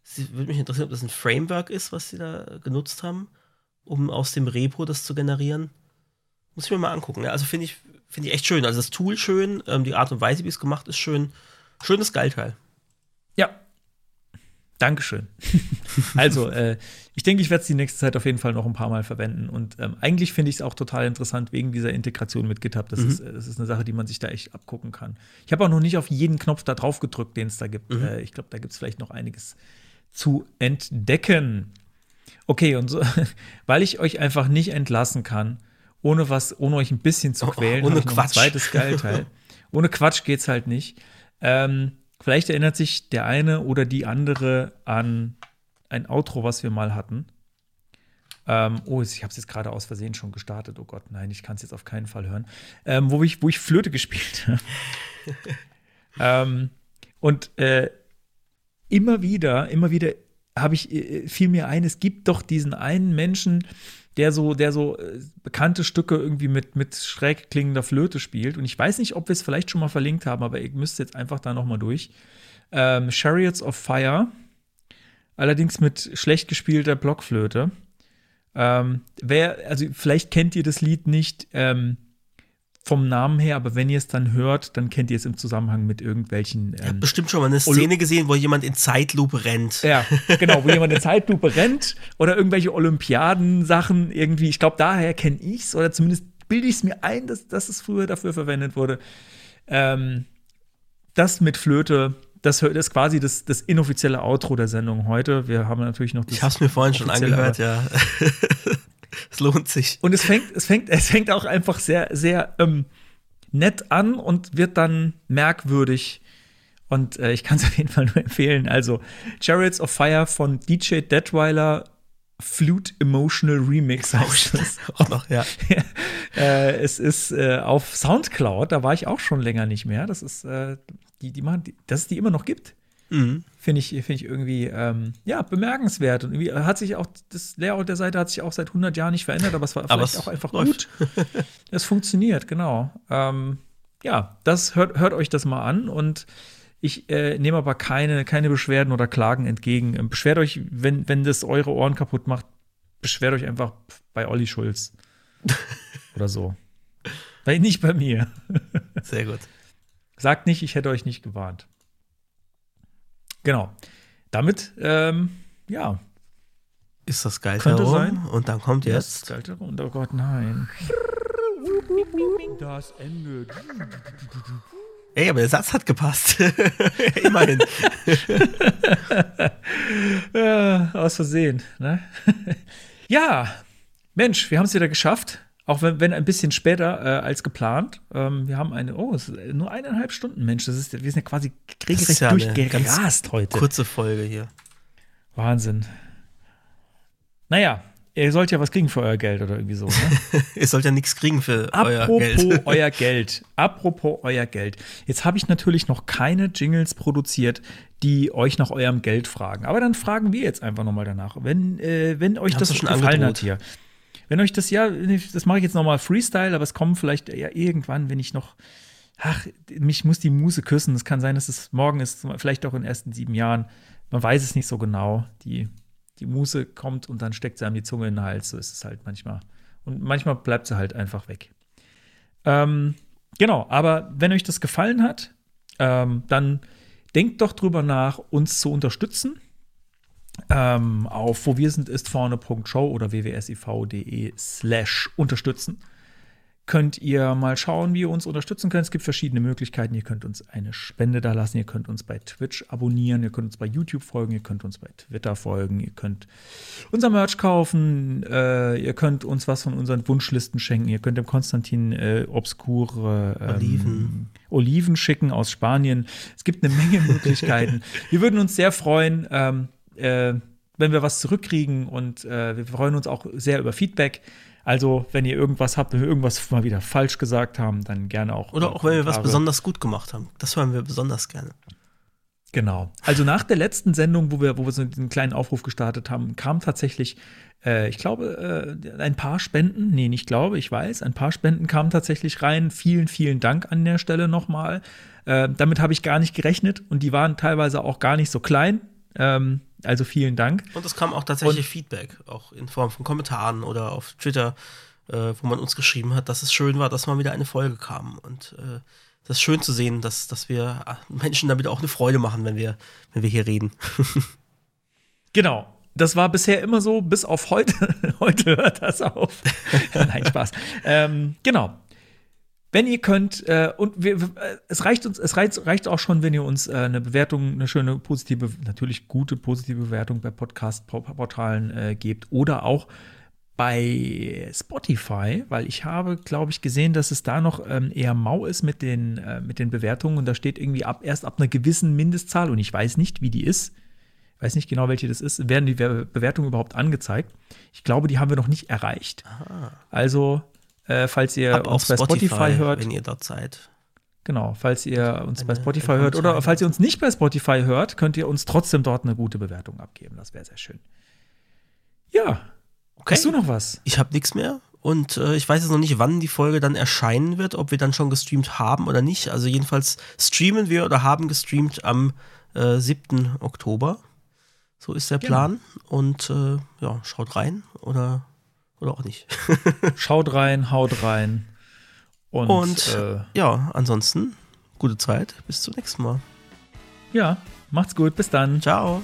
S3: Es würde mich interessieren, ob das ein Framework ist, was sie da genutzt haben, um aus dem Repo das zu generieren. Muss ich mir mal angucken. Ja, also finde ich, find ich echt schön. Also das Tool schön, ähm, die Art und Weise, wie es gemacht ist, schön. Schönes Geilteil.
S1: Ja. Dankeschön. also, äh, ich denke, ich werde es die nächste Zeit auf jeden Fall noch ein paar Mal verwenden. Und ähm, eigentlich finde ich es auch total interessant wegen dieser Integration mit GitHub. Das, mhm. ist, das ist eine Sache, die man sich da echt abgucken kann. Ich habe auch noch nicht auf jeden Knopf da drauf gedrückt, den es da gibt. Mhm. Äh, ich glaube, da gibt es vielleicht noch einiges zu entdecken. Okay, und so, weil ich euch einfach nicht entlassen kann, ohne was, ohne euch ein bisschen zu oh, quälen.
S3: Oh, ohne Quatsch. Ein
S1: zweites Geilteil. ohne Quatsch geht's halt nicht. Ähm, vielleicht erinnert sich der eine oder die andere an ein Outro, was wir mal hatten. Ähm, oh, ich habe es jetzt gerade aus Versehen schon gestartet. Oh Gott, nein, ich kann es jetzt auf keinen Fall hören. Ähm, wo, ich, wo ich Flöte gespielt habe. ähm, und äh, immer wieder, immer wieder habe ich, äh, fiel mir ein, es gibt doch diesen einen Menschen, der so, der so äh, bekannte Stücke irgendwie mit, mit schräg klingender Flöte spielt. Und ich weiß nicht, ob wir es vielleicht schon mal verlinkt haben, aber ihr müsst jetzt einfach da noch mal durch. Ähm, Chariots of Fire, allerdings mit schlecht gespielter Blockflöte. Ähm, wer, also vielleicht kennt ihr das Lied nicht. Ähm, vom Namen her, aber wenn ihr es dann hört, dann kennt ihr es im Zusammenhang mit irgendwelchen.
S3: Ähm, ich habe bestimmt schon mal eine Szene gesehen, wo jemand in Zeitlupe rennt.
S1: Ja, genau, wo jemand in Zeitlupe rennt oder irgendwelche Olympiadensachen irgendwie. Ich glaube, daher kenne ich es oder zumindest bilde ich es mir ein, dass, dass es früher dafür verwendet wurde. Ähm, das mit Flöte, das ist quasi das, das inoffizielle Outro der Sendung heute. Wir haben natürlich noch
S3: das. Ich habe es mir vorhin schon angehört, ja. es lohnt sich.
S1: Und es fängt, es fängt, es fängt auch einfach sehr, sehr ähm, nett an und wird dann merkwürdig. Und äh, ich kann es auf jeden Fall nur empfehlen. Also, Chariots of Fire von DJ Detweiler Flute Emotional Remix heißt es.
S3: auch noch, ja.
S1: äh, es ist äh, auf Soundcloud, da war ich auch schon länger nicht mehr. Das ist, äh, die, die die, dass es die immer noch gibt. Mhm. Finde ich, find ich irgendwie ähm, ja, bemerkenswert. Und irgendwie hat sich auch das Layout der Seite hat sich auch seit 100 Jahren nicht verändert, aber es war aber vielleicht es auch einfach läuft. gut. es funktioniert, genau. Ähm, ja, das hört, hört euch das mal an und ich äh, nehme aber keine, keine Beschwerden oder Klagen entgegen. Ähm, Beschwert euch, wenn, wenn das eure Ohren kaputt macht, beschwert euch einfach bei Olli Schulz. oder so. Weil nicht bei mir.
S3: Sehr gut.
S1: Sagt nicht, ich hätte euch nicht gewarnt. Genau. Damit, ähm, ja,
S3: Ist das geil
S1: Könnte
S3: herum?
S1: sein.
S3: Und dann kommt
S1: jetzt.
S3: jetzt.
S1: Alter, und oh Gott, nein. Das Ende.
S3: Ey, aber der Satz hat gepasst. Immerhin.
S1: Ja, aus Versehen, ne? ja, Mensch, wir haben es wieder geschafft. Auch wenn, wenn ein bisschen später äh, als geplant. Ähm, wir haben eine, oh, es ist nur eineinhalb Stunden, Mensch. Das ist, wir sind ja quasi regelrecht
S3: ja
S1: durchgerast heute.
S3: Kurze Folge hier.
S1: Wahnsinn. Naja, ihr sollt ja was kriegen für euer Geld oder irgendwie so. Ne?
S3: Ihr sollt ja nichts kriegen für euer
S1: Apropos
S3: Geld.
S1: euer Geld. Apropos euer Geld. Jetzt habe ich natürlich noch keine Jingles produziert, die euch nach eurem Geld fragen. Aber dann fragen wir jetzt einfach nochmal danach. Wenn, äh, wenn euch
S3: Haben
S1: das
S3: schon
S1: gefallen
S3: angedroht?
S1: hat hier. Wenn euch das ja, das mache ich jetzt nochmal Freestyle, aber es kommen vielleicht ja irgendwann, wenn ich noch. Ach, mich muss die Muse küssen. Es kann sein, dass es morgen ist, vielleicht auch in den ersten sieben Jahren. Man weiß es nicht so genau. Die, die Muse kommt und dann steckt sie einem die Zunge in den Hals. So ist es halt manchmal. Und manchmal bleibt sie halt einfach weg. Ähm, genau, aber wenn euch das gefallen hat, ähm, dann denkt doch drüber nach, uns zu unterstützen. Ähm, auf wo wir sind ist vorne.show oder wwsiv.de slash unterstützen. Könnt ihr mal schauen, wie ihr uns unterstützen könnt. Es gibt verschiedene Möglichkeiten. Ihr könnt uns eine Spende da lassen, ihr könnt uns bei Twitch abonnieren, ihr könnt uns bei YouTube folgen, ihr könnt uns bei Twitter folgen, ihr könnt unser Merch kaufen, äh, ihr könnt uns was von unseren Wunschlisten schenken, ihr könnt dem Konstantin äh, obskure ähm,
S3: Oliven.
S1: Oliven schicken aus Spanien. Es gibt eine Menge Möglichkeiten. wir würden uns sehr freuen, ähm, äh, wenn wir was zurückkriegen und äh, wir freuen uns auch sehr über Feedback. Also, wenn ihr irgendwas habt, wenn wir irgendwas mal wieder falsch gesagt haben, dann gerne auch.
S3: Oder auch wenn wir was besonders gut gemacht haben. Das hören wir besonders gerne.
S1: Genau. Also nach der letzten Sendung, wo wir, wo wir so einen kleinen Aufruf gestartet haben, kam tatsächlich, äh, ich glaube, äh, ein paar Spenden. Nee, nicht glaube, ich weiß, ein paar Spenden kamen tatsächlich rein. Vielen, vielen Dank an der Stelle nochmal. Äh, damit habe ich gar nicht gerechnet und die waren teilweise auch gar nicht so klein. Ähm, also vielen Dank.
S3: Und es kam auch tatsächlich Feedback, auch in Form von Kommentaren oder auf Twitter, äh, wo man uns geschrieben hat, dass es schön war, dass mal wieder eine Folge kam. Und äh, das ist schön zu sehen, dass, dass wir äh, Menschen damit auch eine Freude machen, wenn wir, wenn wir hier reden.
S1: Genau. Das war bisher immer so, bis auf heute. heute hört das auf. Nein, Spaß. ähm, genau. Wenn ihr könnt, äh, und wir, äh, es reicht uns, es reicht, reicht auch schon, wenn ihr uns äh, eine Bewertung, eine schöne positive, natürlich gute positive Bewertung bei Podcast-Portalen äh, gebt oder auch bei Spotify, weil ich habe, glaube ich, gesehen, dass es da noch ähm, eher mau ist mit den, äh, mit den Bewertungen und da steht irgendwie ab, erst ab einer gewissen Mindestzahl und ich weiß nicht, wie die ist. Ich weiß nicht genau, welche das ist. Werden die Be- Bewertungen überhaupt angezeigt? Ich glaube, die haben wir noch nicht erreicht. Also, äh, falls ihr
S3: Ab
S1: uns bei
S3: Spotify,
S1: Spotify, hört,
S3: wenn ihr dort seid.
S1: genau, falls ihr uns bei Spotify hört oder falls ihr uns nicht bei Spotify hört, könnt ihr uns trotzdem dort eine gute Bewertung abgeben. Das wäre sehr schön. Ja.
S3: Okay.
S1: Hast du noch was?
S3: Ich habe nichts mehr. Und äh, ich weiß jetzt noch nicht, wann die Folge dann erscheinen wird, ob wir dann schon gestreamt haben oder nicht. Also jedenfalls streamen wir oder haben gestreamt am äh, 7. Oktober. So ist der
S1: Genau.
S3: Plan. Und äh, ja, schaut rein oder, oder auch nicht.
S1: Schaut rein, haut rein. Und,
S3: und
S1: äh,
S3: ja, ansonsten gute Zeit. Bis zum nächsten Mal.
S1: Ja, macht's gut. Bis dann.
S3: Ciao.